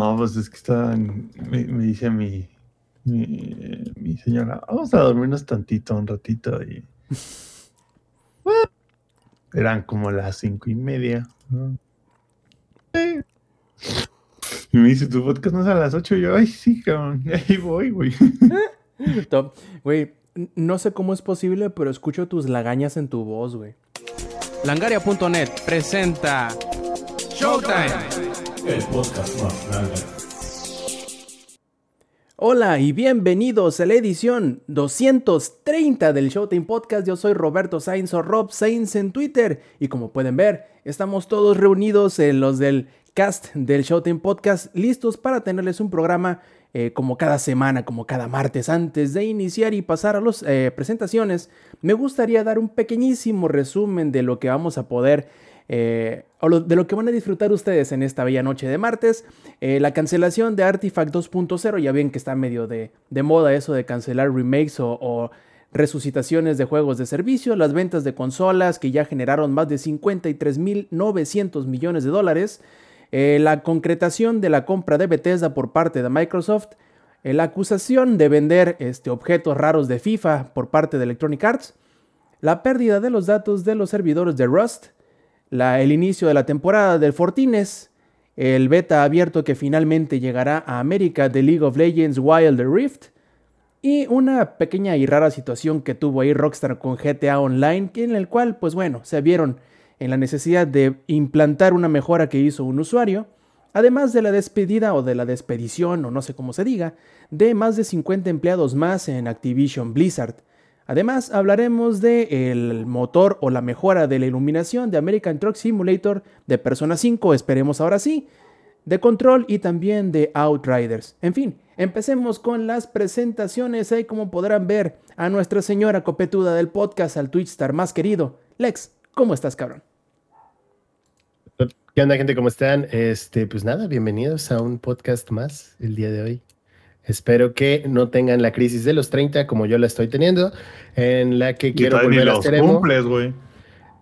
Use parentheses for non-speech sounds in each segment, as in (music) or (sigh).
No, pues es que está, me, dice mi, mi, señora, vamos a dormirnos tantito, un ratito y... (laughs) eran como las cinco y media. Y me dice, tu podcast no es a las ocho. Y yo, ay, sí, cabrón, (laughs) ahí voy, güey. (laughs) Güey, no sé cómo es posible, pero escucho tus lagañas en tu voz, güey. Langaria.net presenta Showtime. El podcast más Hola y bienvenidos a la edición 230 del Showtime Podcast. Yo soy Roberto Sainz o Rob Sainz en Twitter. Y como pueden ver, estamos todos reunidos en los del cast del Showtime Podcast, listos para tenerles un programa eh, como cada semana, como cada martes. Antes de iniciar y pasar a las eh, presentaciones, me gustaría dar un pequeñísimo resumen de lo que vamos a poder, eh, de lo que van a disfrutar ustedes en esta bella noche de martes. la cancelación de Artifact 2.0, ya ven que está medio de, moda eso de cancelar remakes o, resucitaciones de juegos de servicio, las ventas de consolas que ya generaron más de 53.900 millones de dólares, eh, la concretación de la compra de Bethesda por parte de Microsoft, eh, la acusación de vender este, objetos raros de FIFA por parte de Electronic Arts, la pérdida de los datos de los servidores de Rust, el inicio de la temporada del Fortines, el beta abierto que finalmente llegará a América de League of Legends Wild Rift, y una pequeña y rara situación que tuvo ahí Rockstar con GTA Online, en el cual, pues bueno, se vieron en la necesidad de implantar una mejora que hizo un usuario, además de la despedida o de la despedición, o no sé cómo se diga, de más de 50 empleados más en Activision Blizzard. Además, hablaremos del motor o la mejora de la iluminación de American Truck Simulator de Persona 5, esperemos ahora sí, de Control y también de Outriders. En fin, empecemos con las presentaciones. Ahí como podrán ver a nuestra señora copetuda del podcast, al Twitch Star más querido. Lex, ¿cómo estás, cabrón? ¿Qué onda, gente? ¿Cómo están? Este, pues nada, bienvenidos a un podcast más el día de hoy. Espero que no tengan la crisis de los 30 como yo la estoy teniendo, en la que quiero volver a ser güey.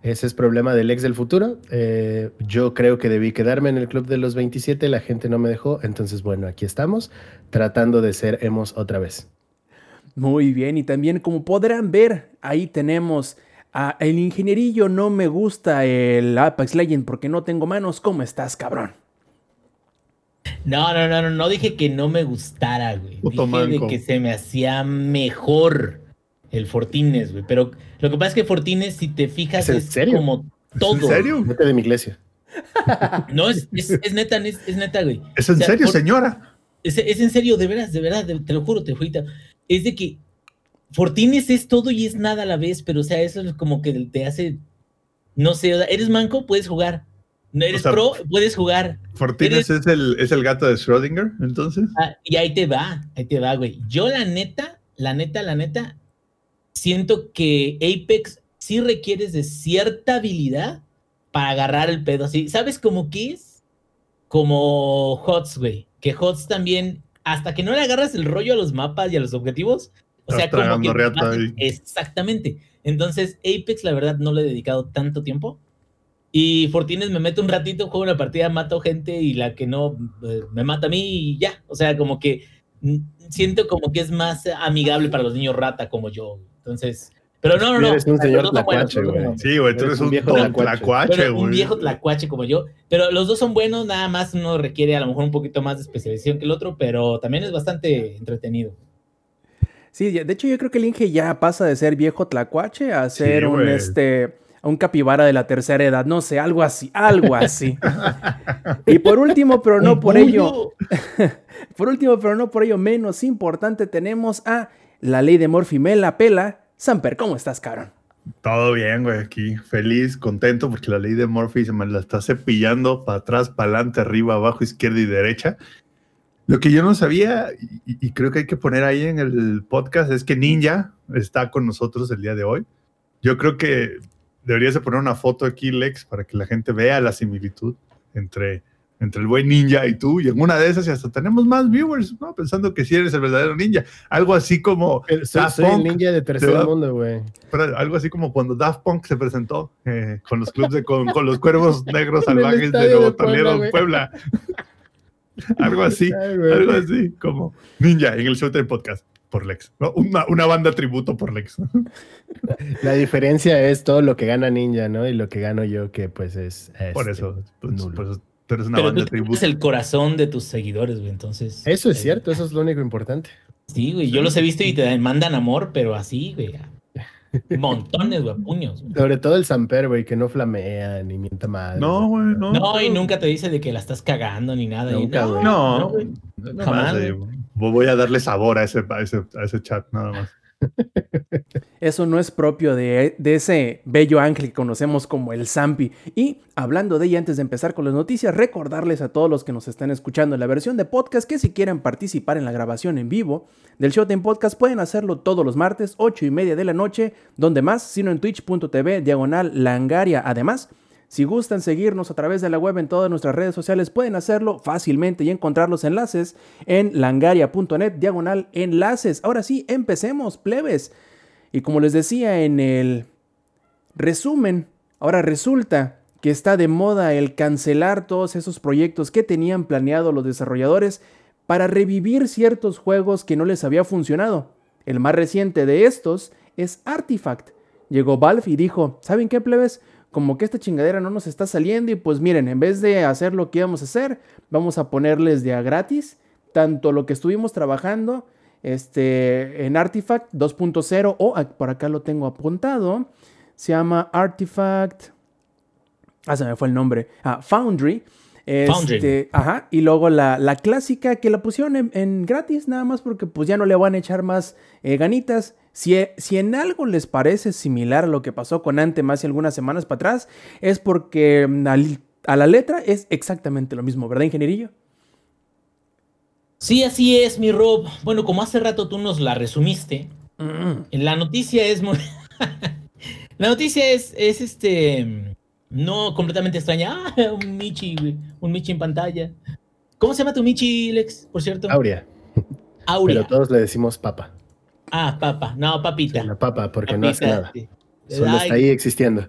Ese es problema del ex del futuro. Eh, yo creo que debí quedarme en el club de los 27, la gente no me dejó, entonces bueno, aquí estamos, tratando de ser hemos otra vez. Muy bien, y también como podrán ver, ahí tenemos Ah, el ingenierillo no me gusta el Apex Legend porque no tengo manos. ¿Cómo estás, cabrón? No, no, no, no, no dije que no me gustara, güey. dije de que se me hacía mejor el Fortines, güey. Pero lo que pasa es que Fortines, si te fijas, es, como todo. ¿En serio? Vete de mi iglesia. (laughs) no, es, neta, es, neta, güey. ¿Es en serio, señora? Es, en serio, de veras, de verdad, te lo juro, te juro. Es de que Fortines es todo y es nada a la vez, pero o sea, eso es como que te hace, no sé, eres manco, puedes jugar. No eres pro, puedes jugar. Fortines es, el, es el gato de Schrödinger, entonces. Ah, y ahí te va, ahí te va, güey. Yo la neta, la neta, la neta, siento que Apex sí requieres de cierta habilidad para agarrar el pedo así. ¿Sabes cómo qué es? Como HOTS, güey. Que HOTS también, hasta que no le agarras el rollo a los mapas y a los objetivos, o sea, como que exactamente. Entonces, Apex, la verdad, no le he dedicado tanto tiempo. Y Fortines me mete un ratito, juego una partida, mato gente y la que no eh, me mata a mí y ya. O sea, como que siento como que es más amigable para los niños rata como yo. Entonces, pero no, no, no. Eres un señor tlacuache, güey. Sí, güey, tú eres, un, viejo tlacuache, güey. Un viejo tlacuache como yo. Pero los dos son buenos, nada más uno requiere a lo mejor un poquito más de especialización que el otro, pero también es bastante entretenido. Sí, de hecho yo creo que el Inge ya pasa de ser viejo tlacuache a ser un este un capibara de la tercera edad, no sé, algo así, algo así. y por último, pero no por ello, (laughs) por último, pero no por ello menos importante, tenemos a la ley de Morfimela Pela. Samper, ¿cómo estás, cabrón? Todo bien, güey, aquí feliz, contento porque la ley de Morphy se me la está cepillando para atrás, para adelante, arriba, abajo, izquierda y derecha. Lo que yo no sabía, y, creo que hay que poner ahí en el podcast, es que Ninja está con nosotros el día de hoy. Yo creo que deberías de poner una foto aquí, Lex, para que la gente vea la similitud entre, entre el buen ninja y tú. Y en una de esas, y hasta tenemos más viewers, ¿no? Pensando que sí eres el verdadero ninja. Algo así como. soy, el ninja de tercer mundo, güey. Algo así como cuando Daft Punk se presentó eh, con los clubes de, con, los cuervos negros (laughs) salvajes de Nuevo Puebla. (laughs) algo así, algo así, como Ninja en el Showtime Podcast por Lex. Una, banda tributo por Lex. (laughs) La diferencia es todo lo que gana Ninja, ¿no? Y lo que gano yo, que pues es. por eso, pues, pues, pero es una banda tributo. Es el corazón de tus seguidores, güey. Entonces. Eso es eh, cierto, eso es lo único importante. Sí, güey. Yo los he visto y te mandan amor, pero así, güey. (laughs) Montones, güey, puños. Sobre todo el Samper, güey, que no flamea ni mienta mal. No, güey, no. No, y nunca te dice de que la estás cagando ni nada. Nunca, güey. No, no, jamás. Voy a darle sabor a ese, a ese, a ese chat, nada más. (laughs) Eso no es propio de, ese bello ángel que conocemos como el Zampi. Y hablando de ella, antes de empezar con las noticias, recordarles a todos los que nos están escuchando en la versión de podcast que si quieren participar en la grabación en vivo del Showtime Podcast pueden hacerlo todos los martes, 8 y media de la noche, donde más, sino en twitch.tv diagonal langaria. Además, si gustan seguirnos a través de la web en todas nuestras redes sociales, pueden hacerlo fácilmente y encontrar los enlaces en langaria.net diagonal enlaces. Ahora sí, empecemos, plebes. Y como les decía en el resumen, ahora resulta que está de moda el cancelar todos esos proyectos que tenían planeado los desarrolladores para revivir ciertos juegos que no les había funcionado. El más reciente de estos es Artifact. Llegó Valve y dijo, ¿saben qué plebes? Como que esta chingadera no nos está saliendo y pues miren, en vez de hacer lo que íbamos a hacer, vamos a ponerles de a gratis tanto lo que estuvimos trabajando este, en Artifact 2.0 o por acá lo tengo apuntado, se llama Artifact, ah, se me fue el nombre, ah, Foundry. Este, ajá, y luego la, clásica que la pusieron en, gratis, nada más porque pues ya no le van a echar más eh, ganitas. Si, si, en algo les parece similar a lo que pasó con Anthem hace algunas semanas para atrás, es porque mm, a, la letra es exactamente lo mismo, ¿verdad, ingenierillo? Sí, así es, mi Rob. Bueno, como hace rato tú nos la resumiste, mm. la noticia es muy... (laughs) la noticia es, es este no completamente extraña. (laughs) Ah, un Michi, un Michi en pantalla. ¿Cómo se llama tu Michi, Lex, por cierto? Aurea. Aurea. Pero todos le decimos papa. Ah, papa. No, papita. la papa, porque no hace nada. Solo está ahí existiendo.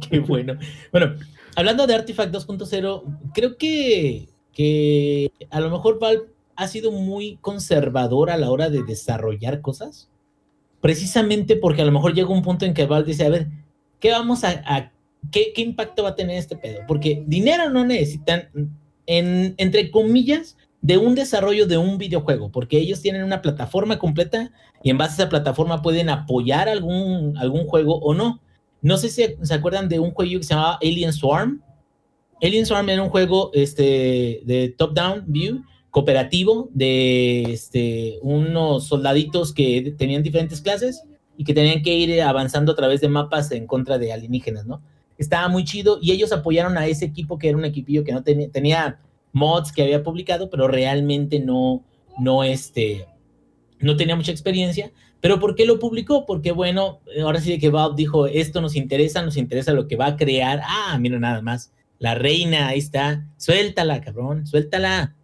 (laughs) Qué bueno. Bueno, hablando de Artifact 2.0, creo que, que a lo mejor Valve ha sido muy conservador a la hora de desarrollar cosas. Precisamente porque a lo mejor llega un punto en que Valve dice, a ver, ¿qué vamos a ¿qué, impacto va a tener este pedo? Porque dinero no necesitan, en, entre comillas, de un desarrollo de un videojuego, porque ellos tienen una plataforma completa y en base a esa plataforma pueden apoyar algún, algún juego o no. No sé si se acuerdan de un juego que se llamaba Alien Swarm. Alien Swarm era un juego este, de top-down view cooperativo de este, unos soldaditos que tenían diferentes clases y que tenían que ir avanzando a través de mapas en contra de alienígenas, ¿no? estaba muy chido y ellos apoyaron a ese equipo que era un equipillo que no tenía, tenía mods que había publicado, pero realmente no, no, este, no tenía mucha experiencia. Pero ¿por qué lo publicó? Porque bueno, ahora sí de que Bob dijo, esto nos interesa, nos interesa lo que va a crear. Ah, mira nada más, la reina, ahí está, suéltala, cabrón, suéltala.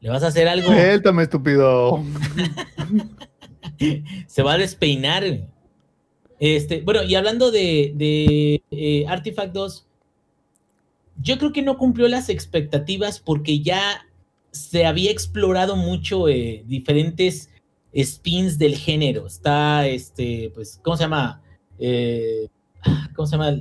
¿Le vas a hacer algo? Suéltame, estúpido. (laughs) Se va a despeinar. Este, bueno, y hablando de, eh, Artifact 2, yo creo que no cumplió las expectativas porque ya se había explorado mucho eh, diferentes spins del género. Está, este, pues, ¿cómo se llama? Eh, ¿Cómo se llama?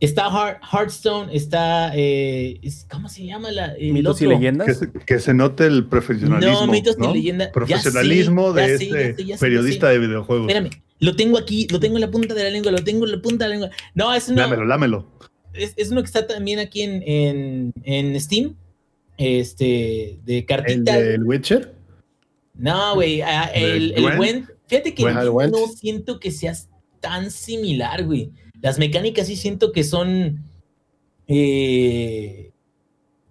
Está Hearthstone, está. Eh, ¿Cómo se llama? La, ¿Mitos y leyendas? Que se, note el profesionalismo. No, mitos y leyendas. Profesionalismo de este periodista de videojuegos. Espérame, lo tengo aquí, lo tengo en la punta de la lengua, lo tengo en la punta de la lengua. No, es uno. Lámelo, lámelo. Es, es uno que está también aquí en, en, en Steam. Este, de cartitas. ¿El del Witcher? No, güey. Ah, el, el, Fíjate que no siento que seas tan similar, güey. Las mecánicas sí siento que son, eh,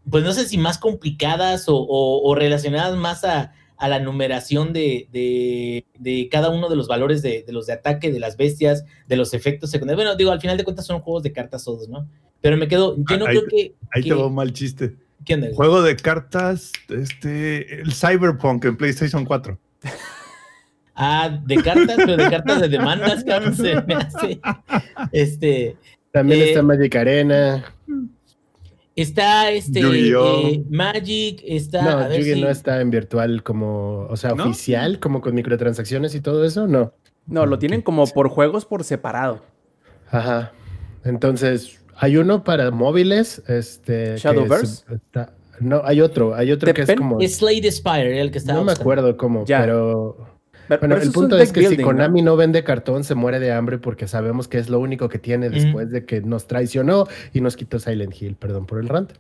pues no sé si más complicadas o, relacionadas más a, la numeración de, cada uno de los valores de, los de ataque, de las bestias, de los efectos secundarios. Bueno, digo, al final de cuentas son juegos de cartas todos, ¿no? Pero me quedo, yo no creo que... Ahí te va un mal chiste. ¿Quién Juego de cartas, este, el Cyberpunk en PlayStation 4. Ah, de cartas, pero de cartas de demandas, cabrón, se me hace. (laughs) Este. También está eh, Magic Arena. Está este eh, Magic, está. No, Yu-Gi no está en virtual como, o sea, oficial, como con microtransacciones y todo eso, no. No, lo tienen como por juegos por separado. Ajá. Entonces, hay uno para móviles, este. Shadowverse. no, hay otro, hay otro que es como. Es Slade Spire, el que está. No me acuerdo cómo, pero bueno, el punto es, que si Konami ¿no? vende cartón, se muere de hambre porque sabemos que es lo único que tiene después de que nos traicionó y nos quitó Silent Hill. Perdón por el rant.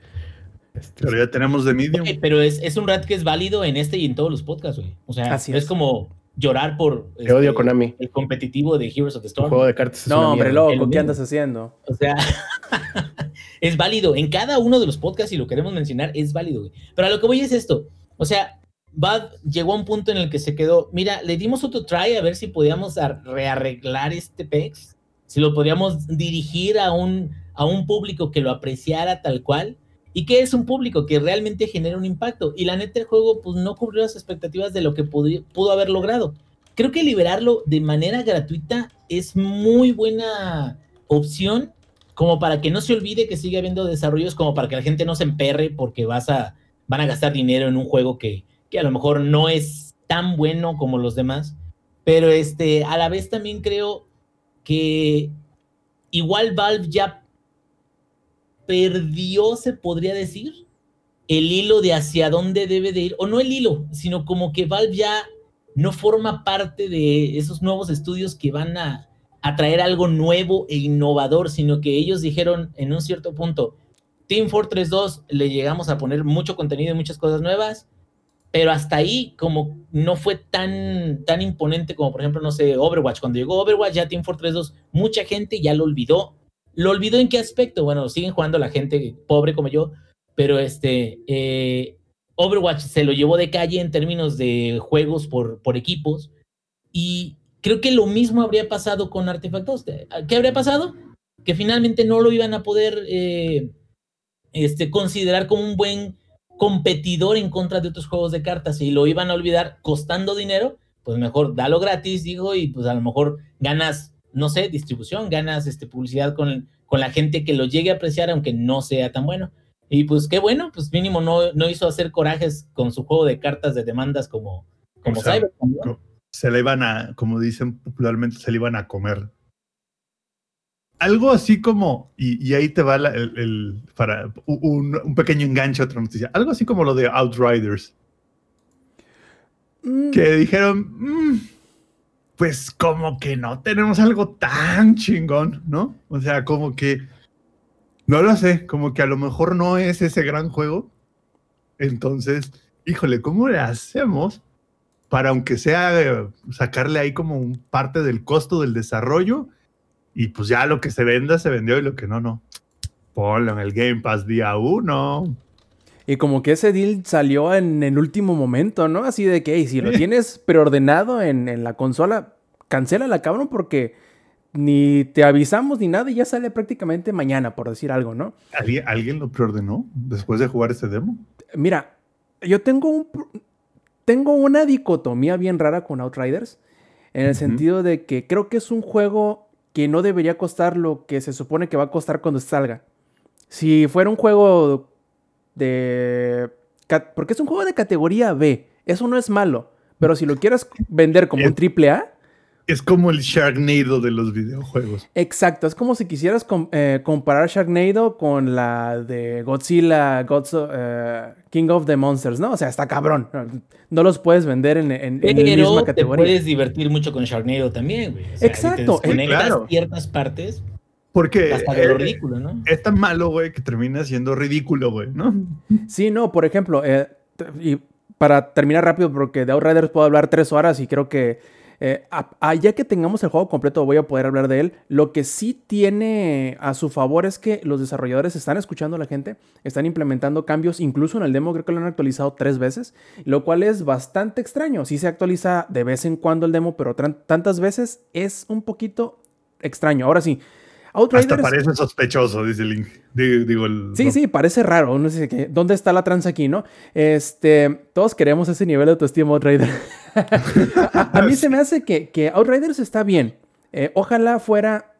Este, pero ya tenemos de Medium. pero es, un rant que es válido en este y en todos los podcasts, güey. O sea, es. como llorar por este, odio Konami. el competitivo de Heroes of the Storm. juego de cartas. no, hombre, loco, ¿qué andas haciendo? O sea, (laughs) es válido. En cada uno de los podcasts, y lo queremos mencionar, es válido, güey. Pero a lo que voy es esto. O sea, Bad llegó a un punto en el que se quedó, mira, le dimos otro try a ver si podíamos rearreglar este PEX, si lo podíamos dirigir a un, a un público que lo apreciara tal cual, y que es un público que realmente genera un impacto. Y la neta, el juego pues no cubrió las expectativas de lo que pudo, haber logrado. Creo que liberarlo de manera gratuita es muy buena opción, como para que no se olvide que sigue habiendo desarrollos, como para que la gente no se emperre porque vas a, van a gastar dinero en un juego que, que a lo mejor no es tan bueno como los demás, pero este, a la vez también creo que igual Valve ya perdió, se podría decir, el hilo de hacia dónde debe de ir, o no el hilo, sino como que Valve ya no forma parte de esos nuevos estudios que van a, a traer algo nuevo e innovador, sino que ellos dijeron en un cierto punto, Team Fortress 2 le llegamos a poner mucho contenido y muchas cosas nuevas, pero hasta ahí como no fue tan, tan imponente como por ejemplo, no sé, Overwatch. Cuando llegó Overwatch ya Team Fortress 2, mucha gente ya lo olvidó. ¿Lo olvidó en qué aspecto? Bueno, siguen jugando la gente pobre como yo, pero este, eh, Overwatch se lo llevó de calle en términos de juegos por, por equipos y creo que lo mismo habría pasado con Artefactos. ¿Qué habría pasado? Que finalmente no lo iban a poder eh, este, considerar como un buen competidor en contra de otros juegos de cartas y lo iban a olvidar costando dinero, pues mejor dalo gratis, digo, y pues a lo mejor ganas, no sé, distribución, ganas este, publicidad con, con la gente que lo llegue a apreciar, aunque no sea tan bueno. Y pues qué bueno, pues mínimo no, no hizo hacer corajes con su juego de cartas de demandas como, como Se le iban a, como dicen popularmente, se le iban a comer algo así como, y, ahí te va el, para un, pequeño enganche a otra noticia, algo así como lo de Outriders. Mm. Que dijeron, mm, pues como que no tenemos algo tan chingón, ¿no? O sea, como que, no lo sé, como que a lo mejor no es ese gran juego. Entonces, híjole, ¿cómo le hacemos para, aunque sea, eh, sacarle ahí como un parte del costo del desarrollo? Y pues ya lo que se venda, se vendió y lo que no, no. Ponlo en el Game Pass día uno. Y como que ese deal salió en el último momento, ¿no? Así de que, si lo tienes preordenado en, en la consola, cancélala, cabrón, porque ni te avisamos ni nada y ya sale prácticamente mañana, por decir algo, ¿no? ¿Alguien, ¿alguien lo preordenó después de jugar ese demo? Mira, yo tengo un... Tengo una dicotomía bien rara con Outriders, en el sentido de que creo que es un juego que no debería costar lo que se supone que va a costar cuando salga. Si fuera un juego de... Porque es un juego de categoría B, eso no es malo, pero si lo quieres vender como un triple A, es como el Sharknado de los videojuegos. Exacto, es como si quisieras eh, comparar Sharknado con la de Godzilla, eh, King of the Monsters, ¿no? O sea, está cabrón. No los puedes vender en, en, la misma categoría. Te puedes divertir mucho con Sharknado también, güey. Exacto. Te claro. ciertas partes. Porque hasta de lo ridículo, ¿no? Es tan malo, güey, que termina siendo ridículo, güey, ¿no? Sí, no, por ejemplo, eh, y para terminar rápido, porque de Outriders puedo hablar tres horas y creo que eh, ya que tengamos el juego completo, voy a poder hablar de él. Lo que sí tiene a su favor es que los desarrolladores están escuchando a la gente, están implementando cambios, incluso en el demo creo que lo han actualizado tres veces, lo cual es bastante extraño. Sí se actualiza de vez en cuando el demo, pero tantas veces es un poquito extraño. Ahora sí, hasta parece sospechoso, dice Link. Digo, el, sí, sí, parece raro. No sé qué. ¿Dónde está la trans aquí, no? Este, todos queremos ese nivel de autoestima Outrider. (laughs) a, mí se me hace que, que Outriders está bien. Eh, ojalá fuera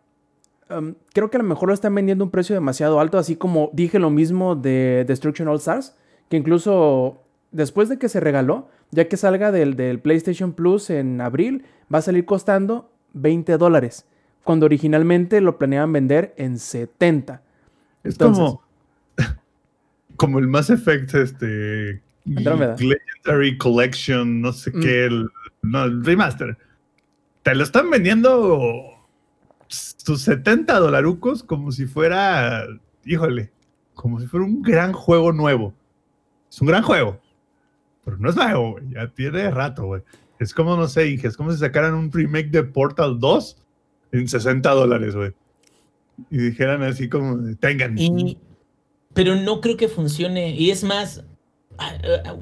um, creo que a lo mejor lo están vendiendo a un precio demasiado alto, así como dije lo mismo de Destruction All Stars, que incluso después de que se regaló, ya que salga del, del PlayStation Plus en abril, va a salir costando 20 dólares, cuando originalmente lo planeaban vender en 70. Es como, (laughs) como el Mass Effect, este, Legendary Collection, no sé mm. qué, el, no, el remaster. Te lo están vendiendo sus 70 dolarucos como si fuera, híjole, como si fuera un gran juego nuevo. Es un gran juego, pero no es nuevo, güey. Ya tiene rato, güey. Es como, no sé, es como si sacaran un remake de Portal 2 en 60 dólares, güey. Y dijeran así como, tengan. pero no creo que funcione. Y es más,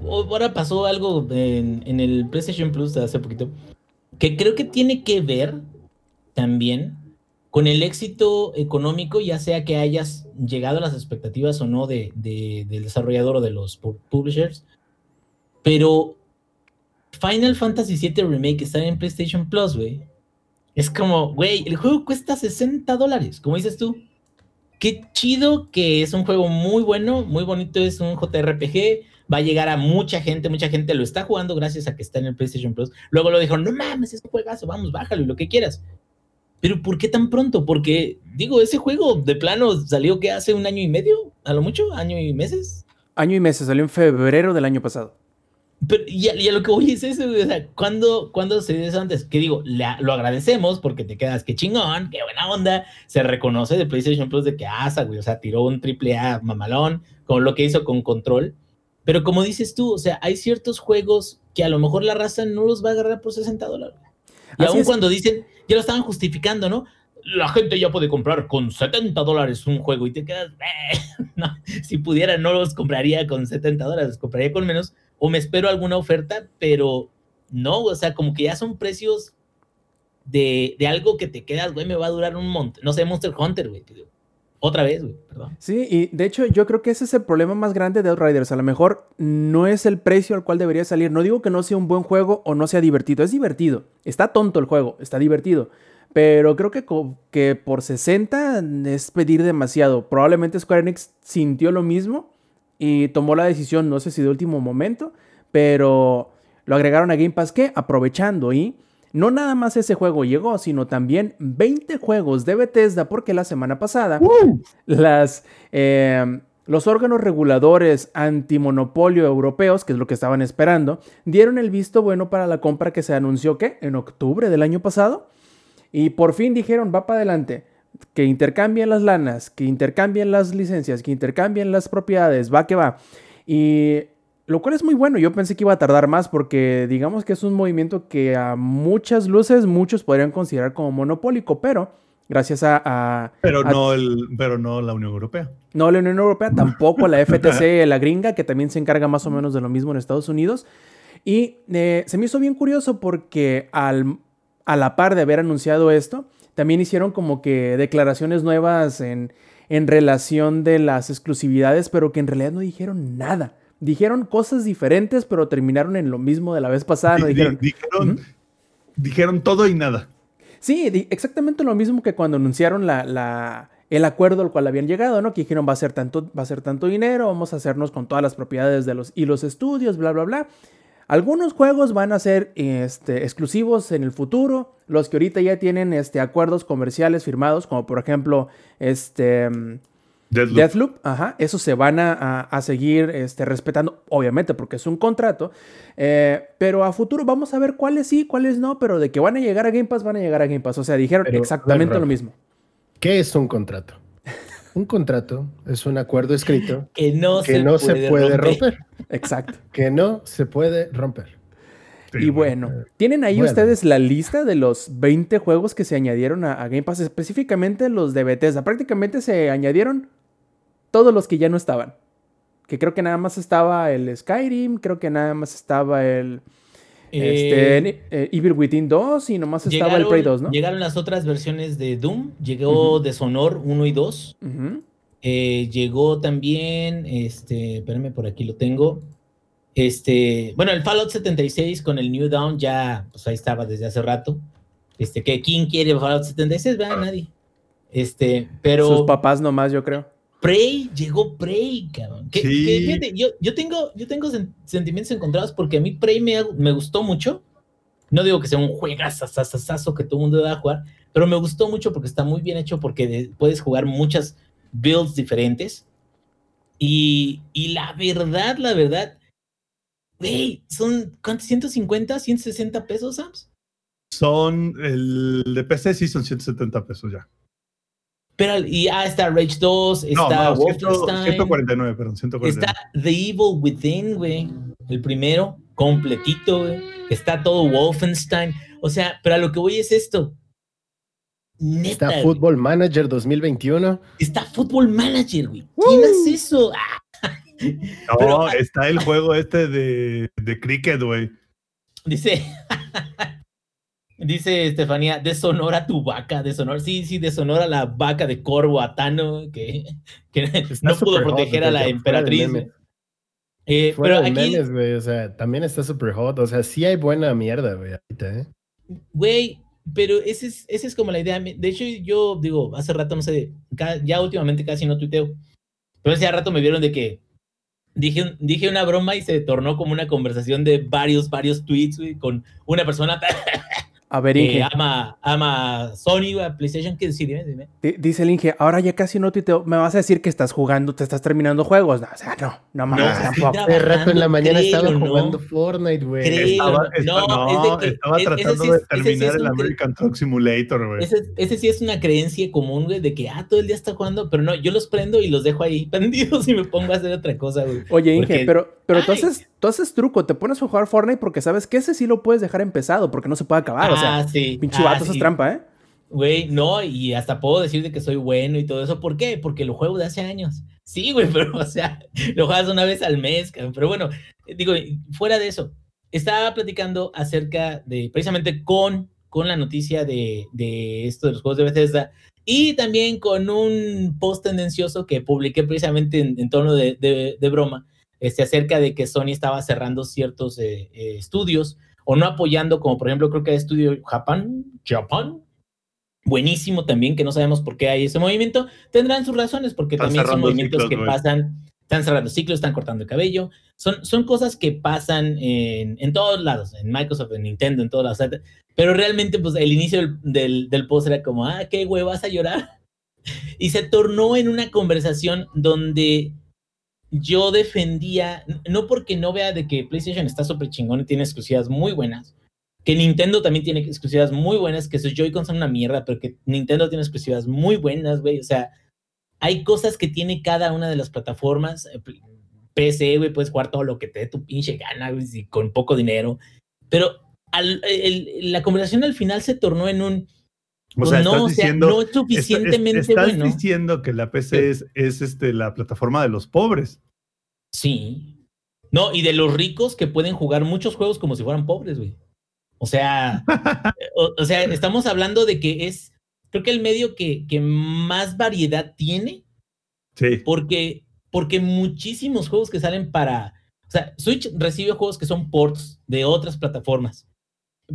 ahora pasó algo en, en el PlayStation Plus hace poquito, que creo que tiene que ver también con el éxito económico, ya sea que hayas llegado a las expectativas o no de, del desarrollador o de los publishers, pero Final Fantasy VII Remake está en PlayStation Plus, güey. Es como, güey, el juego cuesta 60 dólares, como dices tú. Qué chido que es un juego muy bueno, muy bonito, es un JRPG, va a llegar a mucha gente, mucha gente lo está jugando gracias a que está en el PlayStation Plus. Luego lo dijeron, no mames, es un juegazo, vamos, bájalo y lo que quieras. Pero ¿por qué tan pronto? Porque, digo, ese juego de plano salió que hace un año y medio, a lo mucho, año y meses. Año y meses, salió en febrero del año pasado. Pero, y, a, lo que voy es eso, o sea, ¿cuándo, se dio eso antes? Que digo, lo agradecemos porque te quedas, qué chingón, qué buena onda. Se reconoce de PlayStation Plus de que asa, güey, o sea, tiró un triple A mamalón, con lo que hizo con Control. Pero como dices tú, o sea, hay ciertos juegos que a lo mejor la raza no los va a agarrar por 60 dólares. Y aún cuando dicen, ya lo estaban justificando, ¿no? La gente ya puede comprar con 70 dólares un juego y te quedas, eh, (laughs) no, si pudiera no los compraría con 70 dólares, los compraría con menos o me espero alguna oferta, pero no, o sea, como que ya son precios de, de algo que te quedas, güey, me va a durar un montón, no sé, Monster Hunter, güey, otra vez, güey, perdón. Sí, y de hecho yo creo que ese es el problema más grande de Outriders. A lo mejor no es el precio al cual debería salir. No digo que no sea un buen juego o no sea divertido. Es divertido. Está tonto el juego, está divertido. Pero creo que, que por 60 es pedir demasiado. Probablemente Square Enix sintió lo mismo y tomó la decisión, no sé si de último momento, pero lo agregaron a Game Pass que aprovechando y no nada más ese juego llegó, sino también 20 juegos de Bethesda, porque la semana pasada las, eh, los órganos reguladores antimonopolio europeos, que es lo que estaban esperando, dieron el visto bueno para la compra que se anunció que en octubre del año pasado. Y por fin dijeron, va para adelante, que intercambien las lanas, que intercambien las licencias, que intercambien las propiedades, va que va. Y lo cual es muy bueno. Yo pensé que iba a tardar más porque digamos que es un movimiento que a muchas luces muchos podrían considerar como monopólico, pero gracias a... pero, no el, pero no la Unión Europea. No la Unión Europea, tampoco la (laughs) FTC, la gringa, que también se encarga más o menos de lo mismo en Estados Unidos. Y eh, se me hizo bien curioso porque al, a la par de haber anunciado esto, también hicieron como que declaraciones nuevas en, en relación de las exclusividades, pero que en realidad no dijeron nada dijeron cosas diferentes, pero terminaron en lo mismo de la vez pasada. ¿no? Dijeron, dijeron, todo y nada. Sí, exactamente lo mismo que cuando anunciaron la, el acuerdo al cual habían llegado, ¿no? Que dijeron va a ser tanto, va a ser tanto dinero, vamos a hacernos con todas las propiedades de los y los estudios, bla, bla, bla. Algunos juegos van a ser este, exclusivos en el futuro, los que ahorita ya tienen este, acuerdos comerciales firmados, como por ejemplo este, Deathloop. ajá, eso se van a, seguir este, respetando, obviamente, porque es un contrato. Eh, pero a futuro vamos a ver cuáles sí, cuáles no, pero de que van a llegar a Game Pass, van a llegar a Game Pass. O sea, dijeron exactamente lo mismo. ¿Qué es un contrato? Un contrato es un acuerdo escrito (laughs) que no, se, puede romper. Exacto. Que no se puede romper. y bueno, ¿tienen ahí ustedes la lista de los 20 juegos que se añadieron a, a, Game Pass? Específicamente los de Bethesda. Prácticamente se añadieron todos los que ya no estaban. Que creo que nada más estaba el Skyrim, creo que nada más estaba el este, eh, eh, Evil Within 2 y nomás estaba el Prey 2, ¿no? Llegaron las otras versiones de Doom, llegó Deshonor 1 y 2. Eh, llegó también, este, espérame, por aquí lo tengo. Este, bueno, el Fallout 76 con el New Dawn ya, pues ahí estaba desde hace rato. Este, que ¿quién quiere Fallout 76? Vea, nadie. Este, pero. Sus papás nomás, yo creo. Prey, llegó Prey, cabrón. Que, fíjate, yo, yo, tengo, yo tengo sentimientos encontrados porque a mí Prey me, me gustó mucho. No digo que sea un juegazo que todo el mundo deba jugar, pero me gustó mucho porque está muy bien hecho porque puedes jugar muchas builds diferentes. Y, y la verdad, la verdad, güey, son, ¿cuántos? ¿150, 160 pesos, Sams? Son, el de PC sí son 170 pesos ya. Pero, y ah, está Rage 2, está Wolfenstein. 149, perdón, 149. Está The Evil Within, güey. El primero, completito, güey. Está todo Wolfenstein. O sea, pero a lo que voy es esto. está Football Manager 2021. Está Football Manager, güey. ¿Quién hace eso? (laughs) no, está el juego este de, de cricket, güey. Dice. (laughs) Dice Estefanía, de Sonora tu vaca, de Sonora, sí, sí, de Sonora la vaca de Corvo Atano, que, que (laughs) no pudo proteger a la emperatriz. Eh, pero aquí, memes, güey, o sea, también está super hot, o sea, sí hay buena mierda, güey, ahorita, ¿eh? Güey, pero esa es, ese es como la idea. De hecho, yo digo, hace rato, no sé, ya últimamente casi no tuiteo, pero hace rato me vieron de que dije, dije una broma y se tornó como una conversación de varios, varios tweets, güey, con una persona (laughs) A ver, Inge. ama, ama Sony, PlayStation, ¿qué decir? Dime, dime. Dice el Inge, ahora ya casi no te Me vas a decir que estás jugando, te estás terminando juegos. No, o sea, no, no más, tampoco. Hace rato en la mañana estaba jugando Fortnite, güey. Estaba, no, estaba tratando de terminar el American Truck Simulator, güey. Ese, ese, sí es una creencia común, güey, de que, ah, todo el día está jugando, pero no, yo los prendo y los dejo ahí (laughs) prendidos y me pongo a hacer otra cosa, güey. Oye, Inge, pero, pero haces, tú haces truco, te pones a jugar Fortnite porque sabes que ese sí lo puedes dejar empezado, porque no se puede acabar, o sea. Ah, sí. Pinche vato, ah, es trampa, ¿eh? Güey, no, y hasta puedo decir de que soy bueno y todo eso. ¿Por qué? Porque lo juego de hace años. Sí, güey, (laughs) pero, o sea, lo juegas una vez al mes, pero bueno, digo, fuera de eso, estaba platicando acerca de, precisamente con, con la noticia de, de esto de los juegos de Bethesda y también con un post tendencioso que publiqué precisamente en, tono de, de, broma, este, acerca de que Sony estaba cerrando ciertos eh, eh, estudios o no apoyando, como por ejemplo creo que hay estudio Japan, Japan, buenísimo también, que no sabemos por qué hay ese movimiento, tendrán sus razones, porque también son movimientos que pasan, están cerrando ciclos, están cortando el cabello, son, son cosas que pasan en, en todos lados, en Microsoft, en Nintendo, en todas las... Pero realmente, pues el inicio del, del, del post era como, ah, qué güey, vas a llorar. (laughs) Y se tornó en una conversación donde yo defendía, no porque no vea de que PlayStation está súper chingón y tiene exclusivas muy buenas, que Nintendo también tiene exclusivas muy buenas, que sus Joy-Con son una mierda, pero que Nintendo tiene exclusivas muy buenas, güey. O sea, hay cosas que tiene cada una de las plataformas. Eh, PC, güey, puedes jugar todo lo que te dé tu pinche gana, güey, con poco dinero. Pero la conversación al final se tornó en un. O sea, no, diciendo, no es suficientemente estás diciendo que la PC es, es este, la plataforma de los pobres. Sí. No, y de los ricos que pueden jugar muchos juegos como si fueran pobres, güey. O sea, (laughs) o, sea, estamos hablando de que es, creo que el medio que, que más variedad tiene. Sí. Porque, porque muchísimos juegos que salen para, o sea, Switch recibe juegos que son ports de otras plataformas.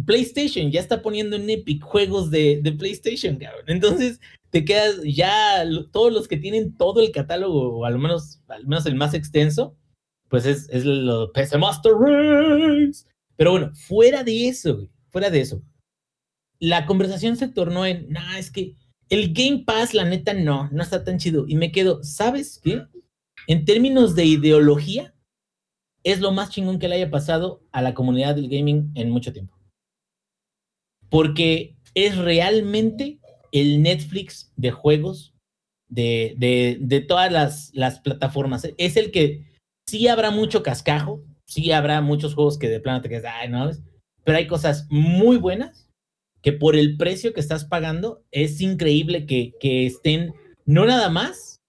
PlayStation ya está poniendo en Epic juegos de, de PlayStation, cabrón. Entonces te quedas ya todos los que tienen todo el catálogo, o al menos, al menos el más extenso, pues es, es lo PC Master Race. Pero bueno, fuera de eso, fuera de eso, la conversación se tornó en, nah, es que el Game Pass, la neta, no, no está tan chido. Y me quedo, ¿sabes qué? En términos de ideología, es lo más chingón que le haya pasado a la comunidad del gaming en mucho tiempo porque es realmente el Netflix de juegos de, de, todas las, las, plataformas. Es el que sí habrá mucho cascajo, sí habrá muchos juegos que de plano te quedas, ay, no, pero hay cosas muy buenas que por el precio que estás pagando es increíble que, que estén, no nada más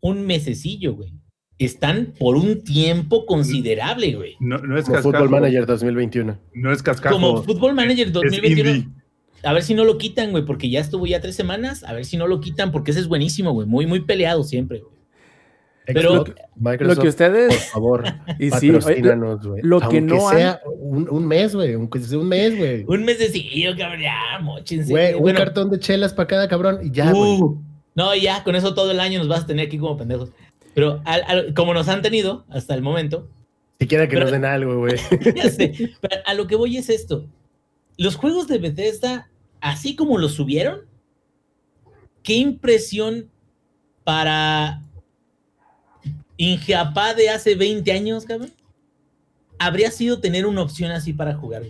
un mesecillo, güey. Están por un tiempo considerable, güey. No, no es Como Football Manager 2021. No es cascajo. Como Football Manager 2021. A ver si no lo quitan, güey, porque ya estuvo ya tres semanas. A ver si no lo quitan, porque ese es buenísimo, güey. Muy, muy peleado siempre, güey. Pero Microsoft, lo que ustedes, por favor, (laughs) y sí, güey. Lo que no sea un, un, mes, güey, aunque sea un mes, güey. Un mes de sí, cabrón, ya, mochense. Güey, un cartón de chelas para cada cabrón y ya, güey. Uh, no, ya, con eso todo el año nos vas a tener aquí como pendejos. Pero como nos han tenido hasta el momento. Siquiera que nos den algo, güey. (laughs) a lo que voy es esto. Los juegos de Bethesda, así como los subieron, qué impresión para Ingeapá de hace 20 años, cabrón, habría sido tener una opción así para jugar.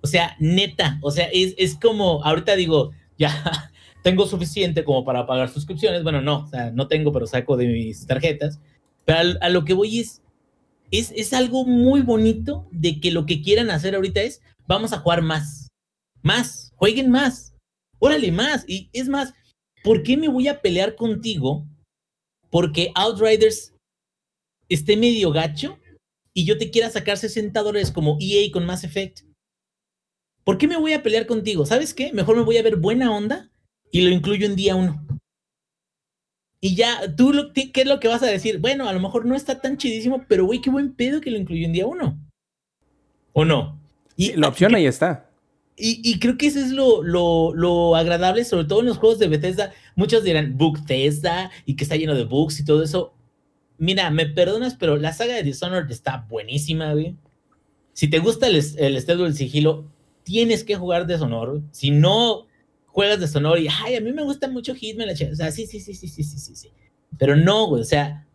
O sea, neta, o sea, es, es como, ahorita digo, ya tengo suficiente como para pagar suscripciones. Bueno, no, o no tengo, pero saco de mis tarjetas. Pero a, a lo que voy es, es, es algo muy bonito de que lo que quieran hacer ahorita es, vamos a jugar más, más, jueguen más, órale más. Y es más, ¿por qué me voy a pelear contigo? Porque Outriders esté medio gacho y yo te quiera sacar 60 dólares como EA con Mass Effect. ¿Por qué me voy a pelear contigo? ¿Sabes qué? Mejor me voy a ver buena onda y lo incluyo en día uno. Y ya, tú, lo, ¿qué es lo que vas a decir? Bueno, a lo mejor no está tan chidísimo, pero güey, qué buen pedo que lo incluyó en día uno. ¿O no? Y, la opción ahí está. Y, creo que eso es lo, lo, lo, agradable, sobre todo en los juegos de Bethesda. Muchos dirán Bethesda y que está lleno de bugs y todo eso. Mira, me perdonas, pero la saga de Dishonored está buenísima, güey. Si te gusta el, el del sigilo, tienes que jugar Dishonored. Si no juegas Dishonored y, ay, a mí me gusta mucho Hitman, o sea, sí, sí, sí, sí, sí, sí, sí. Pero no, güey, o sea,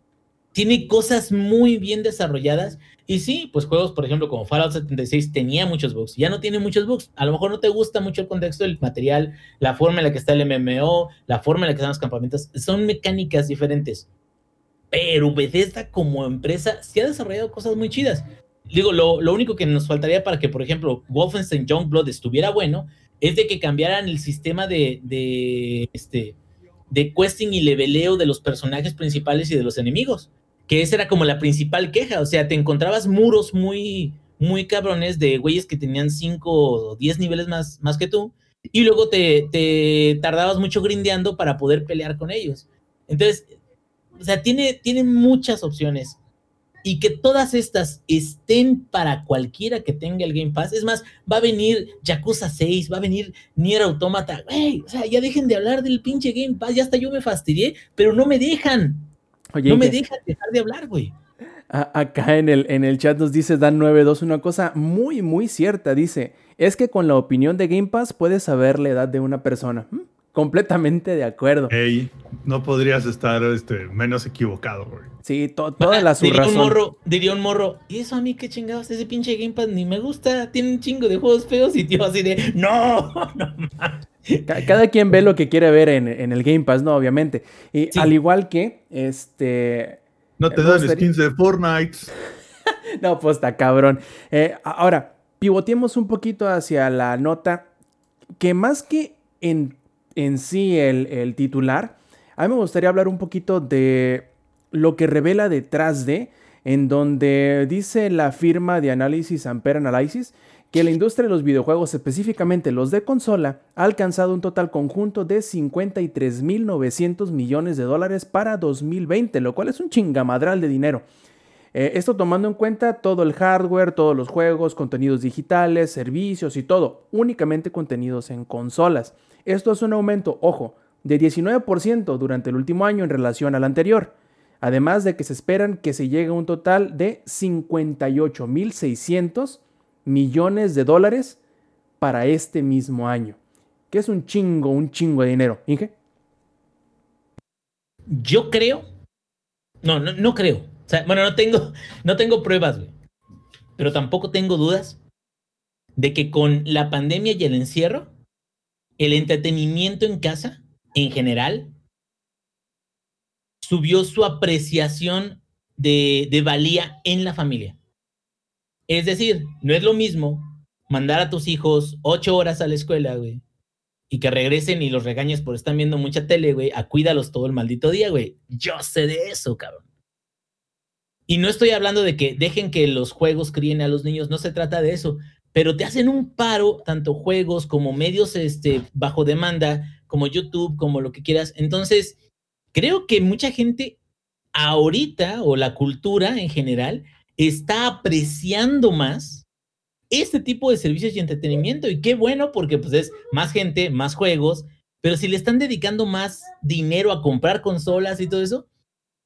tiene cosas muy bien desarrolladas. Y sí, pues juegos, por ejemplo, como Fallout 76 tenía muchos bugs, ya no tiene muchos bugs. A lo mejor no te gusta mucho el contexto del material, la forma en la que está el MMO, la forma en la que están los campamentos, son mecánicas diferentes. Pero Bethesda como empresa sí ha desarrollado cosas muy chidas. Digo, lo, lo único que nos faltaría para que, por ejemplo, Wolfenstein Youngblood estuviera bueno, es de que cambiaran el sistema de, de, este, de questing y leveleo de los personajes principales y de los enemigos. Que esa era como la principal queja. O sea, te encontrabas muros muy, muy cabrones de güeyes que tenían 5 o 10 niveles más, más que tú. Y luego te, te tardabas mucho grindeando para poder pelear con ellos. Entonces, o sea, tiene, tiene muchas opciones. Y que todas estas estén para cualquiera que tenga el Game Pass. Es más, va a venir Yakuza 6, va a venir Nier Automata. o sea, ya dejen de hablar del pinche Game Pass. Ya hasta yo me fastidié, pero no me dejan. no me dejan dejar de hablar, güey. Acá en el, en el chat nos dice Dan92 una cosa muy, muy cierta. Dice, es que con la opinión de Game Pass puedes saber la edad de una persona. ¿Mm? Completamente de acuerdo. Ey, no podrías estar este, menos equivocado, güey. Sí, toda la su diría Un morro, diría un morro, ¿y eso a mí qué chingados? Ese pinche Gamepad ni me gusta, tiene un chingo de juegos feos y tío así de, ¡no! (laughs) no Cada quien ve lo que quiere ver en, el Game Pass, ¿no? Obviamente. Y al igual que, este... No te dan skins de Fortnite. (laughs) no, pues está cabrón. Eh, ahora, pivoteemos un poquito hacia la nota que más que en en sí el, titular, a mí me gustaría hablar un poquito de lo que revela detrás de, en donde dice la firma de análisis Ampere Analysis que la industria de los videojuegos, específicamente los de consola, ha alcanzado un total conjunto de 53.900 millones de dólares para 2020, lo cual es un chingamadral de dinero. Eh, esto tomando en cuenta todo el hardware, todos los juegos, contenidos digitales, servicios y todo, únicamente contenidos en consolas. Esto es un aumento, ojo, de 19% durante el último año en relación al anterior. Además de que se esperan que se llegue a un total de 58.600 millones de dólares para este mismo año. Que es un chingo, un chingo de dinero. Inge. Yo creo. No, no, no creo. bueno, no tengo, (laughs) no tengo pruebas, Pero tampoco tengo dudas de que con la pandemia y el encierro el entretenimiento en casa, en general, subió su apreciación de, de, valía en la familia. Es decir, no es lo mismo mandar a tus hijos ocho horas a la escuela, güey, y que regresen y los regañes por estar viendo mucha tele, güey, a cuídalos todo el maldito día, güey. Yo sé de eso, cabrón. Y no estoy hablando de que dejen que los juegos críen a los niños, no se trata de eso, pero te hacen un paro, tanto juegos como medios este, bajo demanda, como YouTube, como lo que quieras. Entonces, creo que mucha gente ahorita, o la cultura en general, está apreciando más este tipo de servicios y entretenimiento. Y qué bueno, porque pues es más gente, más juegos, pero si le están dedicando más dinero a comprar consolas y todo eso,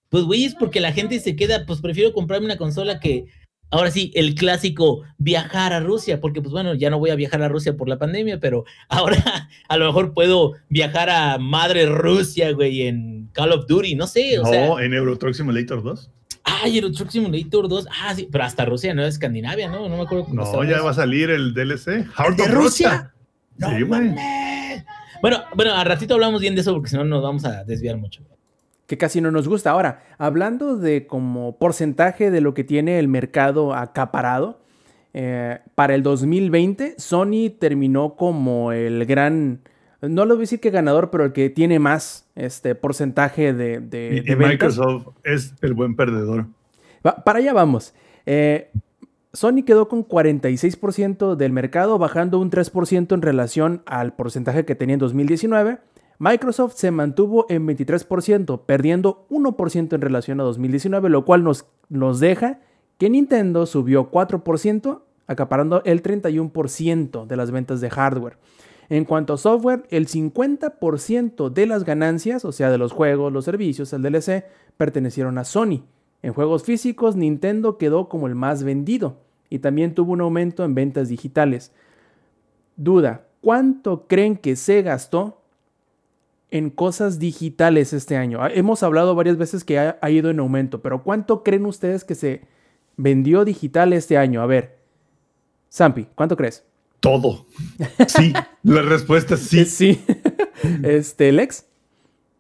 pues güey, es porque la gente se queda, pues prefiero comprarme una consola que, ahora sí, el clásico viajar a Rusia, porque pues bueno, ya no voy a viajar a Rusia por la pandemia, pero ahora (laughs) a lo mejor puedo viajar a madre Rusia, güey, en Call of Duty, no sé, o no, en Euro Truck Simulator 2. Ay, Euro Truck Simulator 2. Ah, sí, pero hasta Rusia, no Escandinavia, ¿no? No me acuerdo. Cómo no, ya va a salir el DLC. ¿De Rusia? sí, güey. Bueno, bueno, a ratito hablamos bien de eso porque si no nos vamos a desviar mucho. Que casi no nos gusta. Ahora, hablando de como porcentaje de lo que tiene el mercado acaparado, eh, para el 2020 Sony terminó como el gran, no lo voy a decir que ganador, pero el que tiene más este porcentaje de, de, y, Microsoft es el buen perdedor. para allá vamos. Eh, Sony quedó con 46% del mercado, bajando un 3% en relación al porcentaje que tenía en 2019. Microsoft se mantuvo en 23%, perdiendo 1% en relación a 2019, lo cual nos, nos deja que Nintendo subió 4%, acaparando el 31% de las ventas de hardware. En cuanto a software, el 50% de las ganancias, o sea, de los juegos, los servicios, el DLC, pertenecieron a Sony. En juegos físicos, Nintendo quedó como el más vendido y también tuvo un aumento en ventas digitales. Duda, ¿cuánto creen que se gastó en cosas digitales este año? Ah, hemos hablado varias veces que ha, ido en aumento, pero ¿cuánto creen ustedes que se vendió digital este año? A ver, Sampi, ¿cuánto crees? Todo. Sí, (laughs) la respuesta es sí. Sí. (laughs) Este, Lex,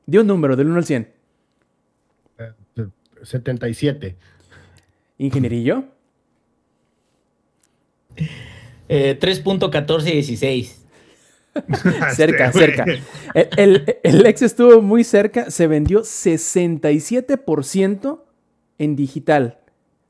dio un número del 1 al 100. 77. Ingenierillo. Eh, 3.1416. (laughs) cerca, cerca. El, el, ex estuvo muy cerca, se vendió 67% en digital,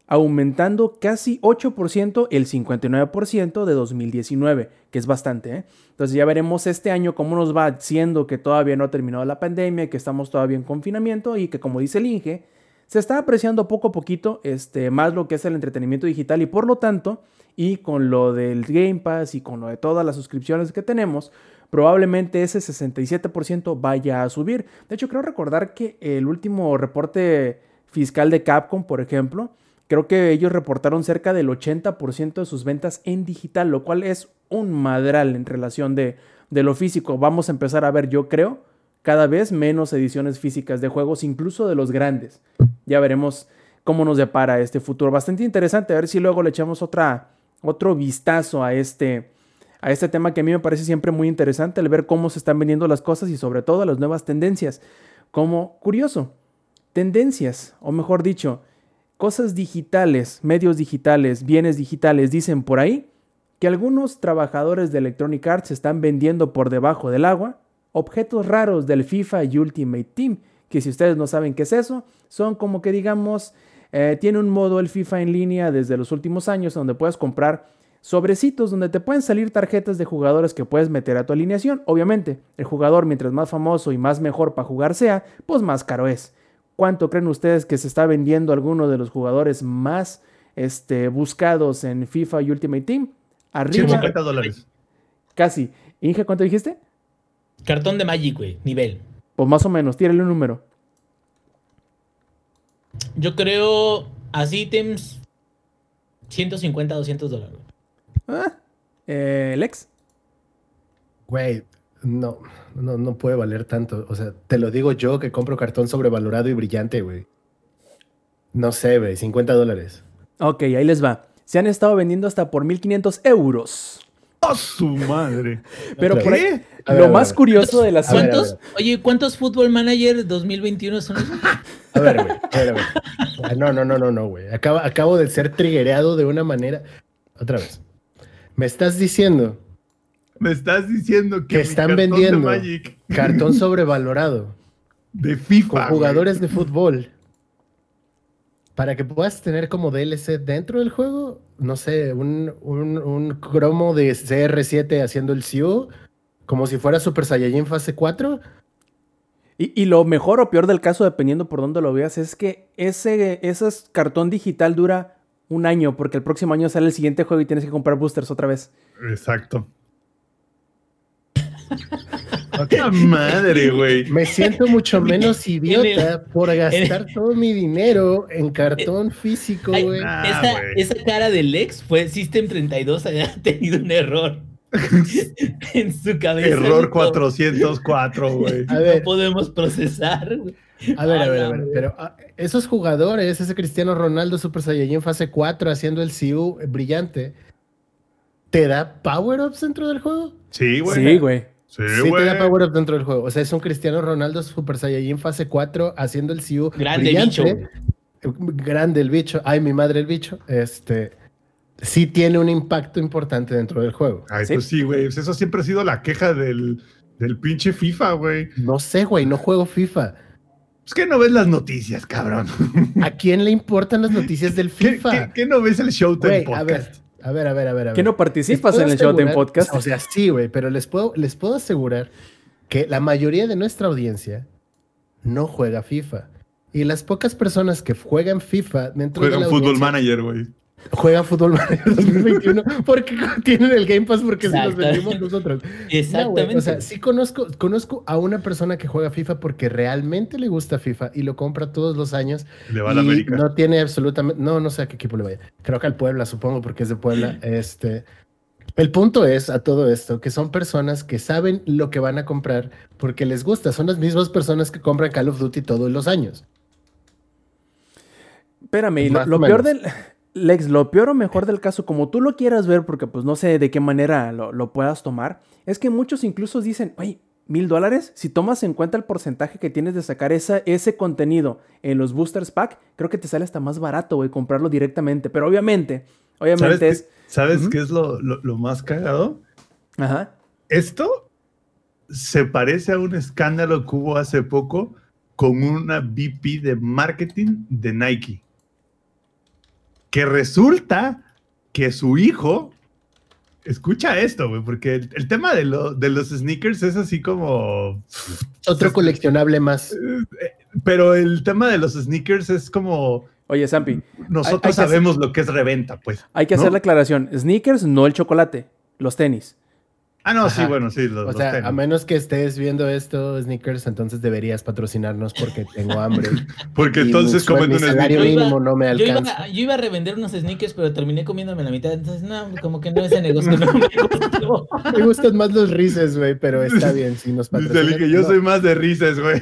aumentando casi 8% el 59% de 2019, que es bastante. ¿eh? Entonces ya veremos este año cómo nos va, siendo que todavía no ha terminado la pandemia, que estamos todavía en confinamiento y que como dice el Inge, se está apreciando poco a poquito este, más lo que es el entretenimiento digital y por lo tanto y con lo del Game Pass y con lo de todas las suscripciones que tenemos, probablemente ese 67% vaya a subir. De hecho, creo recordar que el último reporte fiscal de Capcom, por ejemplo, creo que ellos reportaron cerca del 80% de sus ventas en digital, lo cual es un madral en relación de, de lo físico. Vamos a empezar a ver, yo creo, cada vez menos ediciones físicas de juegos, incluso de los grandes. Ya veremos cómo nos depara este futuro. Bastante interesante, a ver si luego le echamos otra otro vistazo a este, a este tema que a mí me parece siempre muy interesante, el ver cómo se están vendiendo las cosas y sobre todo las nuevas tendencias. Como curioso, tendencias, o mejor dicho, cosas digitales, medios digitales, bienes digitales, dicen por ahí que algunos trabajadores de Electronic Arts están vendiendo por debajo del agua objetos raros del FIFA y Ultimate Team, que si ustedes no saben qué es eso, son como que digamos eh, tiene un modo el FIFA en línea desde los últimos años donde puedes comprar sobrecitos donde te pueden salir tarjetas de jugadores que puedes meter a tu alineación. Obviamente, el jugador mientras más famoso y más mejor para jugar sea, pues más caro es. ¿Cuánto creen ustedes que se está vendiendo alguno de los jugadores más este, buscados en FIFA y Ultimate Team? Arriba. 150 dólares. Casi. Inge, ¿cuánto dijiste? Cartón de Magic, güey, nivel. Pues más o menos, tírale un número. Yo creo así ítems 150, 200 dólares. Ah, eh, Lex. Güey, no, no, no puede valer tanto. O sea, te lo digo yo que compro cartón sobrevalorado y brillante, güey. No sé, güey, 50 dólares. Ok, ahí les va. Se han estado vendiendo hasta por 1500 euros. ¡A su madre! (laughs) Pero por ahí, lo más curioso de las ¿Cuántos? Oye, ¿cuántos Football Manager 2021 son esos? (laughs) A ver, güey. A ver, ah, No, no, no, no, no, güey. Acabo, acabo de ser triggereado de una manera. Otra vez. Me estás diciendo. Me estás diciendo que, están vendiendo cartón (laughs) sobrevalorado. De FIFA. Con jugadores de fútbol. Para que puedas tener como DLC dentro del juego, no sé, un, un, un cromo de CR7 haciendo el CIO, como si fuera Super Saiyajin fase 4 Y, lo mejor o peor del caso, dependiendo por dónde lo veas, es que ese, ese cartón digital dura un año, porque el próximo año sale el siguiente juego y tienes que comprar boosters otra vez. Exacto. ¡Qué madre, güey! Me siento mucho (laughs) menos idiota por gastar (laughs) todo mi dinero en cartón físico, güey. esa, cara del ex fue System 32 había (laughs) tenido un error. en su cabeza. Error 404, güey. No podemos procesar. A ver, a ver, a ver. Pero ah, esos jugadores, ese Cristiano Ronaldo Super Saiyajin fase 4 haciendo el CU brillante, ¿te da power-ups dentro del juego? Sí, güey. Sí, güey. Sí, te da power-up dentro del juego. O sea, es un Cristiano Ronaldo Super Saiyajin fase 4 haciendo el CU Grande brillante. bicho. Grande el bicho. Ay, mi madre el bicho. Este sí tiene un impacto importante dentro del juego. Ay, ¿Sí? pues sí, güey. Pues eso siempre ha sido la queja del, del pinche FIFA, güey. No sé, güey, no juego FIFA. Es que no ves las noticias, cabrón. ¿A quién le importan las noticias del FIFA? ¿Qué, no ves el Showtime Podcast? A ver, a ver, a ver, a ver. ¿Qué no participas en el Showtime Podcast? O sea, sí, güey, pero les puedo, les puedo asegurar que la mayoría de nuestra audiencia no juega FIFA. Y las pocas personas que juegan FIFA dentro de la Fútbol Manager, güey juega Fútbol Manager (laughs) 2021 porque tienen el Game Pass porque se los vendimos nosotros. Exactamente. o sea, sí conozco, conozco a una persona que juega FIFA porque realmente le gusta FIFA y lo compra todos los años. Le va a la América. No tiene absolutamente, no, no sé a qué equipo le vaya. Creo que al Puebla, supongo, porque es de Puebla. (laughs) Este, el punto es a todo esto que son personas que saben lo que van a comprar porque les gusta. Son las mismas personas que compran Call of Duty todos los años. Espérame, lo, lo peor del Lex, lo peor o mejor del caso, como tú lo quieras ver, porque pues no sé de qué manera lo, puedas tomar, es que muchos incluso dicen, oye, mil dólares, si tomas en cuenta el porcentaje que tienes de sacar esa, ese contenido en los boosters pack, creo que te sale hasta más barato, güey, comprarlo directamente. Pero obviamente, obviamente es... ¿Sabes qué es lo, lo más cagado? Ajá. Esto se parece a un escándalo que hubo hace poco con una VP de marketing de Nike que resulta que su hijo, escucha esto, güey, porque el, tema de, de, los sneakers es así como... Otro coleccionable más. Eh, pero el tema de los sneakers es como... Oye, Sampi. Nosotros sabemos lo que es reventa, pues. Hay que hacer la aclaración. Sneakers, no el chocolate. Los tenis. Ah, no, sí, bueno, sí. Los, o sea, a menos que estés viendo esto, Sneakers, entonces deberías patrocinarnos porque tengo hambre. (laughs) porque entonces comen un salario mínimo no me alcanza. Yo iba, a revender unos sneakers, pero terminé comiéndome la mitad. Entonces, no, como que no ese negocio no me gustó. (laughs) me gustan más los rises, güey, pero está bien, si nos patrocinan. que yo soy más de rises, güey.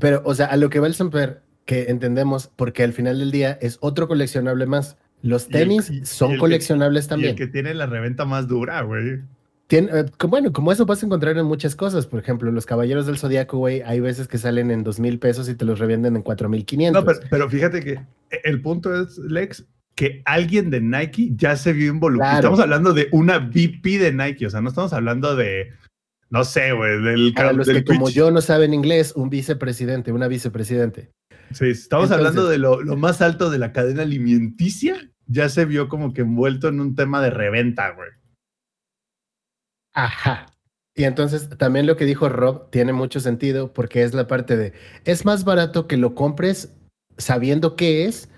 Pero, o sea, a lo que va el Samper, que entendemos, porque al final del día es otro coleccionable más. Los tenis son coleccionables también. Y el que tiene la reventa más dura, güey. Eh, bueno, como eso vas a encontrar en muchas cosas. Por ejemplo, los caballeros del zodiaco, güey, hay veces que salen en dos mil pesos y te los revenden en cuatro mil quinientos. No, pero, fíjate que el punto es, Lex, que alguien de Nike ya se vio involucrado. Estamos hablando de una VP de Nike, o sea, no estamos hablando de, no sé, güey, del Para los que como yo no saben inglés, un vicepresidente, una vicepresidente. Sí, estamos hablando de lo, lo, más alto de la cadena alimenticia, ya se vio como que envuelto en un tema de reventa, güey. Ajá. Y entonces también lo que dijo Rob tiene mucho sentido porque es la parte de, es más barato que lo compres sabiendo qué es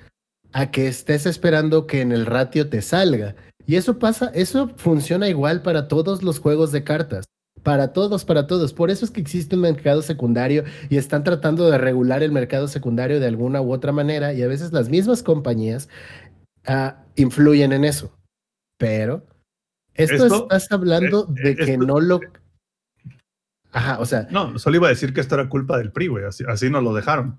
a que estés esperando que en el ratio te salga. Y eso pasa, eso funciona igual para todos los juegos de cartas. Para todos, para todos. Por eso es que existe un mercado secundario y están tratando de regular el mercado secundario de alguna u otra manera y a veces las mismas compañías ah, influyen en eso. Pero esto, estás hablando eh, de eh, que no lo. Ajá, o sea. No, solo iba a decir que esto era culpa del PRI, güey. Así, así nos lo dejaron.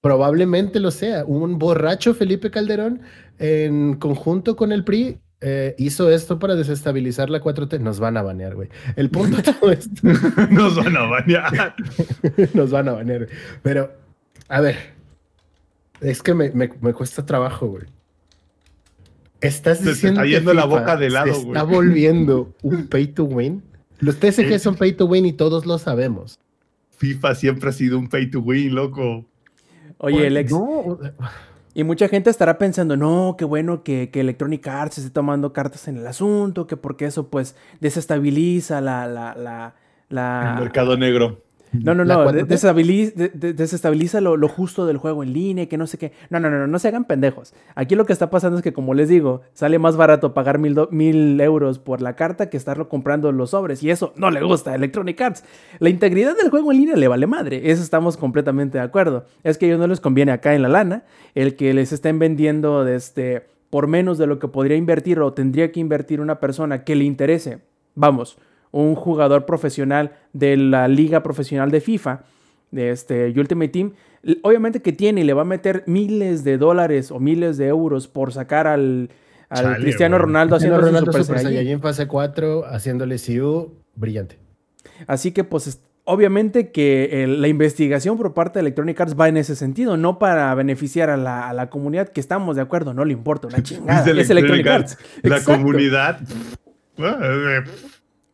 Probablemente lo sea. Un borracho Felipe Calderón, en conjunto con el PRI, eh, hizo esto para desestabilizar la 4T. Nos van a banear, güey. El punto de todo esto. (laughs) Nos van a banear. (laughs) Nos van a banear. Pero, a ver. Es que me, me, me cuesta trabajo, güey. Estás diciendo está yendo la boca de lado, se está volviendo un pay to win. Los TCG son pay to win y todos lo sabemos. FIFA siempre ha sido un pay to win, loco. Oye, Alex. Y mucha gente estará pensando, no, qué bueno que, Electronic Arts esté tomando cartas en el asunto, que porque eso pues desestabiliza la, la, la, El mercado negro. No, no, no, desestabiliza, lo, justo del juego en línea, que no sé qué. No, no, no, no, se hagan pendejos. Aquí lo que está pasando es que, como les digo, sale más barato pagar mil, mil euros por la carta que estarlo comprando los sobres. Y eso no le gusta a Electronic Arts. La integridad del juego en línea le vale madre. Eso estamos completamente de acuerdo. Es que a ellos no les conviene acá en la lana el que les estén vendiendo de este, por menos de lo que podría invertir o tendría que invertir una persona que le interese. Vamos un jugador profesional de la liga profesional de FIFA, de este Ultimate Team, obviamente que tiene y le va a meter miles de dólares o miles de euros por sacar al, Cristiano Ronaldo haciendo Ronaldo Super, en fase 4 haciéndole CU brillante. Así que pues obviamente que la investigación por parte de Electronic Arts va en ese sentido, no para beneficiar a la, comunidad que estamos de acuerdo, no le importa una (laughs) chingada. es Electronic, Arts. La comunidad.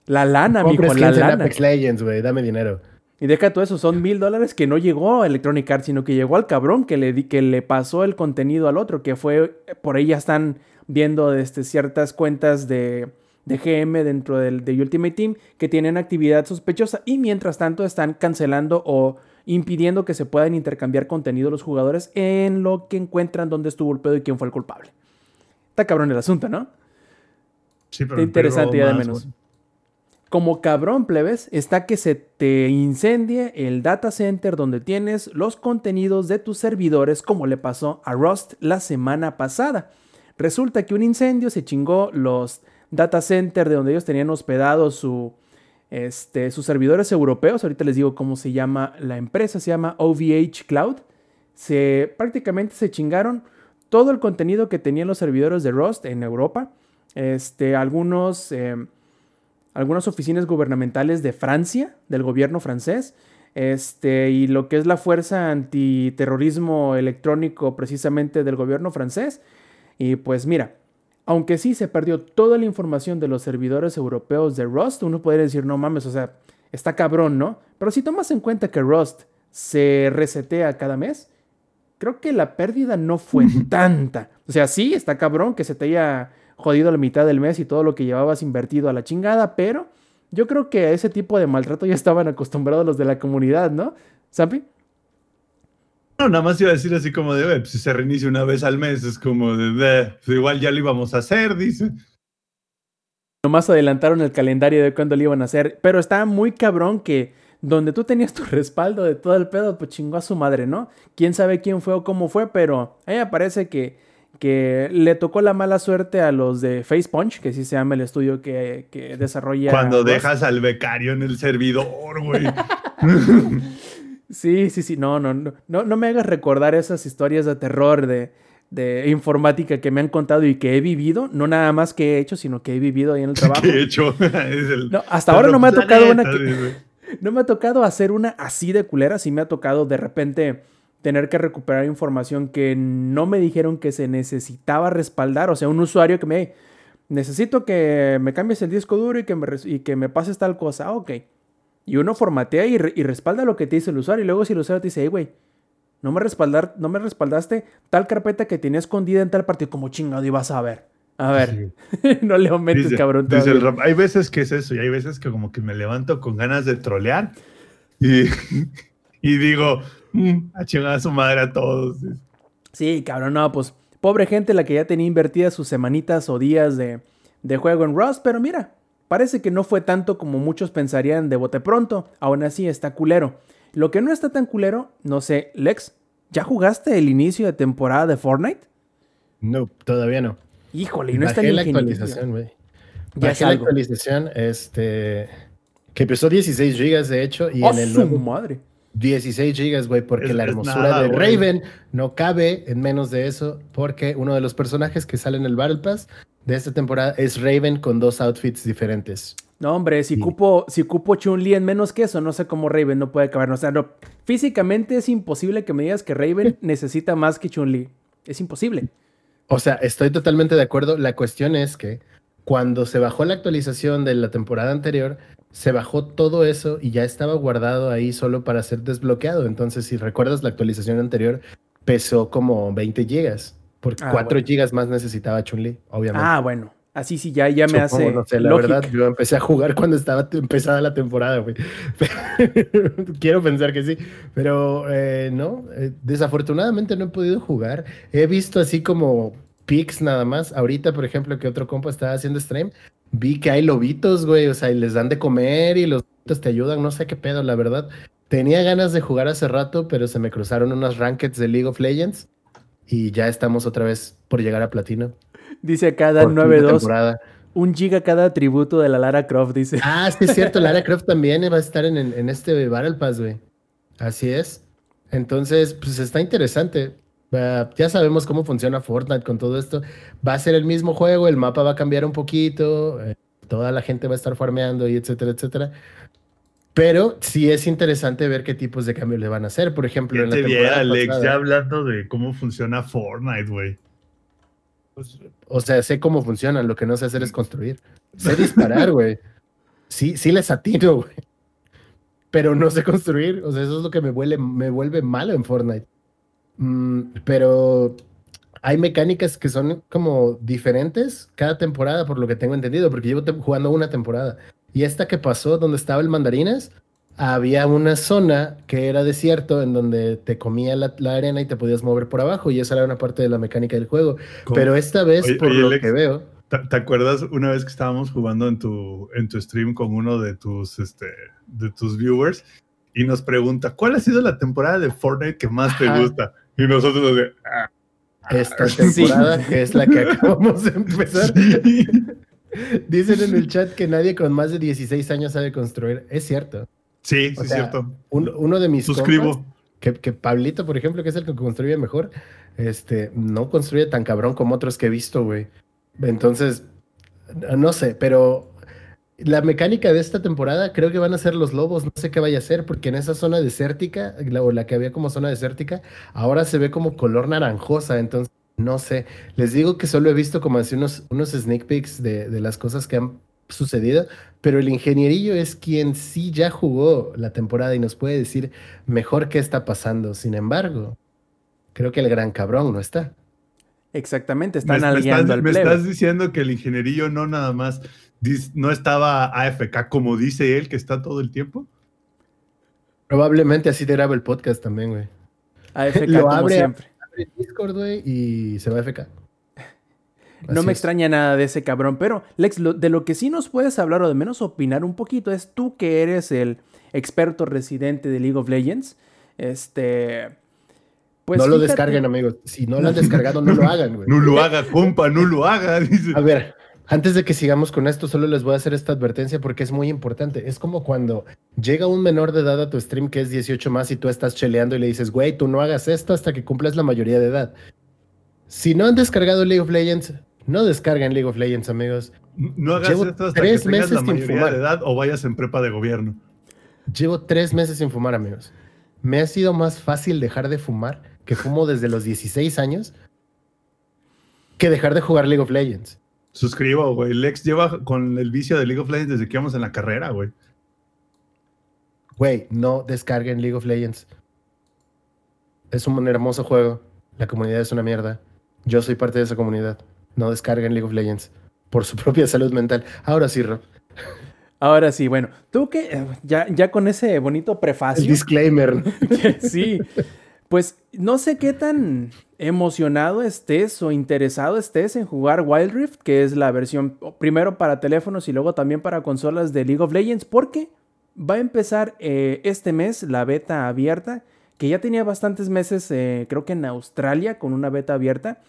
La lana, mijo, la lana. Apex Legends, güey, dame dinero. Y deja todo eso, son mil dólares que no llegó a Electronic Arts, sino que llegó al cabrón que le, que le pasó el contenido al otro, que fue, por ahí ya están viendo este, ciertas cuentas de, de GM dentro del, de Ultimate Team que tienen actividad sospechosa y mientras tanto están cancelando o impidiendo que se puedan intercambiar contenido los jugadores en lo que encuentran dónde estuvo el pedo y quién fue el culpable. Está cabrón el asunto, ¿no? Sí, pero interesante ya de menos. Como cabrón, plebes, está que se te incendie el data center donde tienes los contenidos de tus servidores, como le pasó a Rust la semana pasada. Resulta que un incendio se chingó los data center de donde ellos tenían hospedados este, sus servidores europeos. Ahorita les digo cómo se llama la empresa, se llama OVH Cloud. Se, prácticamente se chingaron todo el contenido que tenían los servidores de Rust en Europa. Este, algunos. Em, algunas oficinas gubernamentales de Francia, del gobierno francés, este, y lo que es la fuerza antiterrorismo electrónico precisamente del gobierno francés. Y pues mira, aunque sí se perdió toda la información de los servidores europeos de Rust, uno podría decir, no mames, o sea, está cabrón, ¿no? Pero si tomas en cuenta que Rust se resetea cada mes, creo que la pérdida no fue (laughs) tanta. O sea, sí, está cabrón que se te haya jodido la mitad del mes y todo lo que llevabas invertido a la chingada, pero yo creo que a ese tipo de maltrato ya estaban acostumbrados los de la comunidad, ¿no? ¿Sampi? No, nada más iba a decir así como de, pues, si se reinicia una vez al mes, es como de, pues, igual ya lo íbamos a hacer, dice. Nomás adelantaron el calendario de cuándo lo iban a hacer, pero estaba muy cabrón que donde tú tenías tu (laughs) respaldo de todo el pedo, pues chingó a su madre, ¿no? Quién sabe quién fue o cómo fue, pero ahí aparece que que le tocó la mala suerte a los de FacePunch, que sí se llama el estudio que, que desarrolla. Cuando dejas al becario en el servidor, güey. (laughs) sí, sí, sí. No, no, no, no. me hagas recordar esas historias de terror de, de informática que me han contado y que he vivido. No nada más que he hecho, sino que he vivido ahí en el (laughs) trabajo. ¿Qué he hecho? (laughs) no, hasta ahora no me ha tocado una. no me ha tocado hacer una así de culera. Sí me ha tocado de repente tener que recuperar información que no me dijeron que se necesitaba respaldar. O sea, un usuario que me, necesito que me cambies el disco duro y que me, y que me pases tal cosa. Ah, ok. Y uno formatea y, respalda lo que te dice el usuario. Y luego si el usuario te dice, hey, güey, no me, respaldar, no me respaldaste tal carpeta que tenía escondida en tal partido. Como chingado ibas a ver. A ver, (laughs) no le aumentes, cabrón. hay veces que es eso y hay veces que como que me levanto con ganas de trolear y, (laughs) y digo, Mm, (laughs) a chingar a su madre a todos. Sí, cabrón, no, pues pobre gente la que ya tenía invertidas sus semanitas o días de, de juego en Rust, pero mira, parece que no fue tanto como muchos pensarían de bote pronto, aún así está culero. Lo que no está tan culero, no sé, Lex, ¿ya jugaste el inicio de temporada de Fortnite? No, todavía no. Híjole, y no está la actualización, güey. Ya la actualización, este, que empezó 16 GB de hecho, y ¡Oh, en el su madre! 16 gigas, güey, porque la hermosura de Raven no cabe en menos de eso, porque uno de los personajes que sale en el Battle Pass de esta temporada es Raven con dos outfits diferentes. No, hombre, si cupo, si cupo Chun-Li en menos que eso, no sé cómo Raven no puede caber. O sea, no, físicamente es imposible que me digas que Raven (laughs) necesita más que Chun-Li. Es imposible. O sea, estoy totalmente de acuerdo. La cuestión es que cuando se bajó la actualización de la temporada anterior, se bajó todo eso y ya estaba guardado ahí solo para ser desbloqueado. Entonces, si recuerdas la actualización anterior, pesó como 20 gigas. Por 4 ah, gigas más necesitaba Chun-Li, obviamente. Ah, bueno. Así sí, ya, ya me hace. No sé, la verdad, yo empecé a jugar cuando estaba empezada la temporada, güey. (laughs) Quiero pensar que sí, pero eh, no, eh, desafortunadamente no he podido jugar. He visto así como pics nada más. Ahorita, por ejemplo, que otro compa estaba haciendo stream, vi que hay lobitos, güey, o sea, y les dan de comer y los lobitos te ayudan, no sé qué pedo, la verdad. Tenía ganas de jugar hace rato, pero se me cruzaron unas rankeds de League of Legends y ya estamos otra vez por llegar a platino. Dice cada 9-2. Un giga cada atributo de la Lara Croft, dice. Ah, sí es cierto, (laughs) Lara Croft también va a estar en, en este Battle Pass, güey. Así es. Entonces, pues está interesante. Ya sabemos cómo funciona Fortnite con todo esto. Va a ser el mismo juego, el mapa va a cambiar un poquito, eh, toda la gente va a estar farmeando y etcétera, etcétera. Pero sí es interesante ver qué tipos de cambios le van a hacer. Por ejemplo, en la temporada Alex, ya hablando de cómo funciona Fortnite, güey. Pues, o sea, sé cómo funcionan, lo que no sé hacer es construir. Sé disparar, (laughs) güey. Sí, sí les atino, güey. Pero no sé construir. O sea, eso es lo que me vuelve, me vuelve malo en Fortnite. Mm, pero hay mecánicas que son como diferentes cada temporada, por lo que tengo entendido, porque llevo jugando una temporada. Y esta que pasó, donde estaba el mandarinas, había una zona que era desierto en donde te comía la, arena y te podías mover por abajo y esa era una parte de la mecánica del juego. Pero esta vez, por lo que veo... ¿te, acuerdas una vez que estábamos jugando en tu, en tu stream con uno de tus, este, de tus viewers y nos pregunta, ¿cuál ha sido la temporada de Fortnite que más te gusta? Y nosotros de, ah, Esta temporada, (laughs) que es la que acabamos de empezar. Dicen en el chat que nadie con más de 16 años sabe construir. Es cierto. Sí, sí, es cierto. uno de mis. Suscribo. que, que, Pablito, por ejemplo, que es el que construye mejor, este, no construye tan cabrón como otros que he visto, güey. Entonces, no sé, pero la mecánica de esta temporada creo que van a ser los lobos, no sé qué vaya a ser, porque en esa zona desértica, o la que había como zona desértica, ahora se ve como color naranjosa, entonces no sé. Les digo que solo he visto como así unos, unos sneak peeks de, de las cosas que han sucedido, pero el ingenierillo es quien sí ya jugó la temporada y nos puede decir mejor qué está pasando. Sin embargo, creo que el gran cabrón no está. Exactamente, están aliando al Me estás diciendo que el ingenierillo no nada más no estaba AFK como dice él que está todo el tiempo. Probablemente así te graba el podcast también, güey. AFK Lo como abre, siempre. Abre Discord, güey, y se va a AFK. No me extraña nada de ese cabrón, pero Lex, de lo que sí nos puedes hablar o de menos opinar un poquito es tú que eres el experto residente de League of Legends. Este. Pues no lo descarguen, amigos. Si no lo han (laughs) descargado, no lo hagan, güey. No lo haga, compa, no lo haga. A ver, antes de que sigamos con esto, solo les voy a hacer esta advertencia porque es muy importante. Es como cuando llega un menor de edad a tu stream que es 18 más y tú estás cheleando y le dices, güey, tú no hagas esto hasta que cumplas la mayoría de edad. Si no han descargado League of Legends, no descarguen League of Legends, amigos. No hagas esto hasta tres que meses la sin fumar. de edad o vayas en prepa de gobierno. Llevo tres meses sin fumar, amigos. Me ha sido más fácil dejar de fumar, que fumo desde los 16 años, que dejar de jugar League of Legends. Suscribo, güey. Lex lleva con el vicio de League of Legends desde que íbamos en la carrera, güey. Güey, no descarguen League of Legends. Es un hermoso juego. La comunidad es una mierda. Yo soy parte de esa comunidad no descarguen League of Legends por su (laughs) propia salud mental. Ahora sí, Rob. Ahora sí, bueno, tú que eh, ya, ya con ese bonito prefacio. El disclaimer. (laughs) sí, pues no sé qué tan emocionado estés o interesado estés en jugar Wild Rift, que es la versión primero para teléfonos y luego también para consolas de League of Legends, porque va a empezar eh, este mes la beta abierta, que ya tenía bastantes meses, eh, creo que en Australia, con una beta abierta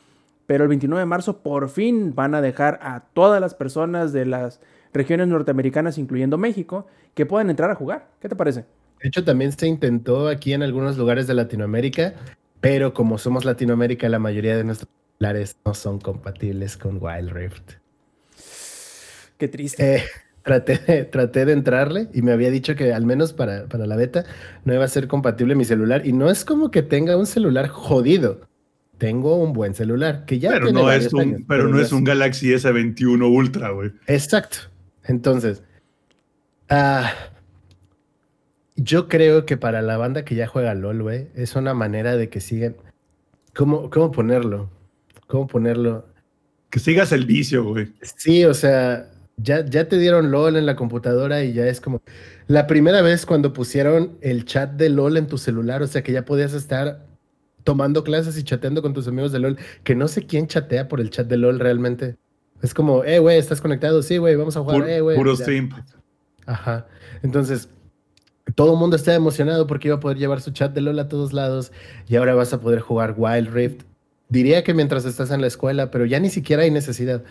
pero el 29 de marzo por fin van a dejar a todas las personas de las regiones norteamericanas, incluyendo México, que puedan entrar a jugar. ¿Qué te parece? De hecho, también se intentó aquí en algunos lugares de Latinoamérica, pero como somos Latinoamérica, la mayoría de nuestros celulares no son compatibles con Wild Rift. Qué triste. Eh, (laughs) traté, traté, de entrarle y me había dicho que al menos para, para la beta no iba a ser compatible mi celular. Y no es como que tenga un celular jodido tengo un buen celular que ya pero no es un pero, no es un Galaxy S21 Ultra güey exacto entonces ah, yo creo que para la banda que ya juega LOL güey es una manera de que sigan cómo cómo ponerlo cómo ponerlo Que sigas el vicio, güey. Sí, o sea, ya, ya te dieron LOL en la computadora y ya es como la primera vez cuando pusieron el chat de LOL en tu celular, o sea que ya podías estar tomando clases y chateando con tus amigos de LOL, que no sé quién chatea por el chat de LOL realmente. Es como, eh, güey, ¿estás conectado? Sí, güey, vamos a jugar, eh, güey. Puro stream. Ajá. Entonel todo el mundo está emocionado porque iba a poder llevar su chat de LOL a todos lados y ahora vas a poder jugar Wild Rift. Diría que mientras estás en la escuela, pero ya ni siquiera hay necesidad.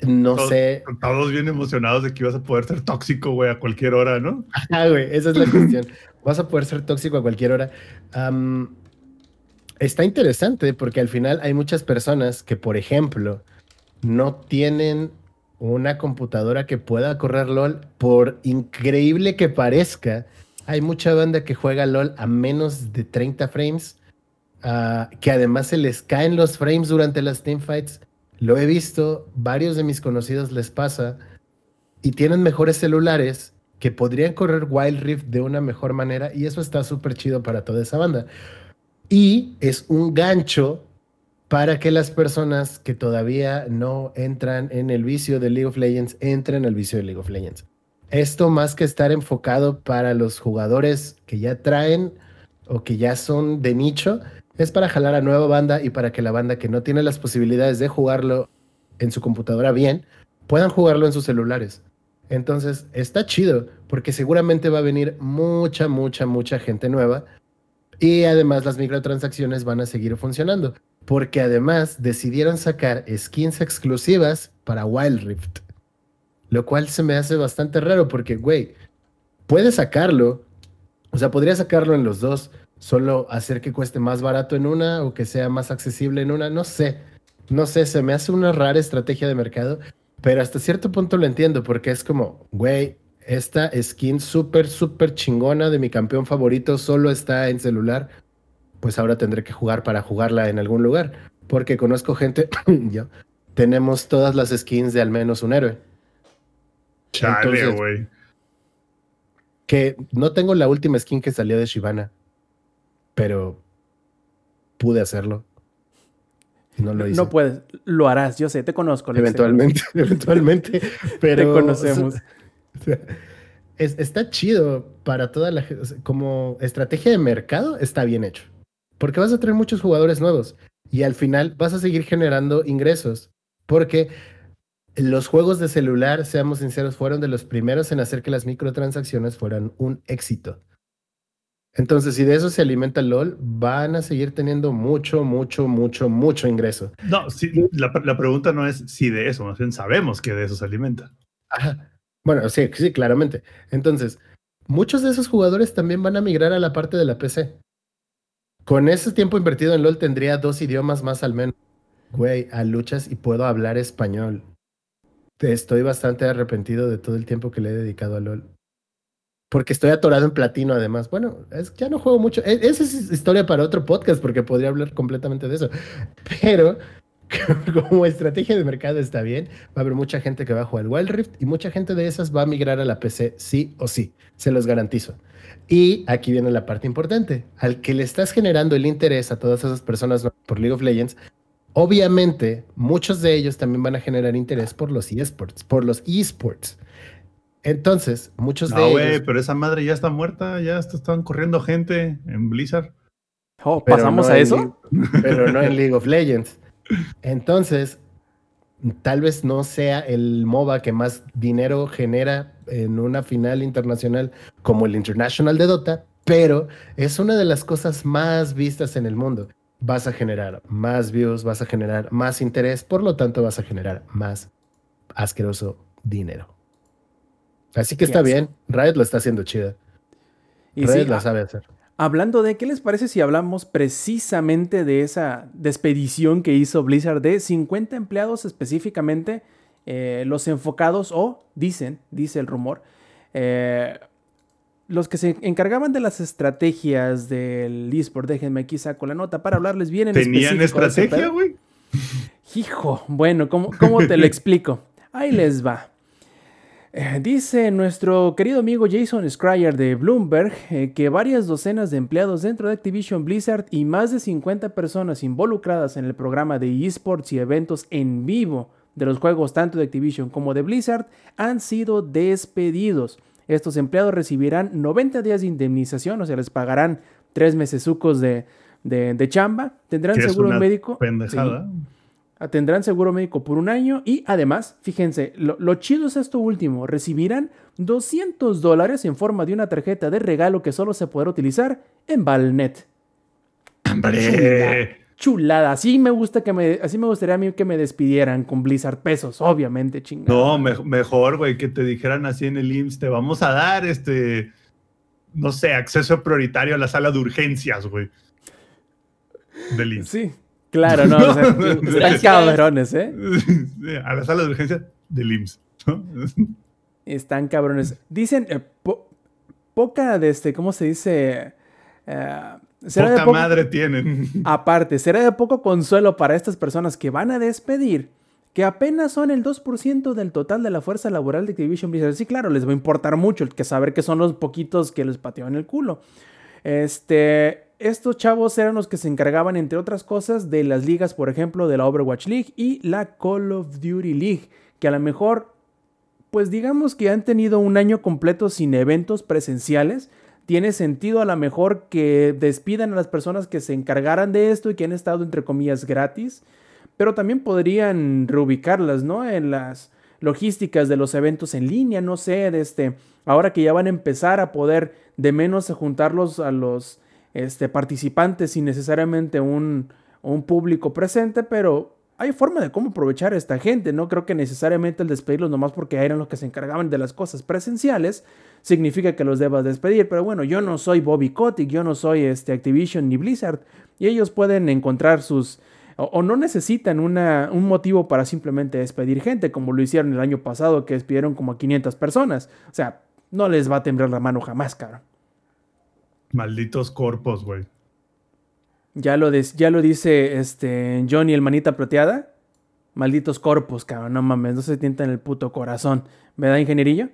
No sé. Todos bien emocionados de que ibas a poder ser tóxico, güey, a cualquier hora, ¿no? Ajá, güey, esa es la cuestión. vas a poder ser tóxico a cualquier hora. está interesante porque al final hay muchas personas que, por ejemplo, no tienen una computadora que pueda correr LOL, por increíble que parezca, hay mucha banda que juega LOL a menos de 30 frames, ah, que además se les caen los frames durante las teamfights. Lo he visto, varios de mis conocidos les pasa, y tienen mejores celulares que podrían correr Wild Rift de una mejor manera, y eso está súper chido para toda esa banda. Y es un gancho para que las personas que todavía no entran en el vicio de League of Legends entren al vicio de League of Legends. Esto más que estar enfocado para los jugadores que ya traen o que ya son de nicho, es para jalar a nueva banda y para que la banda que no tiene las posibilidades de jugarlo en su computadora bien, puedan jugarlo en sus celulares. Entonces, está chido, porque seguramente va a venir mucha, mucha, mucha gente nueva. Y además las microtransacciones van a seguir funcionando porque además decidieron sacar skins exclusivas para Wild Rift. Lo cual se me hace bastante raro porque, güey, puedes sacarlo, o sea, podría sacarlo en los dos, solo hacer que cueste más barato en una o que sea más accesible en una, no sé, no sé, se me hace una rara estrategia de mercado, pero hasta cierto punto lo entiendo porque es como, güey, esta skin súper, súper chingona de mi campeón favorito solo está en celular pues ahora tendré que jugar para jugarla en algún lugar. Porque conozco gente, (clears throat) yo, tenemos todas las skins de al menos un héroe. Chale, güey. Que no tengo la última skin que salió de Shivana, pero pude hacerlo. no lo hice. No puedes, lo harás, yo sé, te conozco. Eventualmente, (laughs) eventualmente, pero... Te conocemos. (laughs) está chido para toda la gente. Como estrategia de mercado, está bien hecho porque vas a tener muchos jugadores nuevos y al final vas a seguir generando ingresos, porque los juegos de celular, seamos sinceros, fueron de los primeros en hacer que las microtransacciones fueran un éxito. Entonces, si de eso se alimenta el LOL, van a seguir teniendo mucho, mucho, mucho, mucho ingreso. No, sí, la, pregunta no es si de eso, más bien sabemos que de eso se alimenta. Bueno, sí, sí, claramente. Entonces, muchos de esos jugadores también van a migrar a la parte de la PC. Con ese tiempo invertido en LOL tendría dos idiomas más al menos. Güey, a luchas y puedo hablar español. Estoy bastante arrepentido de todo el tiempo que le he dedicado a LOL. Porque estoy atorado en platino además. Bueno, es, ya no juego mucho. E, esa es historia para otro podcast porque podría hablar completamente de eso. Pero (laughs) como estrategia de mercado está bien. Va a haber mucha gente que va a jugar Wild Rift y mucha gente de esas va a migrar a la PC sí o sí. Se los garantizo. Y aquí viene la parte importante. Al que le estás generando el interés a todas esas personas por League of Legends, obviamente muchos de ellos también van a generar interés por los esports, por los esports. Entonces, muchos de ellos. pero esa madre ya está muerta, ya están corriendo gente en Blizzard. Oh, ¿Pasamos a eso? pero no en League of Legends. Entonces, tal vez no sea el MOBA que más dinero genera en una final internacional como el International de Dota, pero es una de las cosas más vistas en el mundo. Vas a generar más views, vas a generar más interés, por lo tanto vas a generar más asqueroso dinero. Así que está bien, Riot lo está haciendo chida. Y Riot lo sabe hacer. Hablando de, ¿qué les parece si hablamos precisamente de esa despedición que hizo Blizzard de 50 empleados específicamente, eh, los enfocados o, dicen, dice el rumor, eh, los que se encargaban de las estrategias del eSport, déjenme aquí saco la nota para hablarles bien en ¿Tenían estrategia, güey? Hijo, bueno, ¿cómo, ¿cómo te lo (laughs) explico? Ahí les va. Eh, dice nuestro querido amigo Jason Schreier de Bloomberg eh, que varias docenas de empleados dentro de Activision Blizzard y más de 50 personas involucradas en el programa de esports y eventos en vivo de los juegos tanto de Activision como de Blizzard han sido despedidos. Estos empleados recibirán 90 días de indemnización, o sea, les pagarán tres meses de, de, chamba, tendrán seguro médico. Pendejada. Tendrán seguro médico por un año y además, fíjense, lo, chido es esto último, recibirán 200 dólares en forma de una tarjeta de regalo que solo se podrá utilizar en Valnet. ¡Hombre! Chulada, así me gusta que me, así me gustaría a mí que me despidieran con Blizzard pesos, obviamente, chingada. No, mejor, güey, que te dijeran así en el IMSS, te vamos a dar este, no sé, acceso prioritario a la sala de urgencias, güey. Del IMSS. Sí, Claro, no, (laughs) o sea, están cabrones, ¿eh? A la sala de urgencia del IMSS. (laughs) Están cabrones. Dicen, eh, poca de este, ¿cómo se dice? Eh, poca madre tienen. (laughs) Aparte, será de poco consuelo para estas personas que van a despedir, que apenas son el 2% del total de la fuerza laboral de Activision Blizzard. Sí, claro, les va a importar mucho el que saber que son los poquitos que les pateó en el culo. Este, estos chavos eran los que se encargaban, entre otras cosas, de las ligas, por ejemplo, de la Overwatch League y la Call of Duty League, que a lo mejor, pues digamos que han tenido un año completo sin eventos presenciales. Tiene sentido a lo mejor que despidan a las personas que se encargaran de esto y que han estado, entre comillas, gratis, pero también podrían reubicarlas, ¿no? En las logísticas de los eventos en línea, no sé, de este, ahora que ya van a empezar a poder de menos juntarlos a los este, participantes sin necesariamente un, un público presente, pero hay forma de cómo aprovechar a esta gente. No creo que necesariamente el despedirlos nomás porque eran los que se encargaban de las cosas presenciales significa que los debas despedir. Pero bueno, yo no soy Bobby Kotick, yo no soy este Activision ni Blizzard y ellos pueden encontrar sus o, no necesitan una, un motivo para simplemente despedir gente como lo hicieron el año pasado que despidieron como a 500 personas. O sea, no les va a temblar la mano jamás, cara. Malditos corpos, güey. Ya lo, ya lo dice este Johnny, el manita plateada. Malditos corpos, cabrón. No mames, no se tienta en el puto corazón. ¿Verdad, ingenierillo?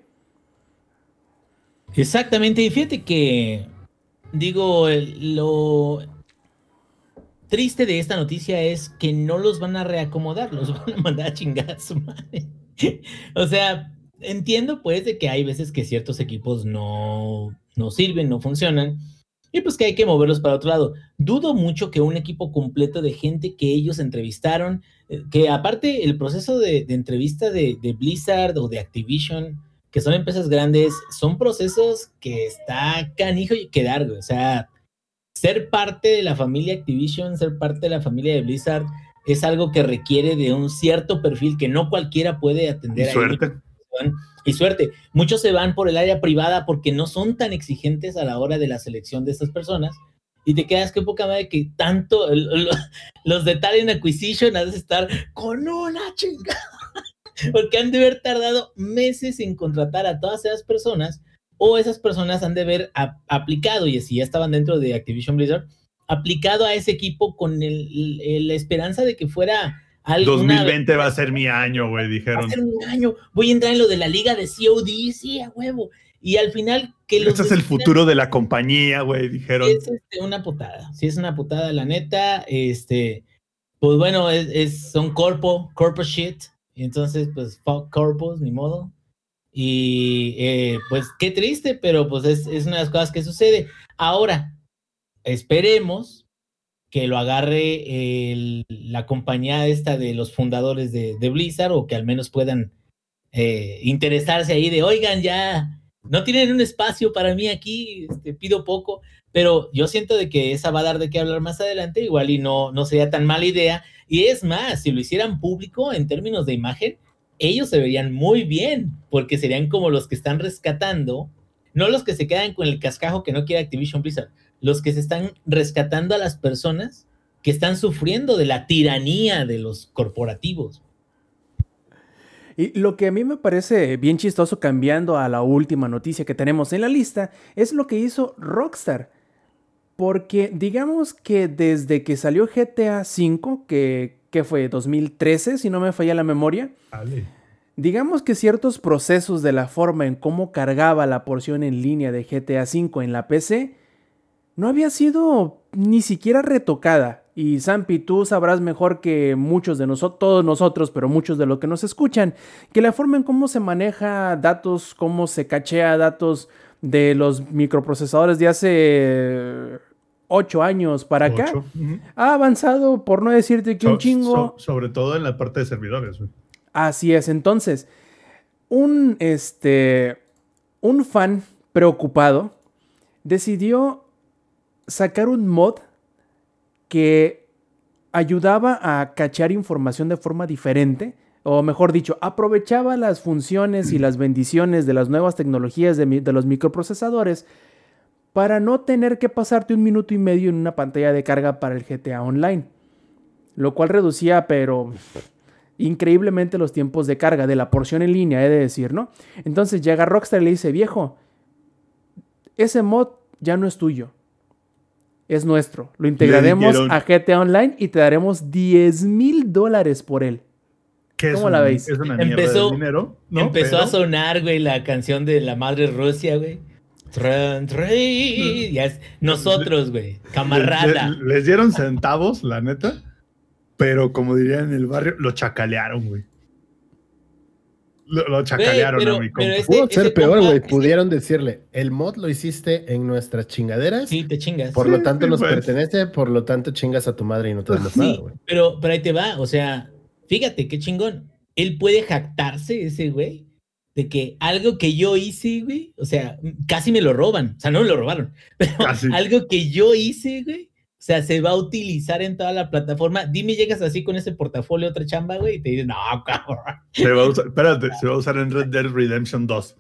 Exactamente. Y fíjate que, digo, lo triste de esta noticia es que no los van a reacomodar, los (laughs) van a mandar a chingar su madre. (laughs) o sea, entiendo pues de que hay veces que ciertos equipos no no sirven, no funcionan, y pues que hay que moverlos para otro lado. Dudo mucho que un equipo completo de gente que ellos entrevistaron, eh, que aparte el proceso de, entrevista de, Blizzard o de Activision, que son empresas grandes, son procesos que está canijo y quedar, O sea, ser parte de la familia Activision, ser parte de la familia de Blizzard, es algo que requiere de un cierto perfil que no cualquiera puede atender. Suerte y suerte. Muchos se van por el área privada porque no son tan exigentes a la hora de la selección de estas personas. Y te quedas que poca madre que tanto (laughs) los de Talent Acquisition has de estar con una chingada. (laughs) Porque han de haber tardado meses en contratar a todas esas personas o esas personas han de haber aplicado, y si ya estaban dentro de Activision Blizzard, aplicado a ese equipo con la esperanza de que fuera 2020 va a ser mi año, güey, dijeron. Va a ser mi año. Voy a entrar en lo de la liga de COD, sí, a huevo. Y al final que Este es el futuro de la compañía, güey, dijeron. Es este, una putada. Sí, es una putada, la neta. Este, pues bueno, es, son corpo, corpo shit. Y entonces, pues, fuck corpos, ni modo. Y eh, pues qué triste, pero pues es, es una de las cosas que sucede. Ahora, esperemos que lo agarre la compañía esta de los fundadores de, Blizzard o que al menos puedan eh, interesarse ahí de, oigan, ya no tienen un espacio para mí aquí, este, pido poco, pero yo siento de que esa va a dar de qué hablar más adelante, igual y no, no sería tan mala idea. Y es más, si lo hicieran público en términos de imagen, ellos se verían muy bien, porque serían como los que están rescatando, no los que se quedan con el cascajo que no quiere Activision Blizzard, los que se están rescatando a las personas que están sufriendo de la tiranía de los corporativos. Y lo que a mí me parece bien chistoso cambiando a la última noticia que tenemos en la lista es lo que hizo Rockstar. Porque digamos que desde que salió GTA V, que, que fue 2013, si no me falla la memoria, Digamos que ciertos procesos de la forma en cómo cargaba la porción en línea de GTA V en la PC no había sido ni siquiera retocada. Y Zampi, tú sabrás mejor que muchos de nosotros, todos nosotros, pero muchos de los que nos escuchan, que la forma en cómo se maneja datos, cómo se cachea datos de los microprocesadores de hace ocho años para acá, ha avanzado, por no decirte que un chingo. sobre todo en la parte de servidores. Así es. Entonces, un, este, un fan preocupado decidió sacar un mod que ayudaba a cachar información de forma diferente, o mejor dicho, aprovechaba las funciones y las bendiciones de las nuevas tecnologías de, de, los microprocesadores para no tener que pasarte un minuto y medio en una pantalla de carga para el GTA Online. Lo cual reducía, pero increíblemente los tiempos de carga de la porción en línea, he de decir, ¿no? Entonces llega Rockstar y le dice, viejo, ese mod ya no es tuyo es nuestro. Lo integraremos a GTA Online y te daremos 10 mil dólares por él. ¿Cómo la veis? empezó, dinero, empezó a sonar, güey, la canción de la madre Rusia, güey. nosotros, güey, camarada. Les, dieron centavos, la neta, pero como dirían en el barrio, lo chacalearon, güey. Lo, chacalearon a mi compa. Pudo ser peor, güey. Pudieron decirle, el mod lo hiciste en nuestras chingaderas. Sí, te chingas. Por lo tanto nos pues. pertenece, por lo tanto chingas a tu madre y no te das nada, güey. Pero, pero ahí te va, o sea, fíjate qué chingón. Él puede jactarse, ese güey, de que algo que yo hice, güey, o sea, casi me lo roban. O sea, no me lo robaron, (laughs) pero algo que yo hice, güey, o sea, se va a utilizar en toda la plataforma. Dime, llegas así con ese portafolio otra chamba, güey, y te dicen, no, cabrón. Se va a usar, (laughs) espérate, se va a usar en Red Dead Redemption 2.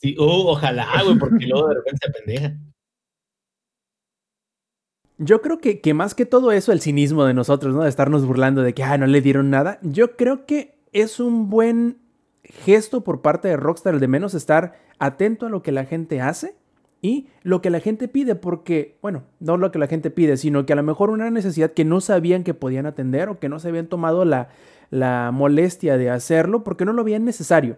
Sí, uh, ojalá, güey, porque luego de repente se pendeja. Yo creo que, que más que todo eso, el cinismo de nosotros, ¿no? De estarnos burlando de que, ah, no le dieron nada. Yo creo que es un buen gesto por parte de Rockstar, el de menos estar atento a lo que la gente hace y lo que la gente pide, porque, bueno, no lo que la gente pide, sino que a lo mejor una necesidad que no sabían que podían atender o que no se habían tomado la, la molestia de hacerlo porque no lo veían necesario.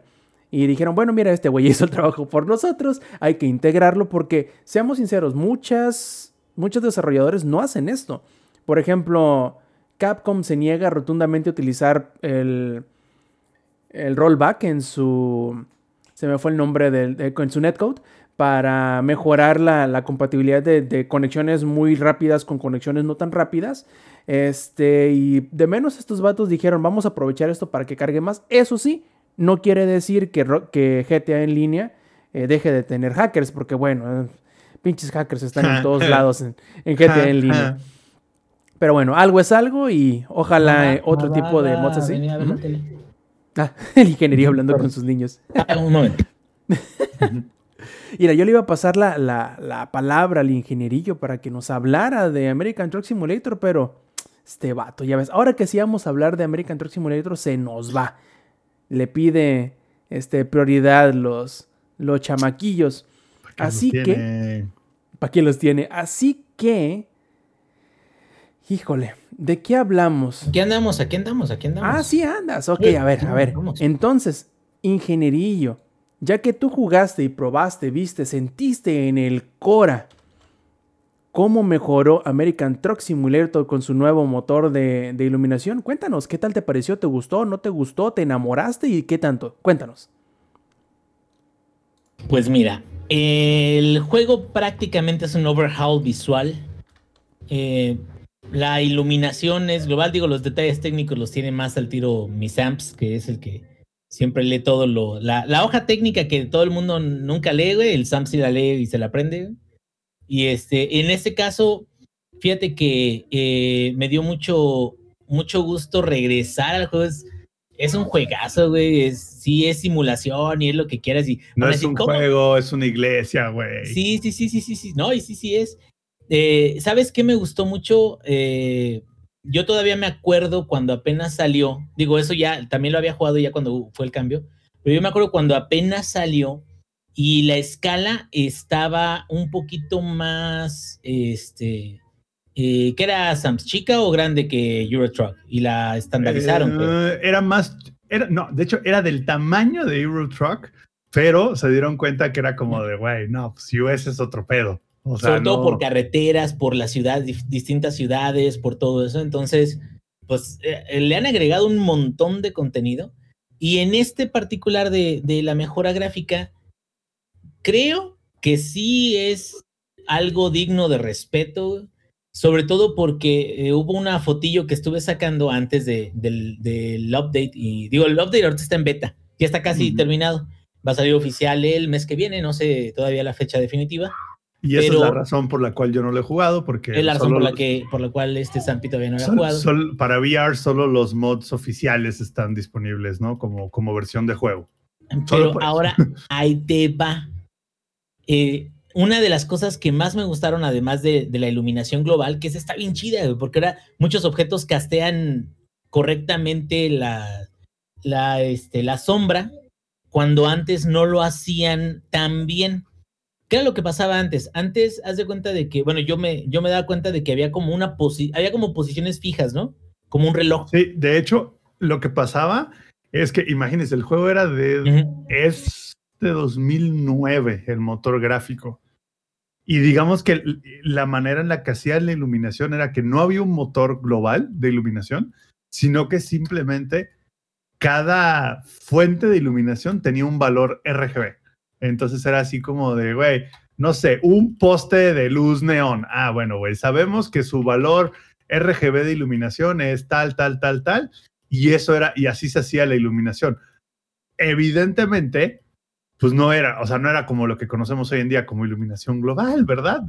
Y dijeron, bueno, mira, este güey hizo el trabajo por nosotros, hay que integrarlo porque, seamos sinceros, muchas, muchos desarrolladores no hacen esto. Por ejemplo, Capcom se niega rotundamente a utilizar el, el rollback en su... Se me fue el nombre del, en su netcode para mejorar la, compatibilidad de, conexiones muy rápidas con conexiones no tan rápidas. Este, y de menos estos vatos dijeron, vamos a aprovechar esto para que cargue más. Eso sí, no quiere decir que, que GTA en línea eh, deje de tener hackers, porque bueno, pinches hackers están en todos lados en, GTA en línea. Pero bueno, algo es algo y ojalá eh, otro tipo de mods así. Ah, (laughs) el ingeniero hablando con sus niños. Ah, un momento. (laughs) Mira, yo le iba a pasar la, palabra al ingenierillo para que nos hablara de American Truck Simulator, pero este vato, ya ves, ahora que sí vamos a hablar de American Truck Simulator, se nos va. Le pide este, prioridad los, los chamaquillos. Así que... ¿Para quién los tiene? Así que... Híjole, ¿de qué hablamos? ¿Qué andamos? ¿Aquí andamos? ¿Aquí andamos? Ah, sí andas. Ok, a ver, a ver. Entonces, ingenierillo ya que tú jugaste y probaste, viste, sentiste en el Cora cómo mejoró American Truck Simulator con su nuevo motor de, iluminación. Cuéntanos, ¿qué tal te pareció? ¿Te gustó? ¿No te gustó? ¿Te enamoraste? ¿Y qué tanto? Cuéntanos. Pues mira, el juego prácticamente es un overhaul visual. Eh, la iluminación es global, digo, los detalles técnicos los tiene más al tiro Miss Amps, que es el que siempre lee todo lo. La, hoja técnica que todo el mundo nunca lee, güey, el Sam sí la lee y se la aprende. Y este, en este caso, fíjate que eh, me dio mucho, mucho gusto regresar al juego. Un juegazo, güey. Es, sí, es simulación y es lo que quieras. Y, no es un juego, es una iglesia, güey. Sí, sí, sí, sí, sí, sí. No, y sí, sí es. Eh, ¿Sabes qué me gustó mucho? Eh, yo todavía me acuerdo cuando apenas salió, digo, eso ya también lo había jugado ya cuando fue el cambio, pero yo me acuerdo cuando apenas salió y la escala estaba un poquito más, este, eh, ¿qué era Sams? ¿Chica o grande que Euro Truck? Y la estandarizaron. Eh, era más, era, no, de hecho era del tamaño de Euro Truck, pero se dieron cuenta que era como de, güey, no, pues US es otro pedo. O sea, Sobre todo por carreteras, por las ciudades, distintas ciudades, por todo eso. Entonces, pues eh, le han agregado un montón de contenido. Y en este particular de, de la mejora gráfica, creo que sí es algo digno de respeto, sobre todo porque eh, hubo una fotillo que estuve sacando antes de, del, update y digo, el update ahorita está en beta, ya está casi terminado, va a salir oficial el mes que viene, no sé todavía la fecha definitiva. Y esa es la razón por la cual yo no lo he jugado, porque... Es la razón por la, que, por la cual este Zampi todavía no lo ha jugado. para VR solo los mods oficiales están disponibles, ¿no? Como, como versión de juego. Pero ahora (laughs) ahí te va. Eh, una de las cosas que más me gustaron, además de, la iluminación global, que es está bien chida, porque ahora muchos objetos castean correctamente la, la, este, la sombra, cuando antes no lo hacían tan bien. ¿Qué era lo que pasaba antes? Antes, haz de cuenta de que, bueno, yo me, yo me daba cuenta de que había como una había como posiciones fijas, ¿no? Como un reloj. Sí, de hecho, lo que pasaba es que, imagínense, el juego era de, es de 2009 el motor gráfico. Y digamos que la manera en la que hacía la iluminación era que no había un motor global de iluminación, sino que simplemente cada fuente de iluminación tenía un valor RGB. Entonces era así como de, güey, no sé, un poste de luz neón. Ah, bueno, güey, sabemos que su valor RGB de iluminación es tal, tal, tal, tal. Y eso era, y así se hacía la iluminación. Evidentemente, pues no era, o sea, no era como lo que conocemos hoy en día como iluminación global, ¿verdad?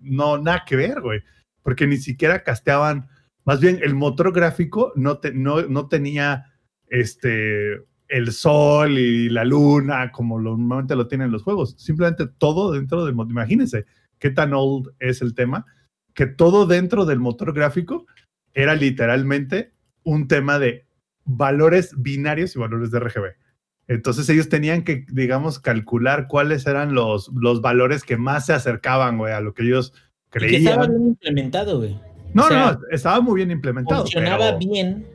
no, nada que ver, güey, porque ni siquiera casteaban, más bien el motor gráfico no, no, no tenía este, el sol y la luna como normalmente lo tienen los juegos, simplemente todo dentro del motor, imagínense qué tan old es el tema, que todo dentro del motor gráfico era literalmente un tema de valores binarios y valores de RGB. Entonces ellos tenían que, digamos, calcular cuáles eran los, los valores que más se acercaban, güey, a lo que ellos creían. Y que estaba bien implementado, güey. No, no, estaba muy bien implementado. Funcionaba bien,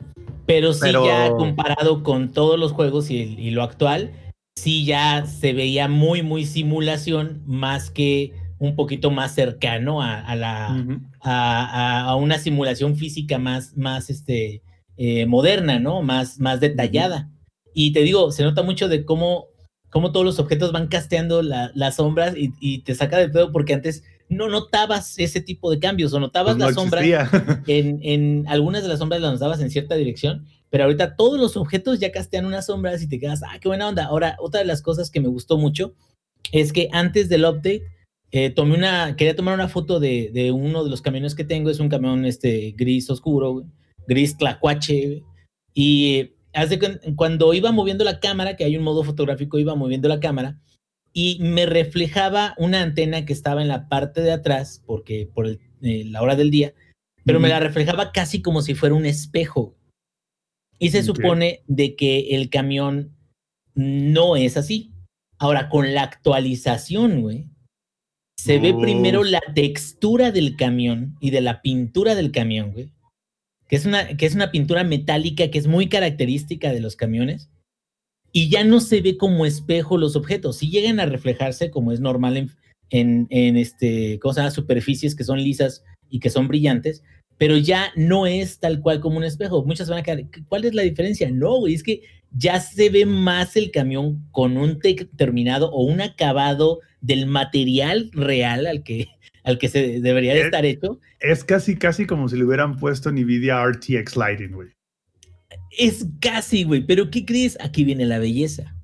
pero sí ya comparado con todos los juegos y, lo actual, sí ya se veía muy, muy simulación más que un poquito más cercano a, la a, una simulación física más, más este, eh, moderna, ¿no? Más, más detallada. Y te digo, se nota mucho de cómo, cómo todos los objetos van casteando las sombras y, te saca de pedo porque antes no notabas ese tipo de cambios o notabas pues las sombras. (laughs) En, en algunas de las sombras las notabas en cierta dirección, pero ahorita todos los objetos ya castean unas sombras y te quedas, ah, qué buena onda. Ahora, otra de las cosas que me gustó mucho es que antes del update, eh, tomé una, quería tomar una foto de, de, uno de los camiones que tengo, es un camión este, gris oscuro, gris clacuache, y cuando iba moviendo la cámara, que hay un modo fotográfico, iba moviendo la cámara y me reflejaba una antena que estaba en la parte de atrás, porque por eh, la hora del día, pero me la reflejaba casi como si fuera un espejo. Y se supone de que el camión no es así. Ahora, con la actualización, güey, se ve primero la textura del camión y de la pintura del camión, güey que es una, que es una pintura metálica que es muy característica de los camiones, y ya no se ve como espejo los objetos. Si llegan a reflejarse, como es normal en, en, este, cosas, superficies que son lisas y que son brillantes, pero ya no es tal cual como un espejo. Muchas van a quedar, ¿cuál es la diferencia? No, es que ya se ve más el camión con un terminado o un acabado del material real al que, al que se debería de estar hecho. Es casi, casi como si le hubieran puesto NVIDIA RTX Lighting, güey. Es casi, güey, pero ¿qué crees? Aquí viene la belleza.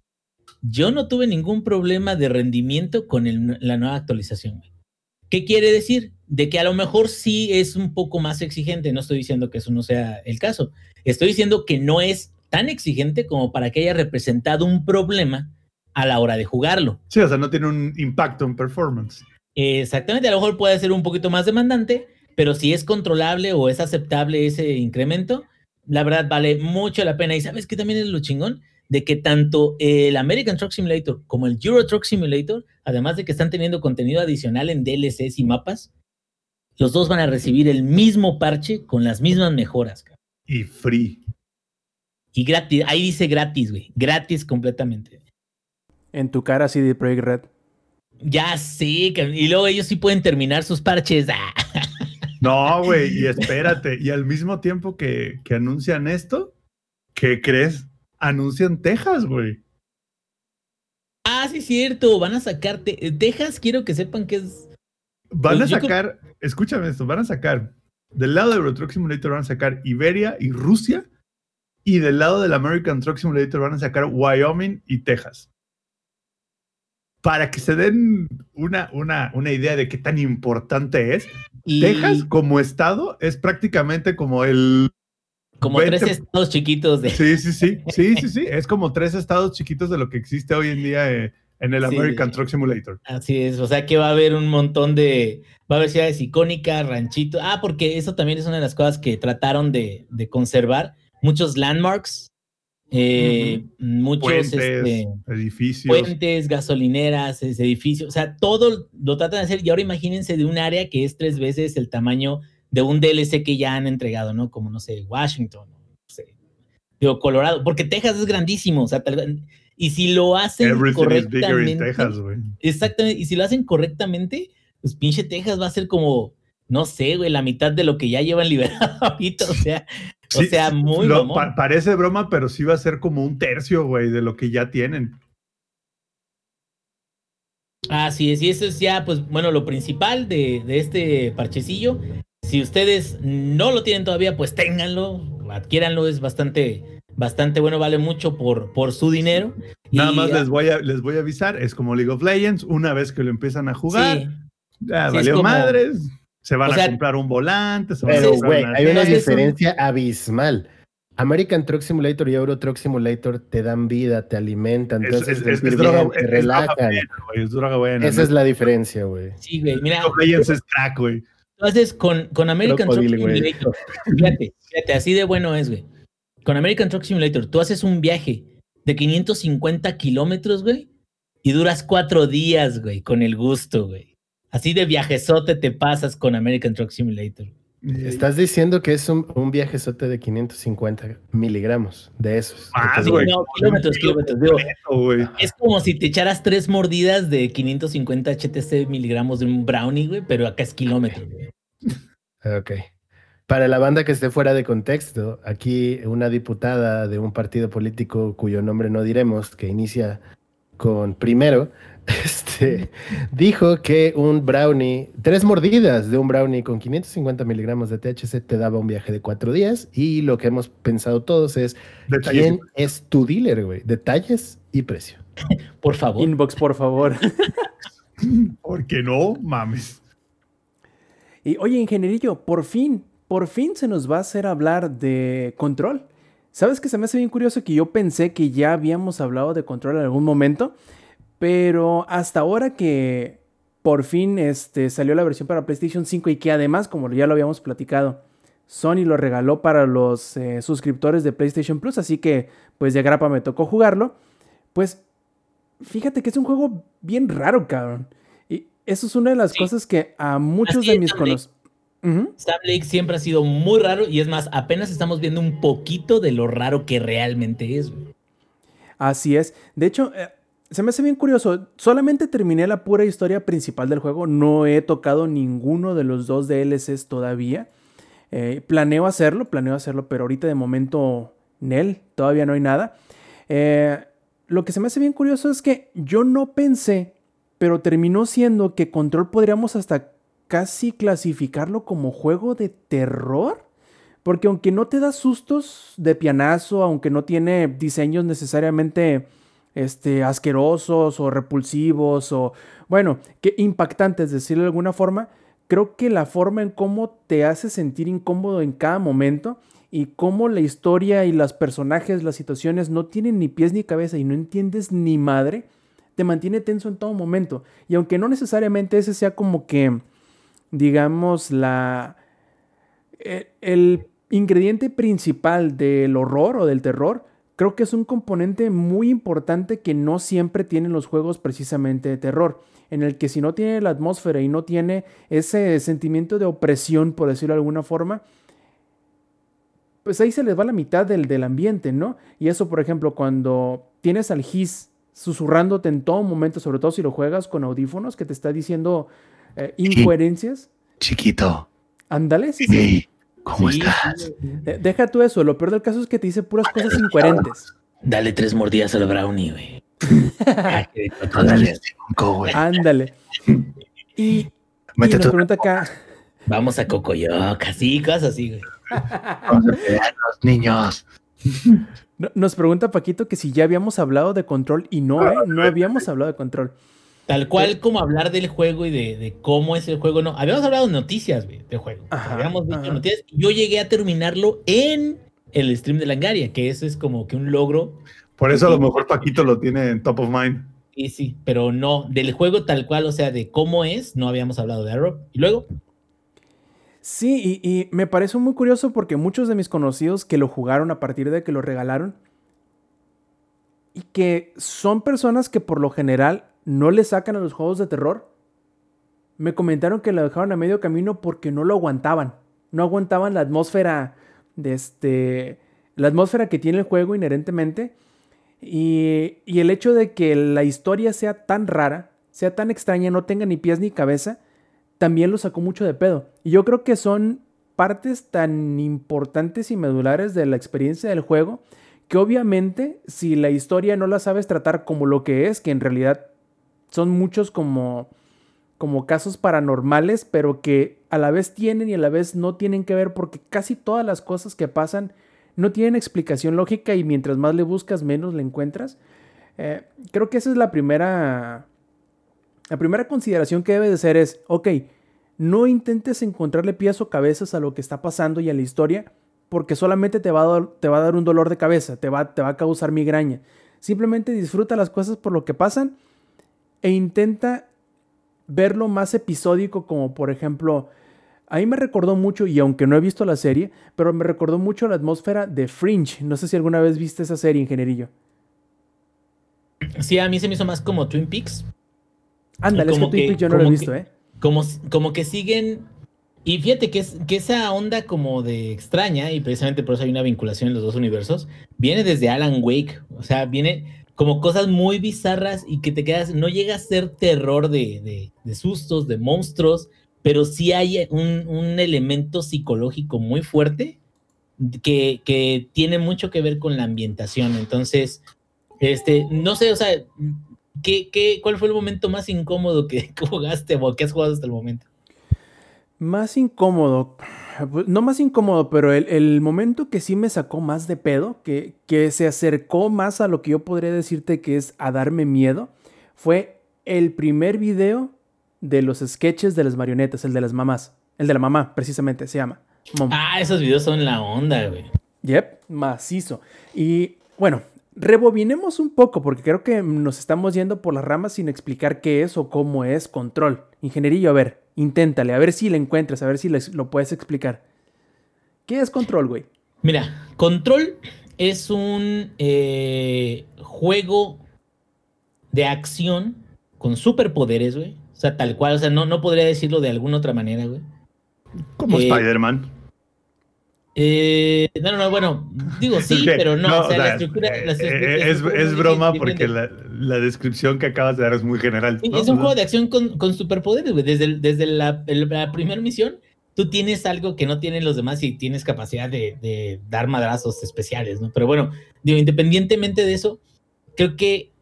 Yo no tuve ningún problema de rendimiento con la nueva actualización. Güey. ¿Qué quiere decir? De que a lo mejor sí es un poco más exigente. No estoy diciendo que eso no sea el caso. Estoy diciendo que no es tan exigente como para que haya representado un problema a la hora de jugarlo. Sí, o sea, no tiene un impacto en performance. Exactamente, a lo mejor puede ser un poquito más demandante, pero si es controlable o es aceptable ese incremento, la verdad vale mucho la pena. Y sabes que también es lo chingón de que tanto el American Truck Simulator como el Euro Truck Simulator, además de que están teniendo contenido adicional en DLCs y mapas, los dos van a recibir el mismo parche con las mismas mejoras. Y free. Y gratis, ahí dice gratis, güey. Gratis completamente. En tu cara, CD Projekt Red. Ya sí, y luego ellos sí pueden terminar sus parches. (laughs) No, güey, y espérate, y al mismo tiempo que, que anuncian esto, ¿qué crees? Anuncian Texas, güey. Ah, sí, cierto, van a sacar Texas, quiero que sepan que es... Van pues a sacar, escúchame esto, van a sacar, del lado de Euro Truck Simulator van a sacar Iberia y Rusia, y del lado del American Truck Simulator van a sacar Wyoming y Texas para que se den una, una, una idea de qué tan importante es, Texas como estado es prácticamente como el... Como tres estados chiquitos de... Sí, sí, sí, sí, sí, sí, es como tres estados chiquitos de lo que existe hoy en día eh, en el American Truck Simulator. Así es, o sea que va a haber un montón de... Va a haber ciudades icónicas, ranchitos. Ah, porque eso también es una de las cosas que trataron de, de conservar. Muchos landmarks eh, muchos este, edificios. Puentes, gasolineras, edificios, o sea, todo lo tratan de hacer y ahora imagínense de un área que es tres veces el tamaño de un DLC que ya han entregado, ¿no? Como, no sé, Washington, no sé, digo, Colorado, porque Texas es grandísimo, o sea, y si lo hacen correctamente, exactamente, y si lo hacen correctamente, pues pinche Texas va a ser como, no sé, güey, la mitad de lo que ya llevan liberado (laughs) ahorita, o sea, o sea, muy Parece broma, pero sí va a ser como un tercio, güey, de lo que ya tienen. Así es, y eso es ya, pues, bueno, lo principal de, este parchecillo. Si ustedes no lo tienen todavía, pues ténganlo, adquiéranlo, es bastante, bastante bueno, vale mucho por, por su dinero. Nada más les voy, a, les voy a avisar, es como League of Legends, una vez que lo empiezan a jugar, ya valió madres se van a comprar un volante. Se pero, güey, hay una diferencia abismal. American Truck Simulator y Euro Truck Simulator te dan vida, te alimentan, entonces es, te relajan. Esa es la diferencia, güey. Sí, güey. Mira, es crack, güey. Entonces, con, con American Truck Simulator, fíjate, fíjate, así de bueno es, güey. Con American Truck Simulator, tú haces un viaje de 550 kilómetros, güey, y duras cuatro días, güey, con el gusto, güey. Así de viajezote te pasas con American Truck Simulator. Estás diciendo que es un, un viajezote de 550 miligramos de esos. Más, güey. No, kilómetros, kilómetros. es como si te echaras tres mordidas de 550 HTC miligramos de un brownie, güey, pero acá es kilómetros. Ok. Para la banda que esté fuera de contexto, aquí una diputada de un partido político cuyo nombre no diremos, que inicia con primero, (laughs) este, dijo que un brownie, tres mordidas de un brownie con 550 miligramos de THC te daba un viaje de cuatro días y lo que hemos pensado todos es, ¿quién es tu dealer, güey? Detalles y precio. Por favor. Inbox, por favor. (laughs) Porque no, mames. Y oye, ingenierillo, por fin, por fin se nos va a hacer hablar de control. ¿Sabes que se me hace bien curioso que yo pensé que ya habíamos hablado de control en algún momento? Pero hasta ahora que por fin este, salió la versión para PlayStation 5 y que además, como ya lo habíamos platicado, Sony lo regaló para los eh, suscriptores de PlayStation Plus, así que pues de grapa me tocó jugarlo. Pues fíjate que es un juego bien raro, cabrón. Y eso es una de las cosas que a muchos de mis conocidos... Lake siempre ha sido muy raro y es más, apenas estamos viendo un poquito de lo raro que realmente es. Así es. De hecho, eh, se me hace bien curioso. Solamente terminé la pura historia principal del juego. No he tocado ninguno de los dos DLCs todavía. Eh, planeo hacerlo, planeo hacerlo, pero ahorita de momento, Nel, todavía no hay nada. Eh, lo que se me hace bien curioso es que yo no pensé, pero terminó siendo que Control podríamos hasta casi clasificarlo como juego de terror. Porque aunque no te da sustos de pianazo, aunque no tiene diseños necesariamente este, asquerosos o repulsivos o, bueno, que impactantes, decirlo de alguna forma, creo que la forma en cómo te hace sentir incómodo en cada momento y cómo la historia y los personajes, las situaciones no tienen ni pies ni cabeza y no entiendes ni madre, te mantiene tenso en todo momento. Y aunque no necesariamente ese sea como que, digamos, la... E, el ingrediente principal del horror o del terror, creo que es un componente muy importante que no siempre tienen los juegos precisamente de terror, en el que si no tiene la atmósfera y no tiene ese sentimiento de opresión, por decirlo de alguna forma, pues ahí se les va la mitad del, del ambiente, ¿no? Y eso, por ejemplo, cuando tienes al Gis susurrándote en todo momento, sobre todo si lo juegas con audífonos, que te está diciendo eh, incoherencias. Chiquito. Ándale, sí. ¿Cómo estás? deja tú eso, lo peor del caso es que te dice puras cosas incoherentes. Dale tres mordidas al brownie, güey. (laughs) Ándale. Y, y nos pregunta acá. Vamos a Cocoyoca, sí, cosas así, güey. Vamos a los niños. Nos pregunta Paquito que si ya habíamos hablado de control y no, ¿eh? no habíamos hablado de control. Tal cual como hablar del juego y de, cómo es el juego, no. Habíamos hablado de noticias güey, del juego. habíamos dicho noticias. Yo llegué a terminarlo en el stream de Langaria, que eso es como que un logro. Por eso a lo mejor Paquito lo tiene en top of mind. Sí, sí, pero no, del juego tal cual, o sea, de cómo es, no habíamos hablado de Arrow. Y luego, Sí, y, me parece muy curioso porque muchos de mis conocidos que lo jugaron a partir de que lo regalaron y que son personas que por lo general no le sacan a los juegos de terror, me comentaron que lo dejaron a medio camino porque no lo aguantaban. No aguantaban la atmósfera de este. La atmósfera que tiene el juego inherentemente. Y, y el hecho de que la historia sea tan rara, sea tan extraña, no tenga ni pies ni cabeza, también lo sacó mucho de pedo. Y yo creo que son partes tan importantes y medulares de la experiencia del juego que obviamente si la historia no la sabes tratar como lo que es, que en realidad son muchos como como casos paranormales, pero que a la vez tienen y a la vez no tienen que ver porque casi todas las cosas que pasan no tienen explicación lógica y mientras más le buscas menos le encuentras. Eh, creo que esa es la primera la primera consideración que debe de ser es, ok, no intentes encontrarle pies o cabezas a lo que está pasando y a la historia, porque solamente te va a te va a dar un dolor de cabeza, te va, te va a causar migraña. Simplemente disfruta las cosas por lo que pasan e intenta verlo más episódico, como por ejemplo, a mí me recordó mucho, y aunque no he visto la serie, pero me recordó mucho la atmósfera de Fringe. No sé si alguna vez viste esa serie, ingenierillo. Sí, a mí se me hizo más como Twin Peaks. Ándale, es que yo no lo he visto, ¿eh? Como, como que siguen. Y fíjate que, es, que esa onda como de extraña, y precisamente por eso hay una vinculación en los dos universos, viene desde Alan Wake. O sea, viene como cosas muy bizarras y que te quedas. No llega a ser terror de, de, sustos, de monstruos, pero sí hay un, un elemento psicológico muy fuerte que, que, tiene mucho que ver con la ambientación. Entonces, este, no sé, o sea, ¿Qué, qué, cuál fue el momento más incómodo que (laughs) jugaste o que has jugado hasta el momento? Más incómodo. Pues, no más incómodo, pero el, momento que sí me sacó más de pedo, que, que se acercó más a lo que yo podría decirte que es a darme miedo, fue el primer video de los sketches de las marionetas, el de las mamás. El de la mamá, precisamente, se llama. Ah, esos videos son la onda, güey. Yep, macizo. Y bueno, Rebobinemos un poco porque creo que nos estamos yendo por las ramas sin explicar qué es o cómo es control. Ingenierillo, a ver, inténtale, a ver si le encuentras, a ver si lo puedes explicar. ¿Qué es control, güey? Mira, control es un eh, juego de acción con superpoderes, güey. O sea, tal cual, o sea, no, no podría decirlo de alguna otra manera, güey. Como eh, Spider-Man. Eh, no, no, no, bueno, digo (laughs) sí, pero no, o sea, la estructura, eh, eh, es, broma porque la, descripción que acabas de dar es muy general. Es un juego de acción con, con superpoderes, güey. Desde, desde la, primera misión, tú tienes algo que no tienen los demás y tienes capacidad de, de, dar madrazos especiales, ¿no? Pero bueno, digo, independientemente de eso, creo que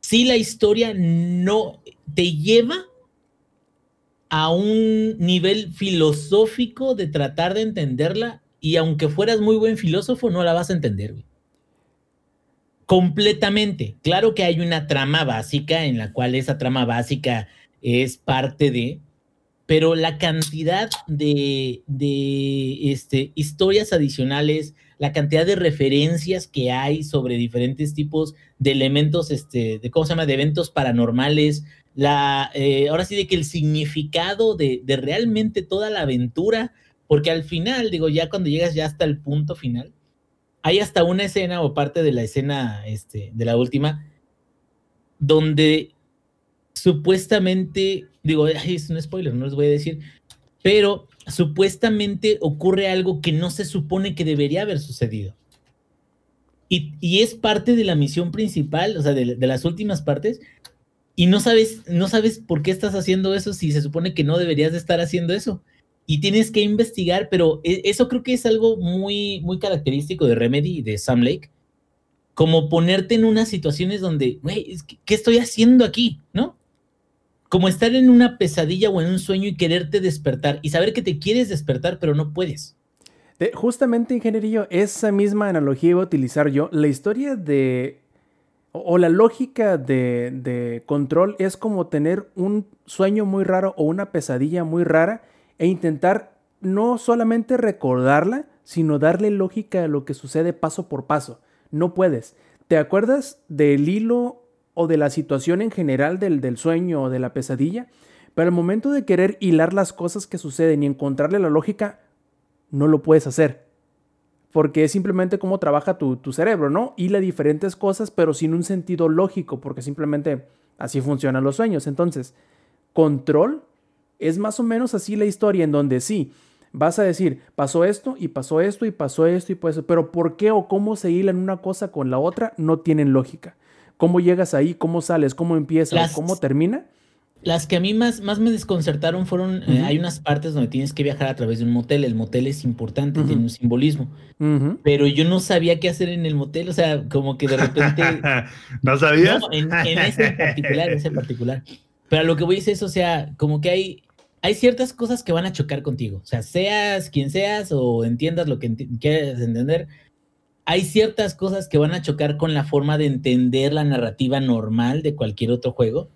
si la historia no te lleva a un nivel filosófico de tratar de entenderla y aunque fueras muy buen filósofo no la vas a entender. Completamente. Claro que hay una trama básica en la cual esa trama básica es parte de, pero la cantidad de, de este, historias adicionales, la cantidad de referencias que hay sobre diferentes tipos de elementos, este, de cómo se llama, de eventos paranormales, la, eh, ahora sí de que el significado de, realmente toda la aventura, porque al final, digo, ya cuando llegas ya hasta el punto final, hay hasta una escena o parte de la escena este, de la última, donde supuestamente, digo, es un spoiler, no les voy a decir, pero supuestamente ocurre algo que no se supone que debería haber sucedido. Y, es parte de la misión principal, o sea, de, las últimas partes, y no sabes, no sabes por qué estás haciendo eso si se supone que no deberías de estar haciendo eso. Y tienes que investigar, pero e, eso creo que es algo muy, muy característico de Remedy y de Sam Lake, como ponerte en unas situaciones donde, güey, ¿qué estoy haciendo aquí? ¿No? Como estar en una pesadilla o en un sueño y quererte despertar y saber que te quieres despertar, pero no puedes. justamente, ingenierillo, esa misma analogía iba a utilizar yo. La historia de. O, la lógica de, de control es como tener un sueño muy raro o una pesadilla muy rara e intentar no solamente recordarla, sino darle lógica a lo que sucede paso por paso. No puedes. ¿Te acuerdas del hilo o de la situación en general del, del sueño o de la pesadilla, pero al momento de querer hilar las cosas que suceden y encontrarle la lógica, no lo puedes hacer. Porque es simplemente cómo trabaja tu, tu cerebro, ¿no? Hila diferentes cosas, pero sin un sentido lógico, porque simplemente así funcionan los sueños. Entonces, control es más o menos así la historia, en donde sí, vas a decir, pasó esto y pasó esto y pasó esto y pues, pero ¿por qué o cómo se hilan una cosa con la otra? No tienen lógica cómo llegas ahí, cómo sales, cómo empieza, cómo termina. Las que a mí más, más me desconcertaron fueron, eh, hay unas partes donde tienes que viajar a través de un motel, el motel es importante, tiene un simbolismo, pero yo no sabía qué hacer en el motel, o sea, como que de repente... (laughs) ¿No sabías? No, en, ese en particular, en ese (laughs) particular. Pero lo que voy a decir es, o sea, como que hay, hay ciertas cosas que van a chocar contigo, o sea, seas quien seas o entiendas lo que quieres entender, hay ciertas cosas que van a chocar con la forma de entender la narrativa normal de cualquier otro juego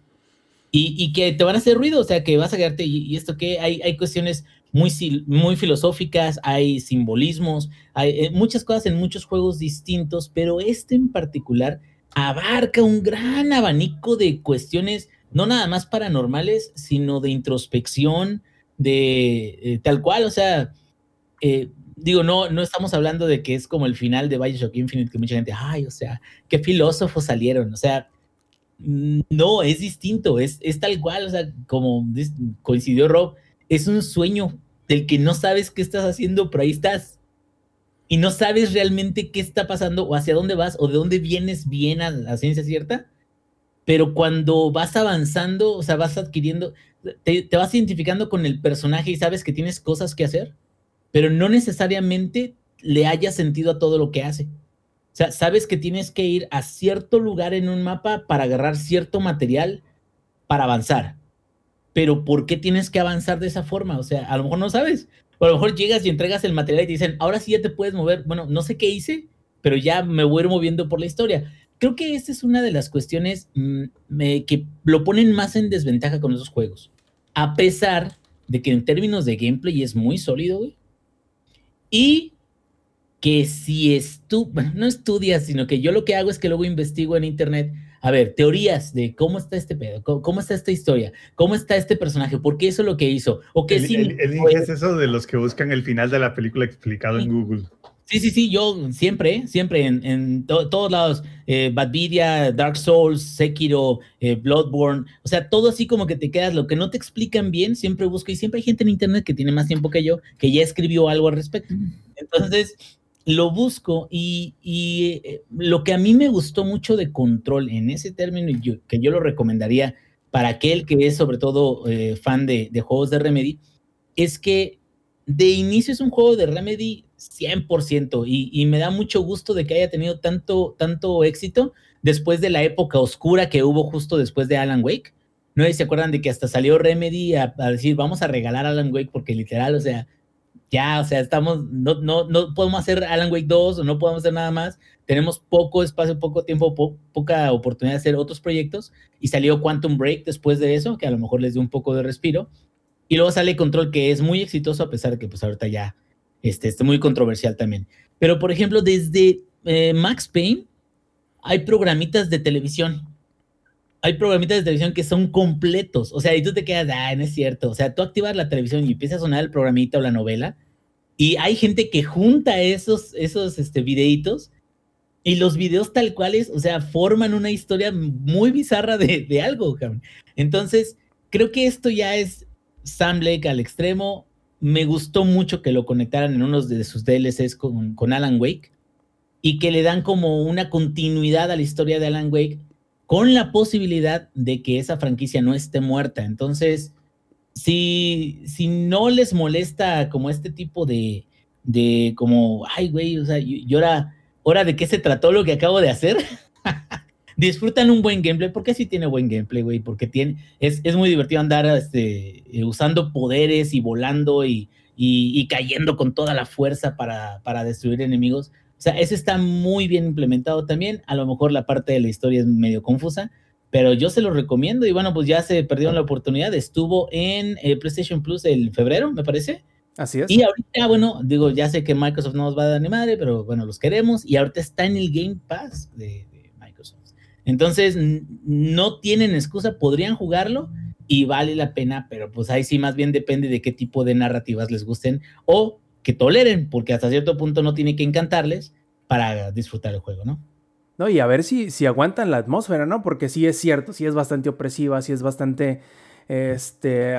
y, que te van a hacer ruido, o sea, que vas a quedarte, y, esto que hay, hay cuestiones muy, muy filosóficas, hay simbolismos, hay eh, muchas cosas en muchos juegos distintos, pero este en particular abarca un gran abanico de cuestiones, no nada más paranormales, sino de introspección, de eh, tal cual, o sea, eh, digo, no, no estamos hablando de que es como el final de Bioshock Infinite, que mucha gente, ay, o sea, qué filósofos salieron, o sea, no, es distinto, es, es tal cual, o sea, como coincidió Rob, es un sueño del que no sabes qué estás haciendo, pero ahí estás. Y no sabes realmente qué está pasando o hacia dónde vas o de dónde vienes bien a la ciencia cierta. Pero cuando vas avanzando, o sea, vas adquiriendo, te, te vas identificando con el personaje y sabes que tienes cosas que hacer pero no necesariamente le haya sentido a todo lo que hace. O sea, sabes que tienes que ir a cierto lugar en un mapa para agarrar cierto material para avanzar. Pero ¿por qué tienes que avanzar de esa forma? O sea, a lo mejor no sabes. O a lo mejor llegas y entregas el material y te dicen, ahora sí ya te puedes mover. Bueno, no sé qué hice, pero ya me voy moviendo por la historia. Creo que esta es una de las cuestiones mm, que lo ponen más en desventaja con esos juegos. A pesar de que en términos de gameplay es muy sólido, güey. Y que si tú, no estudias, sino que yo lo que hago es que luego investigo en internet, a ver, teorías de cómo está este pedo, cómo, está esta historia, cómo está este personaje, por qué eso es lo que hizo, o qué sí. El, es eso de los que buscan el final de la película explicado en Google. Sí, sí, sí, yo siempre, siempre en, todos lados, eh, Badvidia, Dark Souls, Sekiro, eh, Bloodborne, o sea, todo así como que te quedas, lo que no te explican bien, siempre busco, y siempre hay gente en internet que tiene más tiempo que yo, que ya escribió algo al respecto. Entonces, lo busco y, eh, lo que a mí me gustó mucho de Control en ese término, y que yo lo recomendaría para aquel que es sobre todo fan de, de juegos de Remedy, es que de inicio es un juego de Remedy 100% y, y, me da mucho gusto de que haya tenido tanto, tanto éxito después de la época oscura que hubo justo después de Alan Wake. No sé si se acuerdan de que hasta salió Remedy a, decir vamos a regalar Alan Wake porque literal, o sea, ya, o sea, estamos, no, no, no podemos hacer Alan Wake 2 o no podemos hacer nada más. Tenemos poco espacio, poco tiempo, poca oportunidad de hacer otros proyectos y salió Quantum Break después de eso, que a lo mejor les dio un poco de respiro. Y luego sale Control, que es muy exitoso a pesar de que pues ahorita ya este, es muy controversial también. Pero, por ejemplo, desde eh, Max Payne hay programitas de televisión. Hay programitas de televisión que son completos. O sea, y tú te quedas, ah, no es cierto. O sea, tú activas la televisión y empieza a sonar el programita o la novela. Y hay gente que junta esos, esos este, videitos. Y los videos tal cuales, o sea, forman una historia muy bizarra de, de algo. Entonces, creo que esto ya es Sam Lake al extremo me gustó mucho que lo conectaran en uno de sus DLCs con, con Alan Wake y que le dan como una continuidad a la historia de Alan Wake con la posibilidad de que esa franquicia no esté muerta. Entonces, si, si no les molesta como este tipo de, de como, ay, güey, o sea, y, ahora, ahora de qué se trató lo que acabo de hacer. (laughs) Disfrutan un buen gameplay, porque sí tiene buen gameplay, güey, porque tiene, es, es, muy divertido andar este, eh, usando poderes y volando y, y, y, cayendo con toda la fuerza para, para destruir enemigos. O sea, ese está muy bien implementado también. A lo mejor la parte de la historia es medio confusa, pero yo se lo recomiendo. Y bueno, pues ya se perdieron la oportunidad. Estuvo en eh, PlayStation Plus el febrero, me parece. Así es. Y ahorita, bueno, digo, ya sé que Microsoft no nos va a dar ni madre, pero bueno, los queremos. Y ahorita está en el Game Pass de, Microsoft. Entonces, no tienen excusa, podrían jugarlo y vale la pena, pero pues ahí sí más bien depende de qué tipo de narrativas les gusten o que toleren, porque hasta cierto punto no tiene que encantarles para disfrutar el juego, ¿no? No, y a ver si, si aguantan la atmósfera, ¿no? Porque sí es cierto, sí es bastante opresiva, sí es bastante este,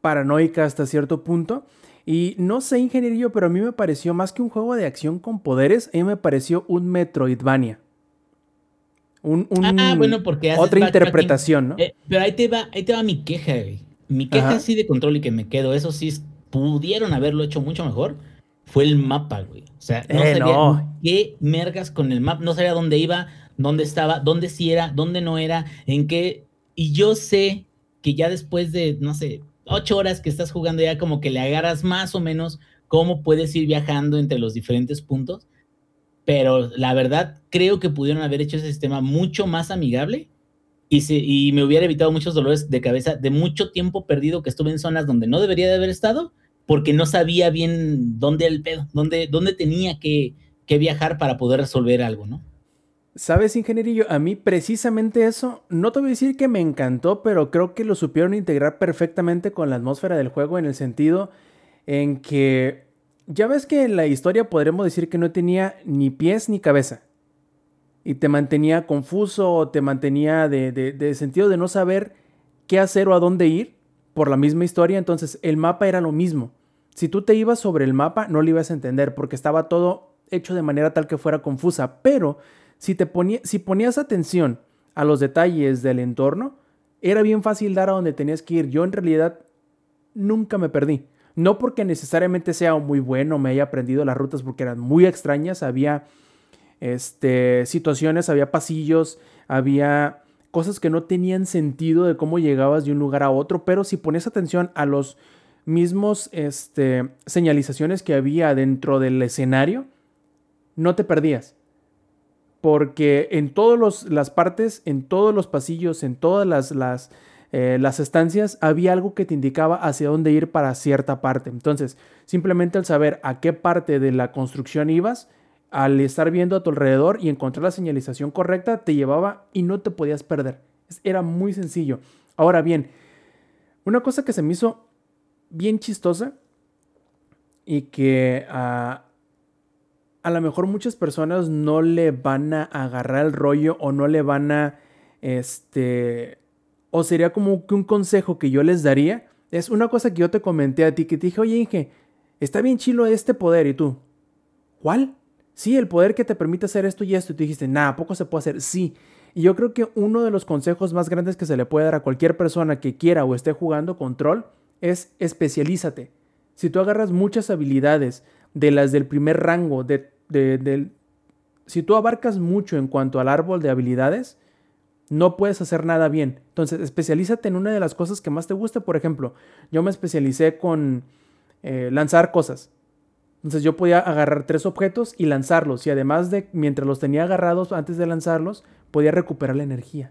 paranoica hasta cierto punto. Y no sé, ingenierillo, pero a mí me pareció más que un juego de acción con poderes, a mí me pareció un Metroidvania. Un, ah, bueno, porque otra interpretación, ¿no? Eh, pero ahí te va, ahí te va mi queja, güey. Mi queja así de control y que me quedo, eso sí pudieron haberlo hecho mucho mejor, fue el mapa, güey. O sea, no eh, sabía qué mergas con el mapa, no sabía dónde iba, dónde estaba, dónde sí era, dónde no era, en qué. Y yo sé que ya después de, no sé, ocho horas que estás jugando ya como que le agarras más o menos cómo puedes ir viajando entre los diferentes puntos. Pero la verdad, creo que pudieron haber hecho ese sistema mucho más amigable y, y me hubiera evitado muchos dolores de cabeza de mucho tiempo perdido que estuve en zonas donde no debería de haber estado porque no sabía bien dónde el pedo, dónde, dónde tenía que, que viajar para poder resolver algo, ¿no? Sabes, ingenierillo, a mí precisamente eso, no te voy a decir que me encantó, pero creo que lo supieron integrar perfectamente con la atmósfera del juego en el sentido en que ya ves que en la historia podremos decir que no tenía ni pies ni cabeza. Y te mantenía confuso, o te mantenía de, de sentido de no saber qué hacer o a dónde ir por la misma historia. Entonces el mapa era lo mismo. Si tú te ibas sobre el mapa, no lo ibas a entender porque estaba todo hecho de manera tal que fuera confusa. Pero si, te si ponías atención a los detalles del entorno, era bien fácil dar a donde tenías que ir. Yo en realidad nunca me perdí. No porque necesariamente sea muy bueno, me haya aprendido las rutas porque eran muy extrañas, había este, situaciones, había pasillos, había cosas que no tenían sentido de cómo llegabas de un lugar a otro, pero si ponías atención a los mismos este, señalizaciones que había dentro del escenario, no te perdías porque en todas las partes, en todos los pasillos, en todas las, las, eh, las, estancias, había algo que te indicaba hacia dónde ir para cierta parte. Entonces, simplemente al saber a qué parte de la construcción ibas, al estar viendo a tu alrededor y encontrar la señalización correcta, te llevaba y no te podías perder. Era muy sencillo. Ahora bien, una cosa que se me hizo bien chistosa y que uh, a lo mejor muchas personas no le van a agarrar el rollo o no le van a, este, o sería como que un consejo que yo les daría. Es una cosa que yo te comenté a ti, que te dije, oye Inge, está bien chilo este poder y tú, ¿cuál? Sí, el poder que te permite hacer esto y esto. Y tú dijiste, nada, poco se puede hacer. Sí. Y yo creo que uno de los consejos más grandes que se le puede dar a cualquier persona que quiera o esté jugando control es especialízate. Si tú agarras muchas habilidades de las del primer rango, de de, si tú abarcas mucho en cuanto al árbol de habilidades, no puedes hacer nada bien. Entonces, especialízate en una de las cosas que más te guste. Por ejemplo, yo me especialicé con eh, lanzar cosas. Entonces yo podía agarrar tres objetos y lanzarlos. Y además de, mientras los tenía agarrados antes de lanzarlos, podía recuperar la energía.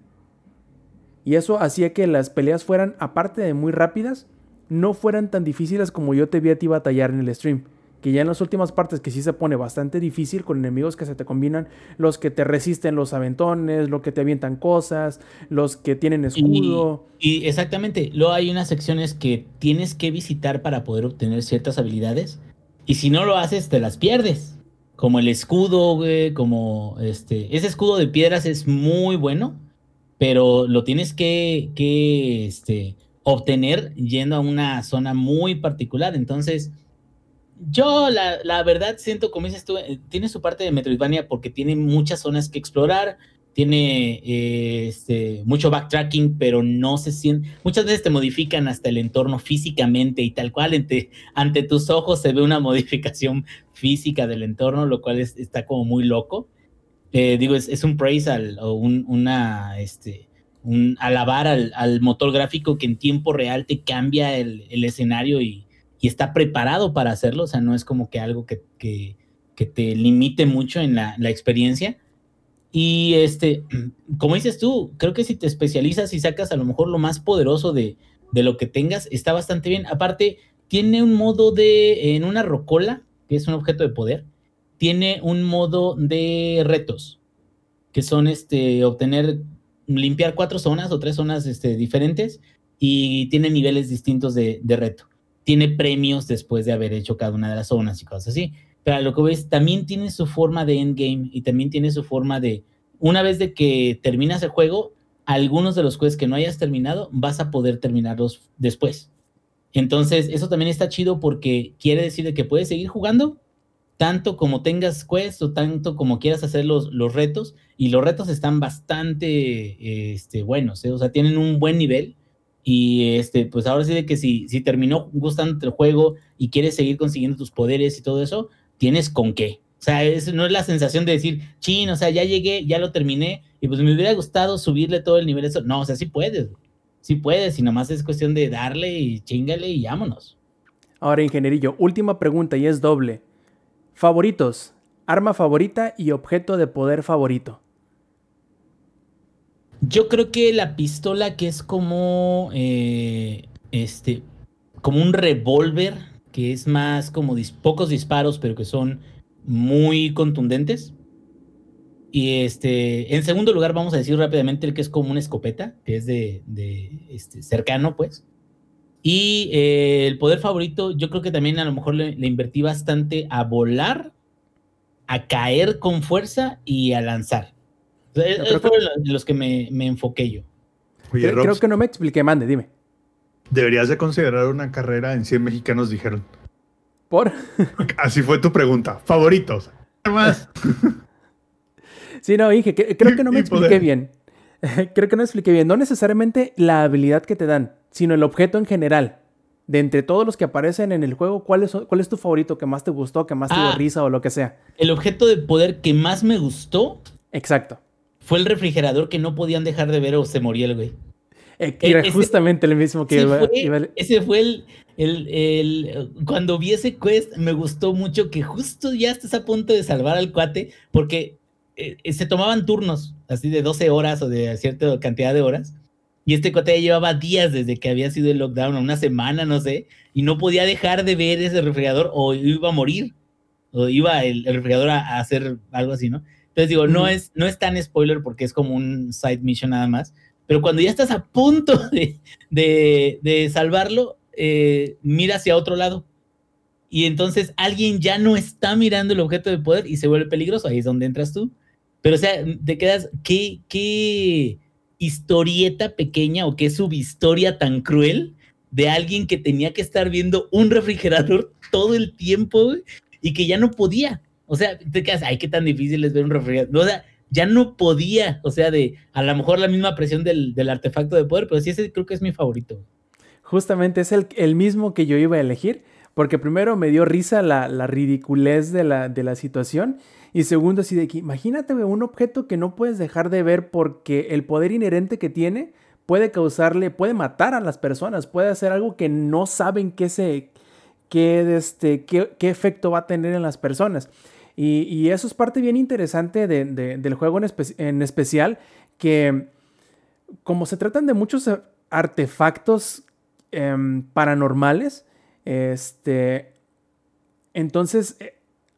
Y eso hacía que las peleas fueran, aparte de muy rápidas, no fueran tan difíciles como yo te vi a ti batallar en el stream que ya en las últimas partes que sí se pone bastante difícil con enemigos que se te combinan, los que te resisten los aventones, los que te avientan cosas, los que tienen escudo. Y, exactamente, luego hay unas secciones que tienes que visitar para poder obtener ciertas habilidades y si no lo haces te las pierdes. Como el escudo, güey, como este, ese escudo de piedras es muy bueno, pero lo tienes que, que este, obtener yendo a una zona muy particular. Entonces, yo la, verdad siento, como dices tú, eh, tiene su parte de Metroidvania porque tiene muchas zonas que explorar, tiene eh, este, mucho backtracking, pero no se siente, muchas veces te modifican hasta el entorno físicamente y tal cual, ante, tus ojos se ve una (laughs) modificación física del entorno, lo cual está como muy loco. Eh, digo, es, un praise al, o un, una, este, un alabar al, motor gráfico que en tiempo real te cambia el, escenario y, está preparado para hacerlo, o sea, no es como que algo que, te limite mucho en la, experiencia. Y este, (clears throat) como dices tú, creo que si te especializas y sacas a lo mejor lo más poderoso de, de lo que tengas, está bastante bien. Aparte, tiene un modo de, en una rocola, que es un objeto de poder, tiene un modo de retos, que son este, obtener, limpiar cuatro zonas o tres zonas este, diferentes y tiene niveles distintos de, de reto tiene premios después de haber hecho cada una de las zonas y cosas así. Pero lo que ves, también tiene su forma de endgame y también tiene su forma de, una vez de que terminas el juego, algunos de los quests que no hayas terminado, vas a poder terminarlos después. Entonces, eso también está chido porque quiere decir que puedes seguir jugando tanto como tengas quests o tanto como quieras hacer los, los retos. Y los retos están bastante este, buenos, ¿eh? o sea, tienen un buen nivel y este, pues ahora sí de que si, si terminó gustando el juego y quieres seguir consiguiendo tus poderes y todo eso, tienes con qué. O sea, es, no es la sensación de decir, chin, o sea, ya llegué, ya lo terminé, y pues me hubiera gustado subirle todo el nivel. Eso. No, o sea, sí puedes, sí puedes, y nomás es cuestión de darle y chingale y vámonos. Ahora, ingenierillo, última pregunta y es doble. Favoritos, arma favorita y objeto de poder favorito. Yo creo que la pistola que es como eh, este como un revólver que es más como pocos disparos pero que son muy contundentes. Y este, en segundo lugar vamos a decir rápidamente el que es como una escopeta, que es de, este, cercano pues. Y eh, el poder favorito, yo creo que también a lo mejor le invertí bastante a volar, a caer con fuerza y a lanzar. Esos fueron los que me, enfoqué yo. creo, que no me expliqué, mande, dime. Deberías de considerar una carrera en 100 mexicanos, dijeron. ¿Por? (laughs) Así fue tu pregunta. Favoritos. Más. (laughs) sí, no, Inge, creo que no me expliqué bien. (laughs) creo que no expliqué bien. No necesariamente la habilidad que te dan, sino el objeto en general. De entre todos los que aparecen en el juego, ¿cuál es, cuál es tu favorito que más te gustó, que más te dio ah. risa o lo que sea? El objeto de poder que más me gustó. Exacto fue el refrigerador que no podían dejar de ver o se moría el güey. Eh, era justamente el mismo que iba, Ese fue el, el, Cuando vi ese quest, me gustó mucho que justo ya estás a punto de salvar al cuate, porque eh, se tomaban turnos, así de 12 horas o de cierta cantidad de horas. Y este cuate ya llevaba días desde que había sido el lockdown, una semana, no sé, y no podía dejar de ver ese refrigerador o iba a morir, o iba el, refrigerador a hacer algo así, ¿no? Entonces digo, no, es, no es tan spoiler porque es como un side mission nada más, pero cuando ya estás a punto (laughs) de, salvarlo, eh, mira hacia otro lado. Y entonces alguien ya no está mirando el objeto de poder y se vuelve peligroso. Ahí es donde entras tú. Pero o sea, te quedas, ¿qué, historieta pequeña o qué subhistoria tan cruel de alguien que tenía que estar viendo un refrigerador (laughs) todo el tiempo y que ya no podía. O sea, te quedas, ay, qué tan difícil es ver un refrigerador. O sea, ya no podía, o sea, de a lo mejor la misma presión del, artefacto de poder, pero sí ese creo que es mi favorito. Justamente es el, el mismo que yo iba a elegir, porque primero me dio risa la, ridiculez de la, de la situación, y segundo, así de que imagínate un objeto que no puedes dejar de ver porque el poder inherente que tiene puede causarle, puede matar a las personas, puede hacer algo que no saben qué, se, qué, este, qué, qué efecto va a tener en las personas. Y, eso es parte bien interesante del juego en, especial, que como se tratan de muchos artefactos em, paranormales, este, entonces eh,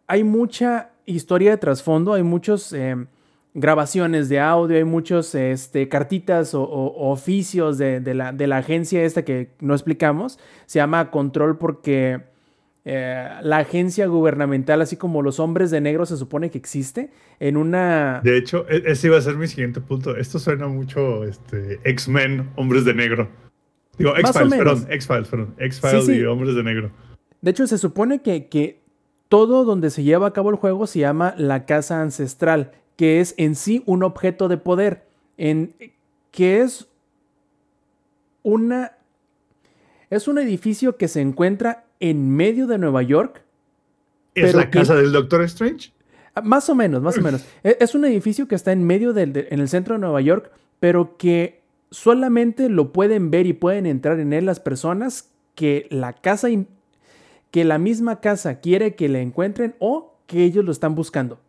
hay mucha historia de trasfondo, hay muchas em, grabaciones de audio, hay muchos este, cartitas o, oficios de, la, de la agencia esta que no explicamos, se llama Control porque eh, la agencia gubernamental, así como los hombres de negro, se supone que existe en una. De hecho, e-, ese iba a ser mi siguiente punto. Esto suena mucho este, X-Men, hombres de negro. Digo, X-Files, perdón, X-Files, perdón. X-Files y Hombres de Negro. De hecho, se supone que, que todo donde se lleva a cabo el juego se llama la casa ancestral, que es en sí un objeto de poder, en, que es una... Es un edificio que se encuentra en medio de Nueva York. ¿Es la casa del Doctor Strange? Ah, más o menos, más o menos. E, es un edificio que está en medio del, en el centro de Nueva York, pero que solamente lo pueden ver y pueden entrar en él las personas que la casa que la misma casa quiere que le encuentren o que ellos lo están buscando.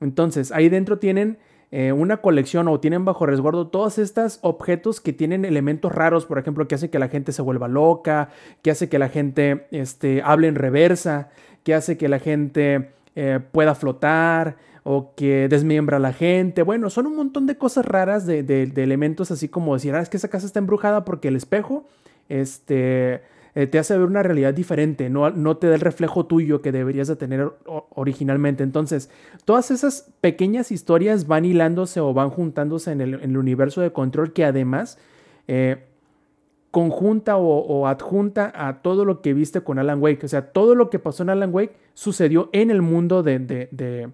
Entonces, ahí dentro tienen eh, una colección o tienen bajo resguardo todos estos objetos que tienen elementos raros, por ejemplo, que hace que la gente se vuelva loca, que hace que la gente este, hable en reversa, que hace que la gente eh, pueda flotar o que desmiembra a la gente. Bueno, son un montón de cosas raras de, de elementos así como decir, ah, es que esa casa está embrujada porque el espejo, este eh, te hace ver una realidad diferente, no, no te da el reflejo tuyo que deberías de tener originalmente. Entonces, todas esas pequeñas historias van hilándose o van juntándose en el, universo de control que además eh, conjunta o, adjunta a todo lo que viste con Alan Wake. O sea, todo lo que pasó en Alan Wake sucedió en el mundo de,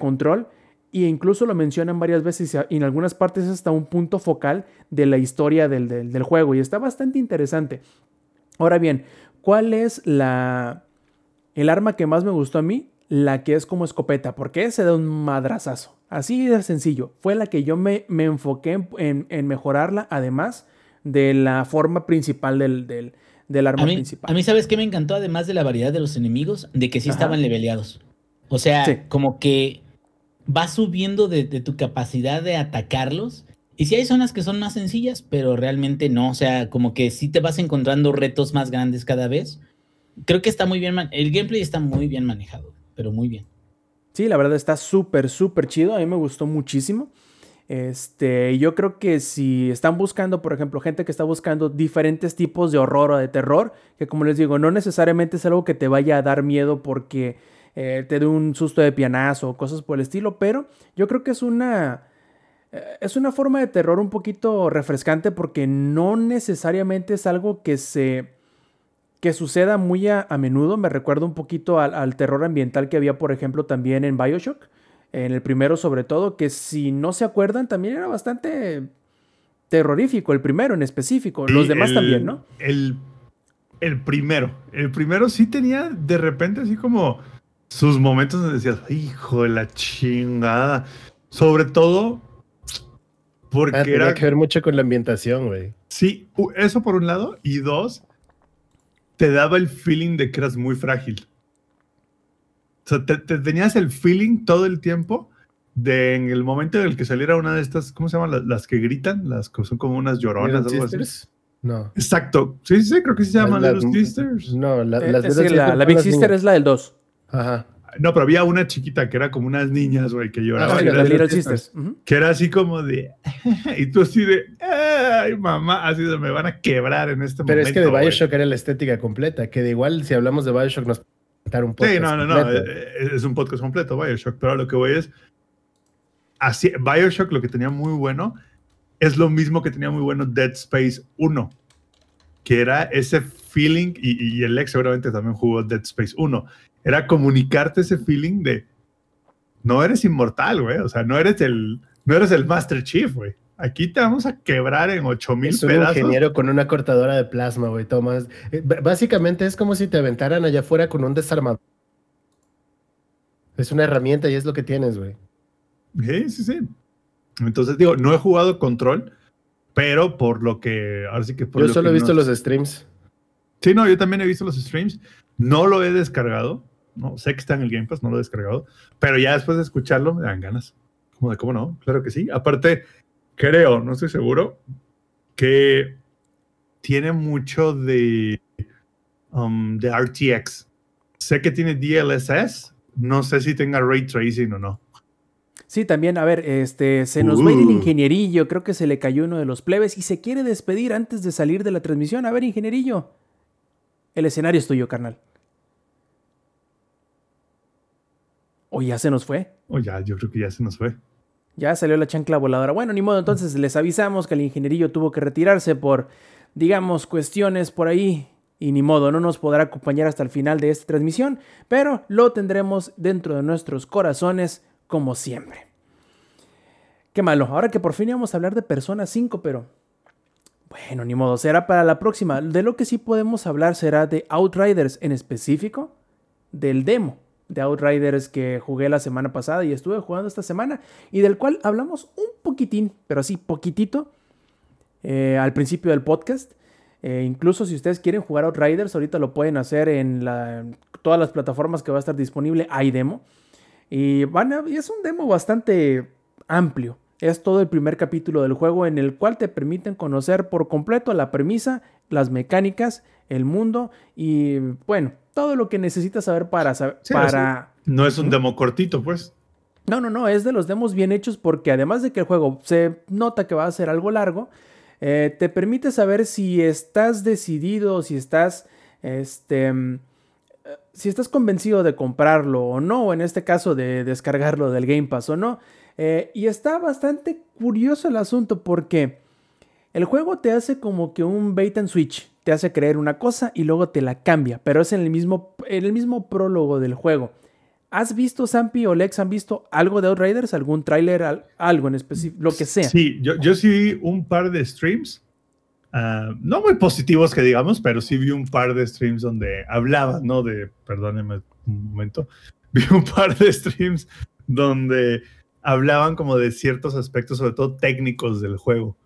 control. E incluso lo mencionan varias veces y en algunas partes es hasta un punto focal de la historia del, del, juego. Y está bastante interesante. Ahora bien, ¿cuál es la el arma que más me gustó a mí? La que es como escopeta, porque se da un madrazazo. Así de sencillo. Fue la que yo me, me enfoqué en, mejorarla, además de la forma principal del, del, arma principal. A mí, ¿sabes qué me encantó? Además de la variedad de los enemigos, de que sí estaban leveleados. O sea, como que va subiendo de, de, tu capacidad de atacarlos y sí hay zonas que son más sencillas, pero realmente no. O sea, como que sí te vas encontrando retos más grandes cada vez. Creo que está muy bien. El gameplay está muy bien manejado, pero muy bien. Sí, la verdad está súper, súper chido. A mí me gustó muchísimo. Este, yo creo que si están buscando, por ejemplo, gente que está buscando diferentes tipos de horror o de terror, que como les digo, no necesariamente es algo que te vaya a dar miedo porque eh, te dé un susto de pianazo o cosas por el estilo, pero yo creo que es una es una forma de terror un poquito refrescante porque no necesariamente es algo que se que suceda muy a, menudo. Me recuerda un poquito al, terror ambiental que había, por ejemplo, también en Bioshock. En el primero, sobre todo, que si no se acuerdan, también era bastante terrorífico, el primero en específico. Los demás también, ¿no? El, el primero. El primero sí tenía de repente así como sus momentos donde decías, hijo de la chingada. Sobre todo porque ah, era... que ver mucho con la ambientación, güey. Sí, eso por un lado. Y dos, te daba el feeling de que eras muy frágil. O sea, te, tenías el feeling todo el tiempo de en el momento en el que saliera una de estas, ¿cómo se llaman? Las, que gritan, las que son como unas lloronas, algo así. No. Exacto. Sí, sí, creo que se llaman Little Sisters. No, la, eh, las la, la, Big Sister es la del 2. Ajá. No, pero había una chiquita que era como unas niñas, güey, que lloraban. Ah, que era así como de. (laughs) y tú así de. Ay, mamá, así de me van a quebrar en este pero momento. Pero es que de Bioshock era la estética completa, que de igual si hablamos de Bioshock nos dar un podcast. Sí, no, no, no. Eh, es un podcast completo, Bioshock. Pero lo que voy es. Así, Bioshock lo que tenía muy bueno es lo mismo que tenía muy bueno Dead Space 1, que era ese feeling, y, y el ex seguramente también jugó Dead Space 1 era comunicarte ese feeling de no eres inmortal, güey. O sea, no eres el, no eres el Master Chief, güey. Aquí te vamos a quebrar en 8000 pedazos. Es un ingeniero con una cortadora de plasma, güey, Tomás. Eh, básicamente es como si te aventaran allá afuera con un desarmador. Es una herramienta y es lo que tienes, güey. Sí, sí, sí. Entonces, digo, no he jugado control, pero por lo que. Ahora sí que Yo solo he visto los streams. Sí, no, yo también he visto los streams. No lo he descargado. No, sé que está en el Game Pass, no lo he descargado, pero ya después de escucharlo me dan ganas. Como de cómo no, claro que sí. Aparte, creo, no estoy seguro, que tiene mucho de, um, de RTX. Sé que tiene DLSS, no sé si tenga ray tracing o no. Sí, también, a ver, este, se nos va a ir el uh. ingenierillo, creo que se le cayó uno de los plebes y se quiere despedir antes de salir de la transmisión. A ver, ingenierillo, el escenario es tuyo, carnal. ¿O ya se nos fue? O ya, yo creo que ya se nos fue. Ya salió la chancla voladora. Bueno, ni modo, entonces les avisamos que el ingenierillo tuvo que retirarse por, digamos, cuestiones por ahí. Y ni modo, no nos podrá acompañar hasta el final de esta transmisión, pero lo tendremos dentro de nuestros corazones como siempre. Qué malo, ahora que por fin íbamos a hablar de Persona 5, pero bueno, ni modo, será para la próxima. De lo que sí podemos hablar será de Outriders en específico, del demo de Outriders que jugué la semana pasada y estuve jugando esta semana y del cual hablamos un poquitín, pero así poquitito, eh, al principio del podcast. Eh, incluso si ustedes quieren jugar Outriders, ahorita lo pueden hacer en, todas las plataformas que va a estar disponible. Hay demo. Y, van y es un demo bastante amplio. Es todo el primer capítulo del juego en el cual te permiten conocer por completo la premisa, las mecánicas, el mundo y bueno, todo lo que necesitas saber para... para... No es un demo cortito, pues. No, no, no, es de los demos bien hechos porque además de que el juego se nota que va a ser algo largo, eh, te permite saber si estás decidido, si estás, este, mm, si estás convencido de comprarlo o no, o en este caso de descargarlo del Game Pass o no. Eh, y está bastante curioso el asunto porque el juego te hace como que un bait and switch te hace creer una cosa y luego te la cambia, pero es en el mismo, en el mismo prólogo del juego. ¿Has visto, Sampi o Lex, han visto algo de Outriders? ¿Algún tráiler, algo en específico, lo que sea? Sí, yo, yo sí vi un par de streams, ah, no muy positivos que digamos, pero sí vi un par de streams donde hablaban, ¿no? De, perdónenme un momento, (laughs) vi un par de streams donde hablaban como de ciertos aspectos, sobre todo técnicos del juego.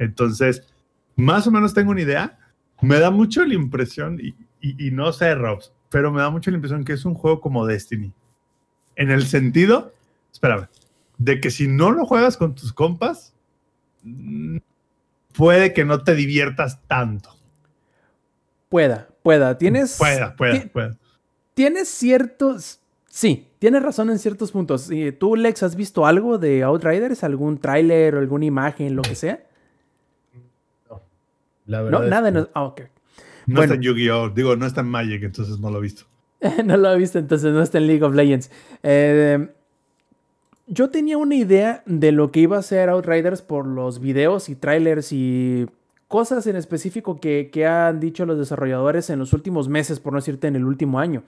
Entonces, más o menos tengo una idea, me da mucho la impresión, y, no sé, Robs, pero me da mucho la impresión que es un juego como Destiny. En el sentido, espérame, de que si no lo juegas con tus compas, mm, puede que no te diviertas tanto. Pueda, pueda. Tienes. Pueda, pueda, pueda. Tienes ciertos. Sí, tienes razón en ciertos puntos. ¿Tú, Lex, has visto algo de Outriders? ¿Algún tráiler o alguna imagen, lo que sea? No, nada. No, ah, no está en Yu-Gi-Oh! Digo, no está en Magic, entonces no lo he visto. (laughs) no lo he visto, entonces no está en League of Legends. Eh, yo tenía una idea de lo que iba a ser Outriders por los videos y trailers y cosas en específico que, que, han dicho los desarrolladores en los últimos meses, por no decirte en el último año.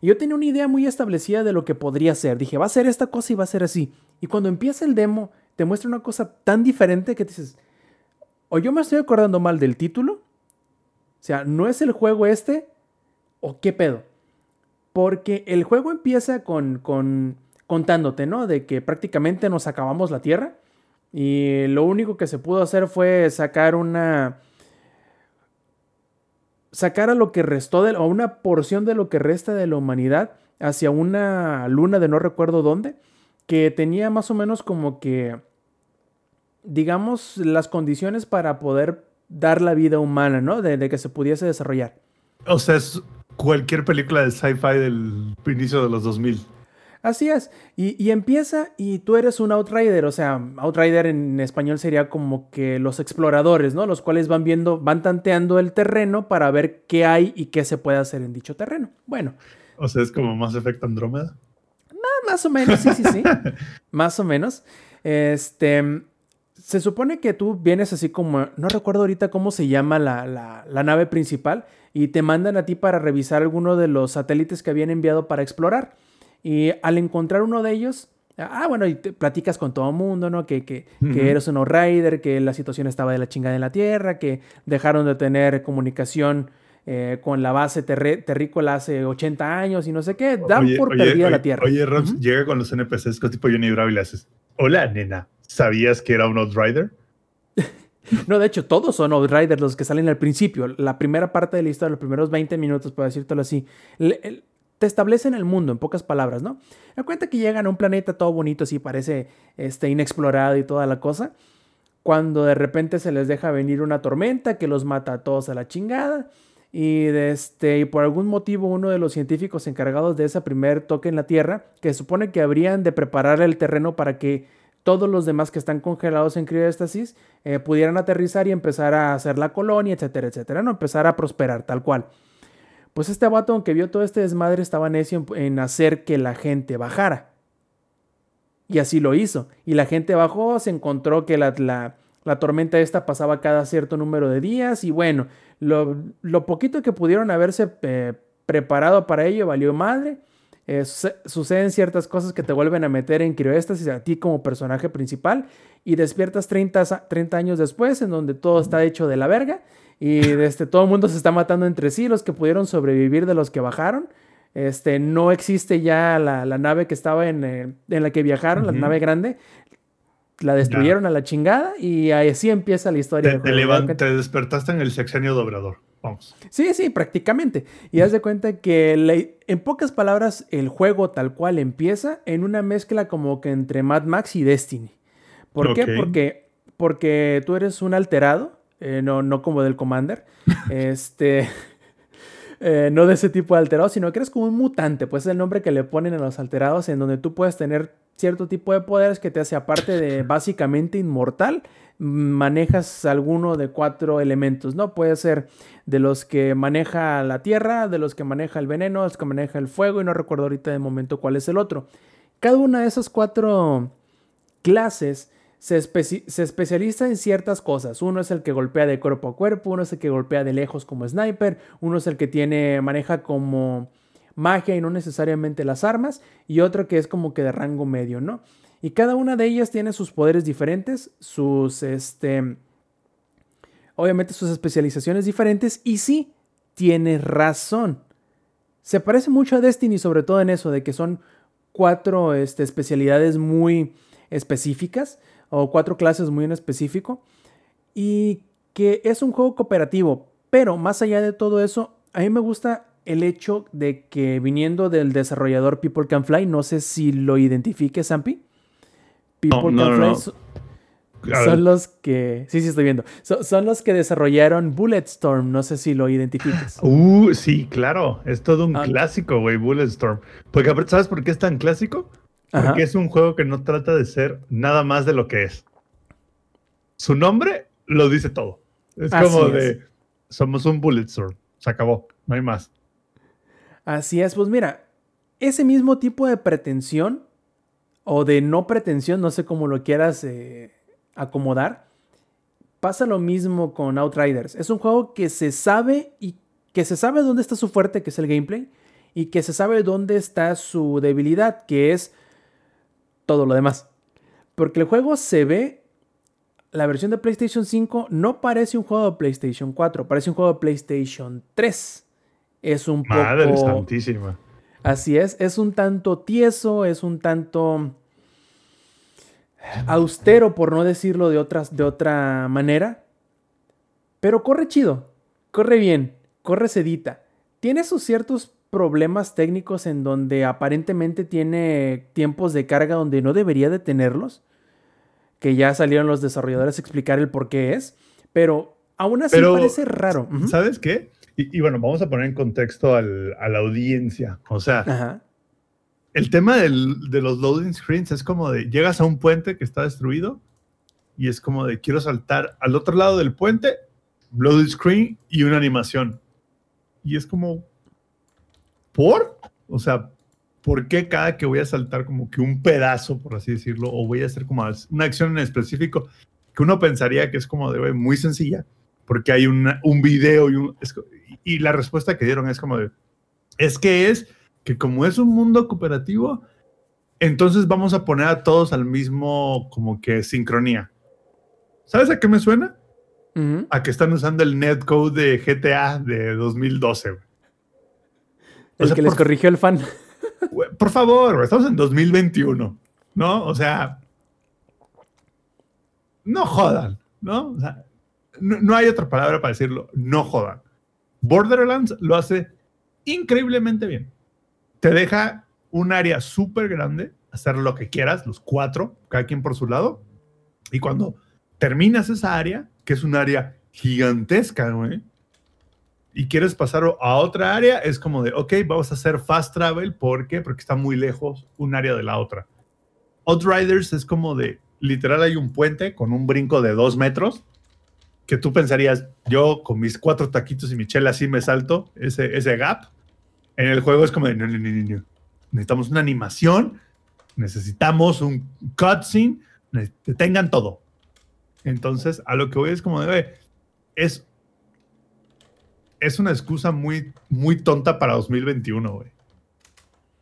yo tenía una idea muy establecida de lo que podría ser. Dije, va a ser esta cosa y va a ser así. Y cuando empieza el demo, te muestra una cosa tan diferente que dices, o yo me estoy acordando mal del título, o sea, no es el juego este, o qué pedo. Porque el juego empieza con, con contándote, ¿no? De que prácticamente nos acabamos la Tierra y lo único que se pudo hacer fue sacar una... sacar a lo que restó de... o una porción de lo que resta de la humanidad hacia una luna de no recuerdo dónde, que tenía más o menos como que digamos, las condiciones para poder dar la vida humana, ¿no? De, que se pudiese desarrollar. O sea, es cualquier película de sci-fi del inicio de los 2000. Así es. Y, empieza y tú eres un outrider, o sea, outrider en español sería como que los exploradores, ¿no? Los cuales van viendo, van tanteando el terreno para ver qué hay y qué se puede hacer en dicho terreno. Bueno. O sea, es como más efecto Andrómeda. más o menos, sí, sí, sí. (laughs) más o menos. Este, se supone que tú vienes así como, no recuerdo ahorita cómo se llama la, nave principal, y te mandan a ti para revisar alguno de los satélites que habían enviado para explorar. Y al encontrar uno de ellos, ah, bueno, y te platicas con todo el mundo, ¿no? Que, que, eres un rider, que la situación estaba de la chingada en la Tierra, que dejaron de tener comunicación eh, con la base terrícola hace 80 años y no sé qué, dan por perdida la Tierra. Oye, Ross, llega con los NPCs con tipo Johnny Bravo y le haces, hola, nena. ¿Sabías que era un Outrider? no, de hecho, todos son Outriders los que salen al principio. La primera parte de la historia, los primeros 20 minutos, por decírtelo así. te establecen el mundo, en pocas palabras, ¿no? Me cuenta que llegan a un planeta todo bonito, así parece este, inexplorado y toda la cosa. Cuando de repente se les deja venir una tormenta que los mata a todos a la chingada. Y, este, y por algún motivo uno de los científicos encargados de ese primer toque en la Tierra, que supone que habrían de preparar el terreno para que todos los demás que están congelados en crioestasis eh, pudieran aterrizar y empezar a hacer la colonia, etcétera, etcétera, ¿no? Empezar a prosperar, tal cual. Pues este vato, aunque vio todo este desmadre, estaba necio en, hacer que la gente bajara. Y así lo hizo. Y la gente bajó, se encontró que la, la, tormenta esta pasaba cada cierto número de días. Y bueno, lo, poquito que pudieron haberse eh, preparado para ello valió madre. Eh, suceden ciertas cosas que te vuelven a meter en crioéstasis a ti como personaje principal y despiertas 30, 30 años después en donde todo está hecho de la verga y este, todo el mundo se está matando entre sí, los que pudieron sobrevivir de los que bajaron. Este, no existe ya la, nave que estaba en, eh, en, la que viajaron, la nave grande. La destruyeron a la chingada y así empieza la historia. Te, te, despertaste en el sexenio dobrador. Vamos. Sí, sí, prácticamente. Y haz de cuenta que, en pocas palabras, el juego tal cual empieza en una mezcla como que entre Mad Max y Destiny. ¿Por qué? Porque, porque tú eres un alterado, eh, no, no como del Commander. (laughs) este. Eh, no de ese tipo de alterados, sino que eres como un mutante, pues es el nombre que le ponen a los alterados, en donde tú puedes tener cierto tipo de poderes que te hace, aparte de básicamente inmortal, manejas alguno de cuatro elementos, ¿no? Puede ser de los que maneja la tierra, de los que maneja el veneno, de los que maneja el fuego, y no recuerdo ahorita de momento cuál es el otro. Cada una de esas cuatro clases se, especializa en ciertas cosas. Uno es el que golpea de cuerpo a cuerpo, uno es el que golpea de lejos como sniper, uno es el que tiene, maneja como magia y no necesariamente las armas, y otro que es como que de rango medio, ¿no? Y cada una de ellas tiene sus poderes diferentes, sus, este, obviamente sus especializaciones diferentes, y sí, tiene razón. Se parece mucho a Destiny, sobre todo en eso, de que son cuatro este, especialidades muy específicas, o cuatro clases muy en específico, y que es un juego cooperativo, pero más allá de todo eso, a mí me gusta el hecho de que viniendo del desarrollador People Can Fly, no sé si lo identifique, Sampi. People Can Fly son los que. Sí, sí, estoy viendo. son los que desarrollaron Bulletstorm. No sé si lo identificas. (laughs) Uh, sí, claro. Es todo un ah. clásico, güey, Bulletstorm. Porque, ¿sabes por qué es tan clásico? Porque es un juego que no trata de ser nada más de lo que es. Su nombre lo dice todo. Es como de. Somos un Bulletstorm. Se acabó. No hay más. Así es. Pues mira, ese mismo tipo de pretensión o de no pretensión, no sé cómo lo quieras eh, acomodar, pasa lo mismo con Outriders. Es un juego que se sabe y que se sabe dónde está su fuerte, que es el gameplay, y que se sabe dónde está su debilidad, que es todo lo demás. Porque el juego se ve, la versión de PlayStation 5 no parece un juego de PlayStation 4, parece un juego de PlayStation 3. Es un Madre santísima. Así es, es un tanto tieso, es un tanto austero, por no decirlo de, otras, de otra manera. Pero corre chido, corre bien, corre sedita. Tiene sus ciertos problemas técnicos en donde aparentemente tiene tiempos de carga donde no debería de tenerlos. Que ya salieron los desarrolladores a explicar el por qué es. Pero aún así parece raro. ¿Sabes qué? Y, bueno, vamos a poner en contexto a la audiencia. O sea, el tema de los loading screens es como de llegas a un puente que está destruido y es como de quiero saltar al otro lado del puente, loading screen y una animación. Y es como, ¿por? O sea, ¿por qué cada que voy a saltar como que un pedazo, por así decirlo, o voy a hacer como una acción en específico que uno pensaría que es como de muy sencilla, porque hay un video y, un, y la respuesta que dieron es como de, es que es que como es un mundo cooperativo, entonces vamos a poner a todos al mismo como que sincronía. ¿Sabes a qué me suena? A que están usando el netcode de GTA de 2012. El que les corrigió el fan. (laughs) Por favor, estamos en 2021, ¿no? O sea, no jodan, ¿no? O sea, no hay otra palabra para decirlo, no jodan. Borderlands lo hace increíblemente bien. Te deja un área súper grande, hacer lo que quieras, los cuatro, cada quien por su lado. Y cuando terminas esa área, que es un área gigantesca, y quieres pasar a otra área, es como de, ok, vamos a hacer fast travel. ¿Por qué? Porque está muy lejos un área de la otra. Outriders es como de, literal hay un puente con un brinco de dos metros que tú pensarías, yo con mis cuatro taquitos y mi chela así me salto ese, ese gap. En el juego es como, no, no, no, no, necesitamos una animación necesitamos un cutscene, tengan todo. Entonces, a lo que voy es como de, es, es una excusa muy, muy tonta para 2021, güey.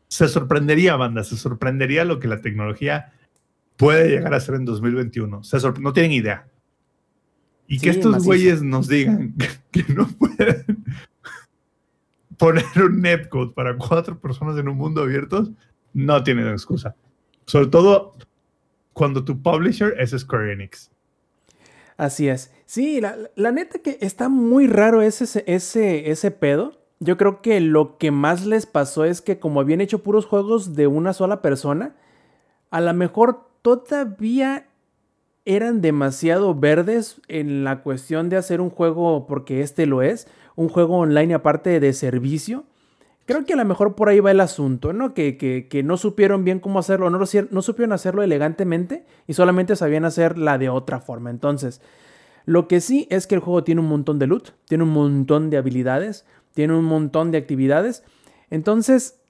Se sorprendería, banda, se sorprendería lo que la tecnología puede llegar a ser en 2021. Se no tienen idea. Y que estos güeyes nos digan (laughs) que, no pueden poner un netcode para cuatro personas en un mundo abierto, no tienen excusa. Sobre todo cuando tu publisher es Square Enix. Así es. Sí, la, neta que está muy raro ese, ese, ese pedo. Yo creo que lo que más les pasó es que como habían hecho puros juegos de una sola persona, a lo mejor todavía eran demasiado verdes en la cuestión de hacer un juego, porque este lo es, un juego online aparte de servicio. Creo que a lo mejor por ahí va el asunto, ¿no? Que, que, no supieron bien cómo hacerlo, no, no supieron hacerlo elegantemente y solamente sabían hacer la de otra forma. Entonces, lo que sí es que el juego tiene un montón de loot, tiene un montón de habilidades, tiene un montón de actividades. Entonces,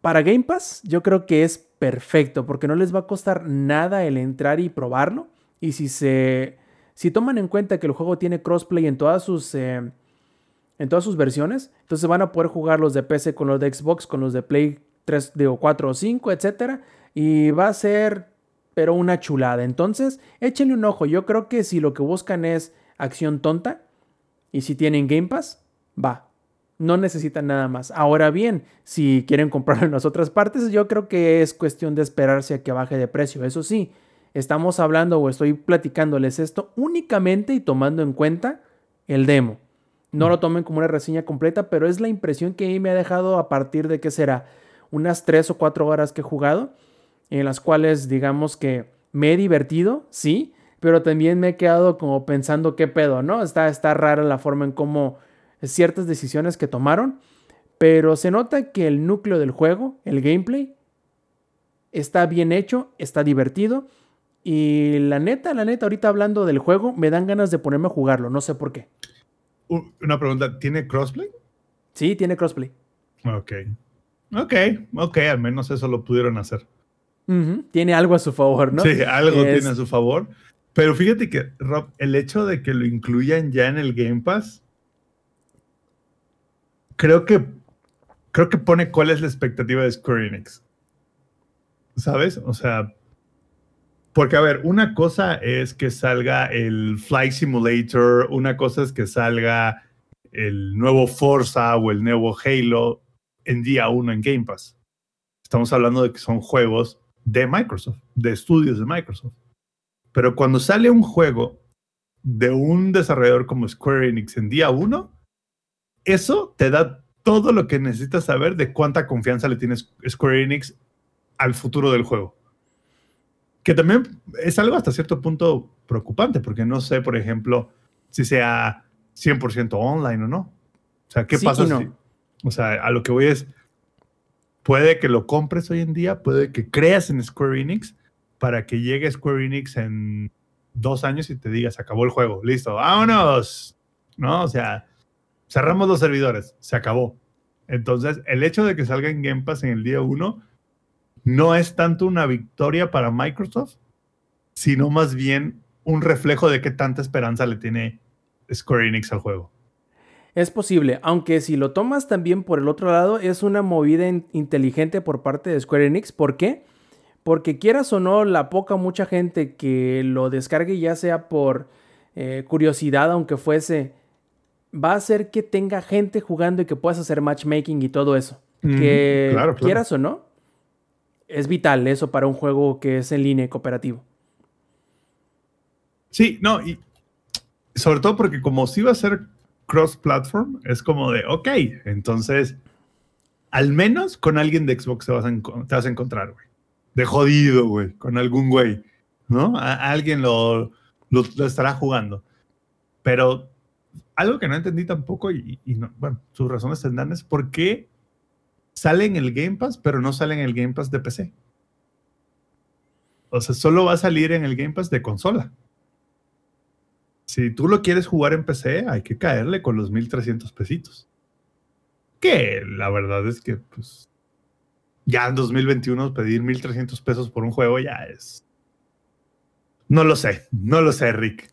para Game Pass, yo creo que es perfecto, porque no les va a costar nada el entrar y probarlo. Y si se. Si toman en cuenta que el juego tiene crossplay en todas sus. Eh, en todas sus versiones. Entonces van a poder jugar los de PC con los de Xbox, con los de Play 3 o 4 o 5, etc. Y va a ser, pero una chulada. Entonces, échenle un ojo. Yo creo que si lo que buscan es acción tonta, y si tienen Game Pass, va, no necesitan nada más. Ahora bien, si quieren comprarlo en las otras partes, yo creo que es cuestión de esperarse a que baje de precio. Eso sí, estamos hablando o estoy platicándoles esto únicamente y tomando en cuenta el demo. No lo tomen como una reseña completa, pero es la impresión que me ha dejado a partir de que será unas 3 o 4 horas que he jugado, en las cuales digamos que me he divertido, sí, pero también me he quedado como pensando qué pedo, ¿no? Está, está rara la forma en cómo ciertas decisiones que tomaron, pero se nota que el núcleo del juego, el gameplay, está bien hecho, está divertido. Y la neta, la neta, ahorita hablando del juego, me dan ganas de ponerme a jugarlo, no sé por qué. Una pregunta, ¿tiene crossplay? Sí, tiene crossplay. Ok. Ok, ok, al menos eso lo pudieron hacer. Tiene algo a su favor, ¿no? Sí, algo tiene a su favor. Pero fíjate que, Rob, el hecho de que lo incluyan ya en el Game Pass creo que creo que pone cuál es la expectativa de Square Enix. ¿Sabes? O sea, porque a ver, una cosa es que salga el Flight Simulator, una cosa es que salga el nuevo Forza o el nuevo Halo en día uno en Game Pass. Estamos hablando de que son juegos de Microsoft, de estudios de Microsoft. Pero cuando sale un juego de un desarrollador como Square Enix en día uno, eso te da todo lo que necesitas saber de cuánta confianza le tienes Square Enix al futuro del juego. Que también es algo hasta cierto punto preocupante, porque no sé, por ejemplo, si sea 100% online o no. O sea, ¿qué pasa si, o sea, a lo que voy es, puede que lo compres hoy en día, puede que creas en Square Enix para que llegue Square Enix en dos años y te digas, acabó el juego, listo, vámonos. ¿No? O sea, cerramos los servidores, se acabó. Entonces, el hecho de que salga en Game Pass en el día 1 no es tanto una victoria para Microsoft, sino más bien un reflejo de qué tanta esperanza le tiene Square Enix al juego. Es posible, aunque si lo tomas también por el otro lado, es una movida inteligente por parte de Square Enix. ¿Por qué? Porque quieras o no, la poca mucha gente que lo descargue, ya sea por eh, curiosidad, aunque fuese, va a hacer que tenga gente jugando y que puedas hacer matchmaking y todo eso. que quieras o no, es vital eso para un juego que es en línea cooperativo. Sí, no, y sobre todo porque como si va a ser cross-platform, es como de, ok, entonces, al menos con alguien de Xbox te vas a, encontrar, güey. De jodido, güey, con algún güey, ¿no? alguien lo, estará jugando. Pero algo que no entendí tampoco, y, bueno, sus razones tendrán es por qué sale en el Game Pass, pero no sale en el Game Pass de PC. O sea, solo va a salir en el Game Pass de consola. Si tú lo quieres jugar en PC, hay que caerle con los 1300 pesitos. Que la verdad es que, pues, ya en 2021 pedir 1.300 pesos por un juego ya es... No lo sé, no lo sé, Rick.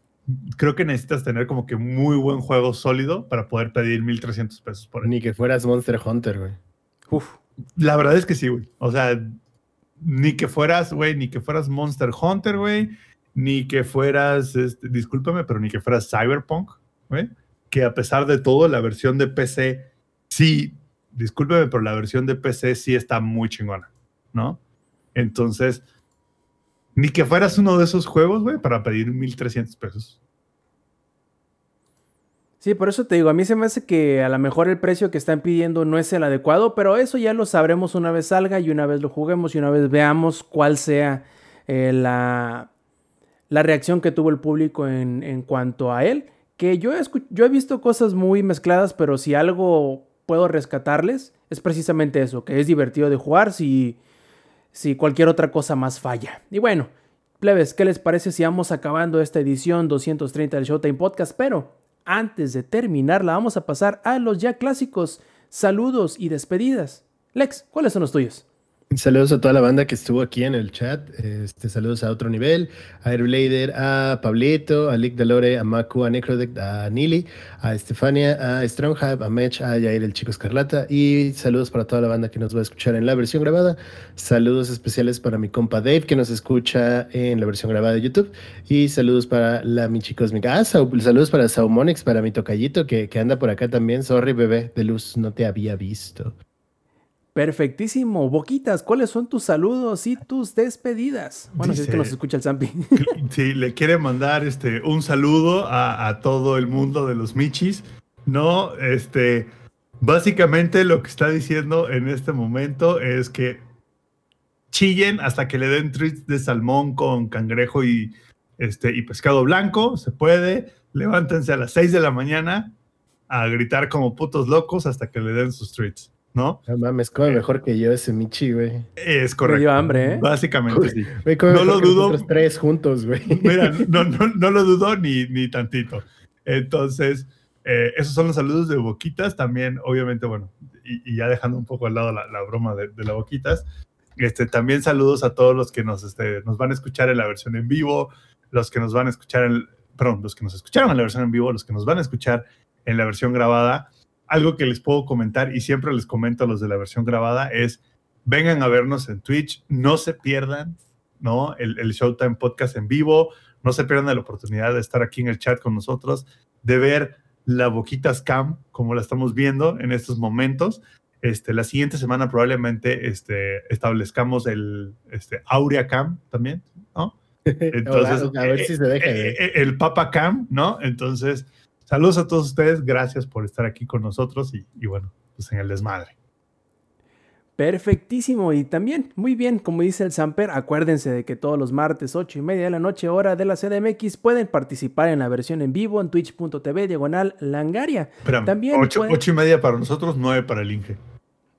Creo que necesitas tener como que muy buen juego sólido para poder pedir 1.300 pesos por él. Ni que fueras Monster Hunter, güey. Uf. La verdad es que sí, güey. O sea, ni que fueras, güey, ni que fueras Monster Hunter, güey, ni que fueras, este, discúlpame, pero ni que fueras Cyberpunk, güey, que a pesar de todo, la versión de PC sí discúlpeme, pero la versión de PC sí está muy chingona, ¿no? Entonces, ni que fueras uno de esos juegos, güey, para pedir 1300 pesos. Sí, por eso te digo, a mí se me hace que a lo mejor el precio que están pidiendo no es el adecuado, pero eso ya lo sabremos una vez salga y una vez lo juguemos y una vez veamos cuál sea eh, la, la, reacción que tuvo el público en, en cuanto a él. Que yo he, yo he visto cosas muy mezcladas, pero si algo puedo rescatarles es precisamente eso, que es divertido de jugar si, si cualquier otra cosa más falla. Y bueno, plebes, ¿qué les parece si vamos acabando esta edición 230 del Showtime Podcast? Pero antes de terminarla, vamos a pasar a los ya clásicos saludos y despedidas. Lex, ¿cuáles son los tuyos? Saludos a toda la banda que estuvo aquí en el chat. Este, saludos a otro nivel, a Airblader, a Pablito, a Lick Delore, a Maku, a Necrodeck, a Nili, a Estefania, a Stronghype, a Mech, a Yair el Chico Escarlata. Y saludos para toda la banda que nos va a escuchar en la versión grabada. Saludos especiales para mi compa Dave que nos escucha en la versión grabada de YouTube. Y saludos para la Michi Cósmica. Ah, saludos para Saumonix, para mi tocallito que, que anda por acá también. Sorry, bebé de luz, no te había visto. Perfectísimo. Boquitas, ¿cuáles son tus saludos y tus despedidas? Bueno, si es que nos escucha el Zampi. (laughs) Sí, le quiere mandar este, un saludo a, todo el mundo de los Michis. No, este, básicamente lo que está diciendo en este momento es que chillen hasta que le den treats de salmón con cangrejo y, este, y pescado blanco. Se puede. Levántense a las 6 de la mañana a gritar como putos locos hasta que le den sus treats. ¿No? No mames, come eh, mejor que yo ese Michi, güey. Es correcto. Me dio hambre, ¿eh? Básicamente sí. no lo dudo. Los tres juntos, güey. Mira, (laughs) no, no, no lo dudo ni, ni tantito. Entonces, eh, esos son los saludos de Boquitas. También, obviamente, bueno, y, ya dejando un poco al lado la, la broma de, de, la Boquitas, este, también saludos a todos los que nos, este, nos van a escuchar en la versión en vivo, los que nos van a escuchar en, perdón, los que nos escucharon en la versión en vivo, los que nos van a escuchar en la versión grabada algo que les puedo comentar y siempre les comento a los de la versión grabada es vengan a vernos en Twitch, no se pierdan, ¿no? El, Showtime Podcast en vivo, no se pierdan la oportunidad de estar aquí en el chat con nosotros, de ver la Boquitas Cam, como la estamos viendo en estos momentos. Este, la siguiente semana probablemente este, establezcamos el este, Aurea Cam también, ¿no? (laughs) Entonces, a ver si se deja. Eh, eh, el Papa Cam, ¿no? Entonces, Saludos a todos ustedes, gracias por estar aquí con nosotros y, bueno, pues en el desmadre. Perfectísimo y también muy bien, como dice el Samper, acuérdense de que todos los martes 8 y media de la noche hora de la CDMX pueden participar en la versión en vivo en twitch.tv diagonal langaria. también 8, y media para nosotros, 9 para el Inge.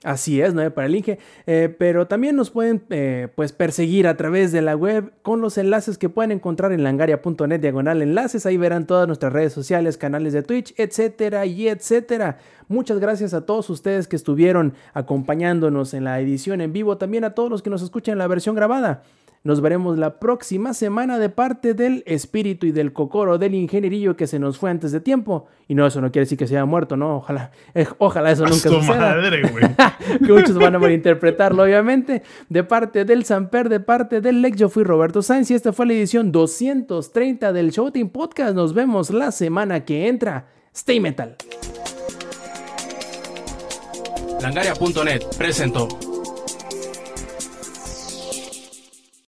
Así es, no para el Inge. Eh, pero también nos pueden eh, pues perseguir a través de la web con los enlaces que pueden encontrar en langaria.net diagonal enlaces. Ahí verán todas nuestras redes sociales, canales de Twitch, etcétera y etcétera. Muchas gracias a todos ustedes que estuvieron acompañándonos en la edición en vivo. También a todos los que nos escuchan en la versión grabada. Nos veremos la próxima semana de parte del espíritu y del cocoro del ingenierillo que se nos fue antes de tiempo. Y no, eso no quiere decir que se haya muerto, ¿no? Ojalá, (laughs) eh, ojalá eso nunca suceda. Madre, (laughs) que muchos van a malinterpretarlo, obviamente. De parte del Samper, de parte del Lex, yo fui Roberto Sainz y esta fue la edición 230 del Showtime Podcast. Nos vemos la semana que entra. Stay Metal. Langaria.net presentó.